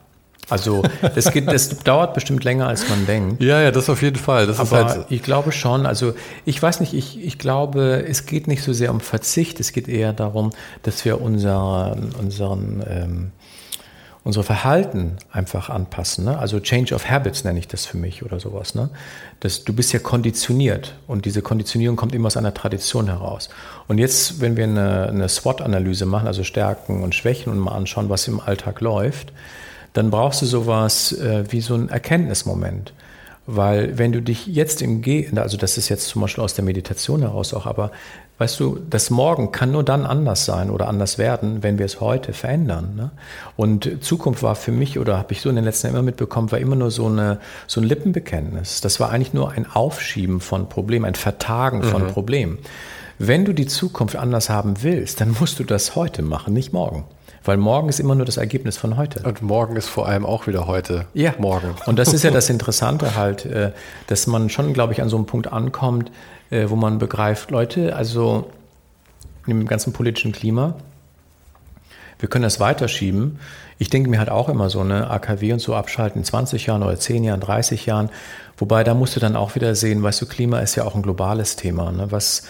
also das, geht, das dauert bestimmt länger, als man denkt. Ja, ja, das auf jeden Fall. Das Aber halt ich glaube schon, also ich weiß nicht, ich, ich glaube, es geht nicht so sehr um Verzicht, es geht eher darum, dass wir unser, unseren, ähm, unser Verhalten einfach anpassen. Ne? Also Change of Habits nenne ich das für mich oder sowas. Ne? Das, du bist ja konditioniert und diese Konditionierung kommt immer aus einer Tradition heraus. Und jetzt, wenn wir eine, eine SWOT-Analyse machen, also Stärken und Schwächen und mal anschauen, was im Alltag läuft, dann brauchst du sowas äh, wie so ein Erkenntnismoment. Weil wenn du dich jetzt im Ge, also das ist jetzt zum Beispiel aus der Meditation heraus auch, aber weißt du, das Morgen kann nur dann anders sein oder anders werden, wenn wir es heute verändern. Ne? Und Zukunft war für mich, oder habe ich so in den letzten Jahren immer mitbekommen, war immer nur so, eine, so ein Lippenbekenntnis. Das war eigentlich nur ein Aufschieben von Problemen, ein Vertagen von mhm. Problemen. Wenn du die Zukunft anders haben willst, dann musst du das heute machen, nicht morgen. Weil morgen ist immer nur das Ergebnis von heute. Und morgen ist vor allem auch wieder heute. Ja. Morgen. Und das ist ja das Interessante halt, äh, dass man schon, glaube ich, an so einem Punkt ankommt, äh, wo man begreift, Leute, also im ganzen politischen Klima, wir können das weiterschieben. Ich denke mir halt auch immer so, eine AKW und so abschalten in 20 Jahren oder 10 Jahren, 30 Jahren. Wobei da musst du dann auch wieder sehen, weißt du, Klima ist ja auch ein globales Thema. Ne? Was,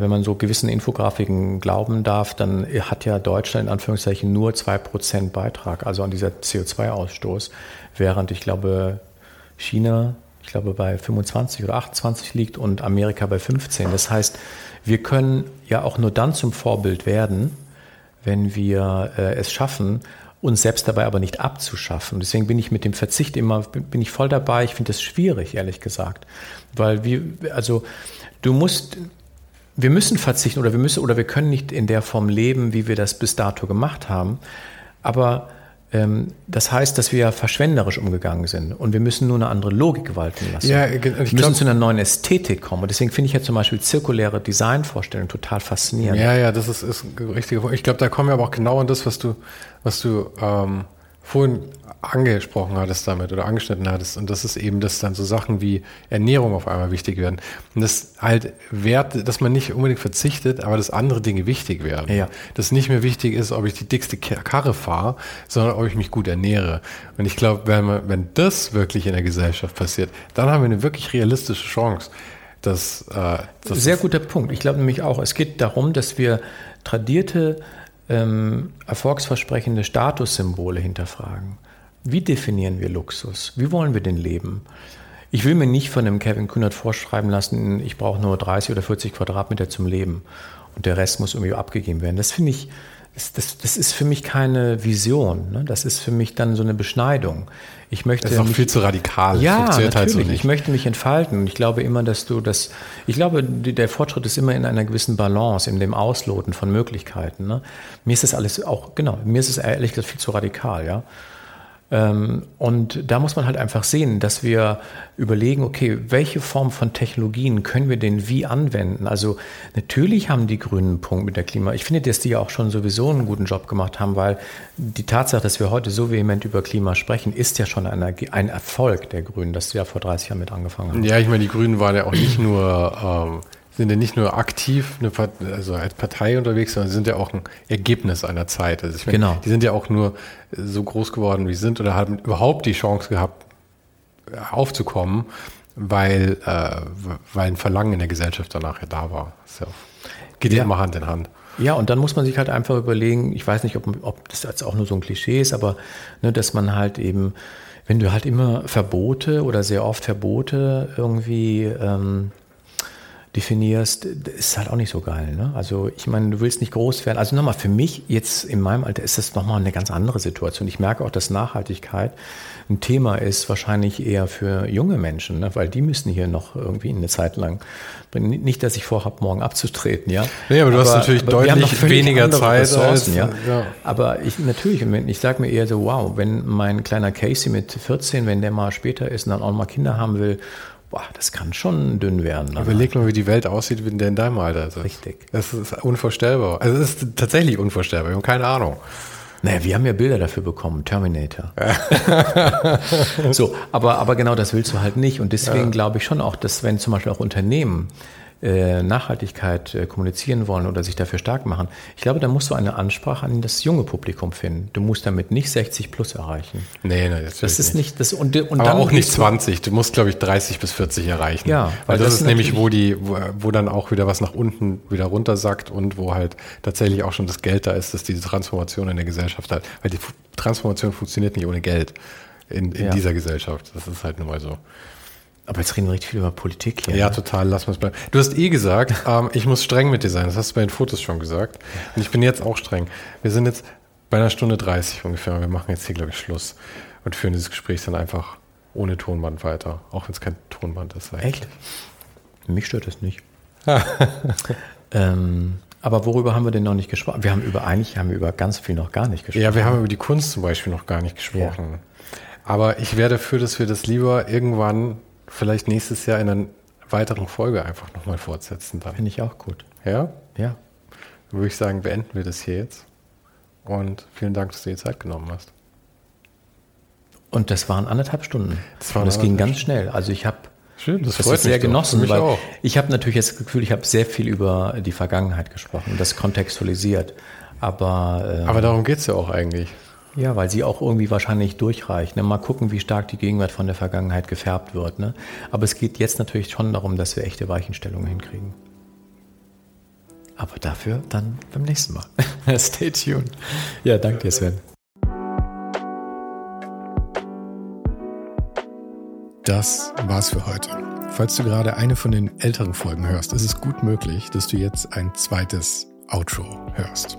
wenn man so gewissen Infografiken glauben darf, dann hat ja Deutschland in Anführungszeichen nur 2% Beitrag, also an dieser CO2-Ausstoß, während ich glaube China, ich glaube bei 25 oder 28 liegt und Amerika bei 15. Das heißt, wir können ja auch nur dann zum Vorbild werden, wenn wir äh, es schaffen, uns selbst dabei aber nicht abzuschaffen. Deswegen bin ich mit dem Verzicht immer, bin ich voll dabei. Ich finde das schwierig, ehrlich gesagt. Weil wir, also du musst, wir müssen verzichten oder wir müssen oder wir können nicht in der Form leben, wie wir das bis dato gemacht haben. Aber ähm, das heißt, dass wir verschwenderisch umgegangen sind und wir müssen nur eine andere Logik walten lassen. Ja, ich wir müssen glaub, zu einer neuen Ästhetik kommen. Und deswegen finde ich ja zum Beispiel zirkuläre Designvorstellungen total faszinierend. Ja, ja, das ist, ist ein richtiger. Ich glaube, da kommen wir aber auch genau an das, was du, was du ähm, vorhin angesprochen hattest damit oder angeschnitten hattest. Und das ist eben, dass dann so Sachen wie Ernährung auf einmal wichtig werden. Und das halt Wert, dass man nicht unbedingt verzichtet, aber dass andere Dinge wichtig werden. Ja. Dass nicht mehr wichtig ist, ob ich die dickste Karre fahre, sondern ob ich mich gut ernähre. Und ich glaube, wenn, man, wenn das wirklich in der Gesellschaft passiert, dann haben wir eine wirklich realistische Chance. Dass, äh, das Sehr guter Punkt. Ich glaube nämlich auch, es geht darum, dass wir tradierte ähm, erfolgsversprechende Statussymbole hinterfragen. Wie definieren wir Luxus? Wie wollen wir den leben? Ich will mir nicht von dem Kevin Kühnert vorschreiben lassen, ich brauche nur 30 oder 40 Quadratmeter zum Leben und der Rest muss irgendwie abgegeben werden. Das finde ich, das, das, das, ist für mich keine Vision. Ne? Das ist für mich dann so eine Beschneidung. Ich möchte das ist auch mich, viel zu radikal. Ja, natürlich. Halt so ich möchte mich entfalten. Und ich glaube immer, dass du das. Ich glaube, der Fortschritt ist immer in einer gewissen Balance, in dem Ausloten von Möglichkeiten. Ne? Mir ist das alles auch genau. Mir ist es ehrlich gesagt viel zu radikal. Ja. Ähm, und da muss man halt einfach sehen, dass wir überlegen, okay, welche Form von Technologien können wir denn wie anwenden? Also natürlich haben die Grünen einen Punkt mit der Klima. Ich finde, dass die ja auch schon sowieso einen guten Job gemacht haben, weil die Tatsache, dass wir heute so vehement über Klima sprechen, ist ja schon ein, ein Erfolg der Grünen, dass sie ja vor 30 Jahren mit angefangen haben. Ja, ich meine, die Grünen waren ja auch nicht nur ähm sind ja nicht nur aktiv eine, also als Partei unterwegs, sondern sind ja auch ein Ergebnis einer Zeit. Also ich meine, genau. die sind ja auch nur so groß geworden, wie sie sind oder haben überhaupt die Chance gehabt, aufzukommen, weil, äh, weil ein Verlangen in der Gesellschaft danach ja da war. Ja geht ja immer Hand in Hand. Ja, und dann muss man sich halt einfach überlegen, ich weiß nicht, ob, ob das jetzt auch nur so ein Klischee ist, aber ne, dass man halt eben, wenn du halt immer Verbote oder sehr oft Verbote irgendwie ähm, definierst, ist halt auch nicht so geil. Ne? Also ich meine, du willst nicht groß werden. Also nochmal, für mich jetzt in meinem Alter ist das nochmal eine ganz andere Situation. Ich merke auch, dass Nachhaltigkeit ein Thema ist, wahrscheinlich eher für junge Menschen, ne? weil die müssen hier noch irgendwie eine Zeit lang nicht, dass ich vorhabe, morgen abzutreten, ja. Nee, aber du aber, hast natürlich deutlich weniger Zeit. Ressourcen, als, ja? ja. Aber ich natürlich, ich sage mir eher so, wow, wenn mein kleiner Casey mit 14, wenn der mal später ist und dann auch mal Kinder haben will, boah, das kann schon dünn werden. Ne? Überleg mal, wie die Welt aussieht, wenn der in deinem Alter ist. Richtig. Das ist unvorstellbar. Also es ist tatsächlich unvorstellbar. Wir haben keine Ahnung. Naja, wir haben ja Bilder dafür bekommen, Terminator. so, aber, aber genau das willst du halt nicht. Und deswegen ja. glaube ich schon auch, dass wenn zum Beispiel auch Unternehmen Nachhaltigkeit äh, kommunizieren wollen oder sich dafür stark machen, ich glaube, da musst du eine Ansprache an das junge Publikum finden. Du musst damit nicht 60 plus erreichen. Nee, nee, das, das ist nicht das und, und Aber auch nicht 20. Du musst, glaube ich, 30 bis 40 erreichen. Ja, weil, weil das, das, ist nämlich, wo die, wo, wo dann auch wieder was nach unten wieder runtersackt und wo halt tatsächlich auch schon das Geld da ist, dass diese Transformation in der Gesellschaft hat. Weil die Transformation funktioniert nicht ohne Geld in, in ja. dieser Gesellschaft. Das ist halt nun mal so. Aber jetzt reden wir richtig viel über Politik hier. Ja, ne? total. Lass mal es bleiben. Du hast eh gesagt, ähm, ich muss streng mit dir sein. Das hast du bei den Fotos schon gesagt. Und ich bin jetzt auch streng. Wir sind jetzt bei einer Stunde 30 ungefähr. Wir machen jetzt hier, glaube ich, Schluss und führen dieses Gespräch dann einfach ohne Tonband weiter. Auch wenn es kein Tonband ist. Echt? Mich stört das nicht. ähm, aber worüber haben wir denn noch nicht gesprochen? Wir haben über, eigentlich haben wir über ganz viel noch gar nicht gesprochen. Ja, wir haben über die Kunst zum Beispiel noch gar nicht gesprochen. Ja. Aber ich wäre dafür, dass wir das lieber irgendwann vielleicht nächstes Jahr in einer weiteren Folge einfach nochmal fortsetzen dann. Finde ich auch gut. Ja? Ja. Dann würde ich sagen, beenden wir das hier jetzt. Und vielen Dank, dass du dir Zeit genommen hast. Und das waren anderthalb Stunden. Das, war Und das ging ganz schnell. Also ich habe Schön, das, das freut sehr genossen, weil auch. ich habe natürlich jetzt das Gefühl, ich habe sehr viel über die Vergangenheit gesprochen, das kontextualisiert. Aber, äh, Aber darum geht es ja auch eigentlich. Ja, weil sie auch irgendwie wahrscheinlich durchreicht. Ne? Mal gucken, wie stark die Gegenwart von der Vergangenheit gefärbt wird. Ne? Aber es geht jetzt natürlich schon darum, dass wir echte Weichenstellungen hinkriegen. Aber dafür dann beim nächsten Mal. Stay tuned. Ja, danke dir, Sven. Das war's für heute. Falls du gerade eine von den älteren Folgen hörst, ist es gut möglich, dass du jetzt ein zweites Outro hörst.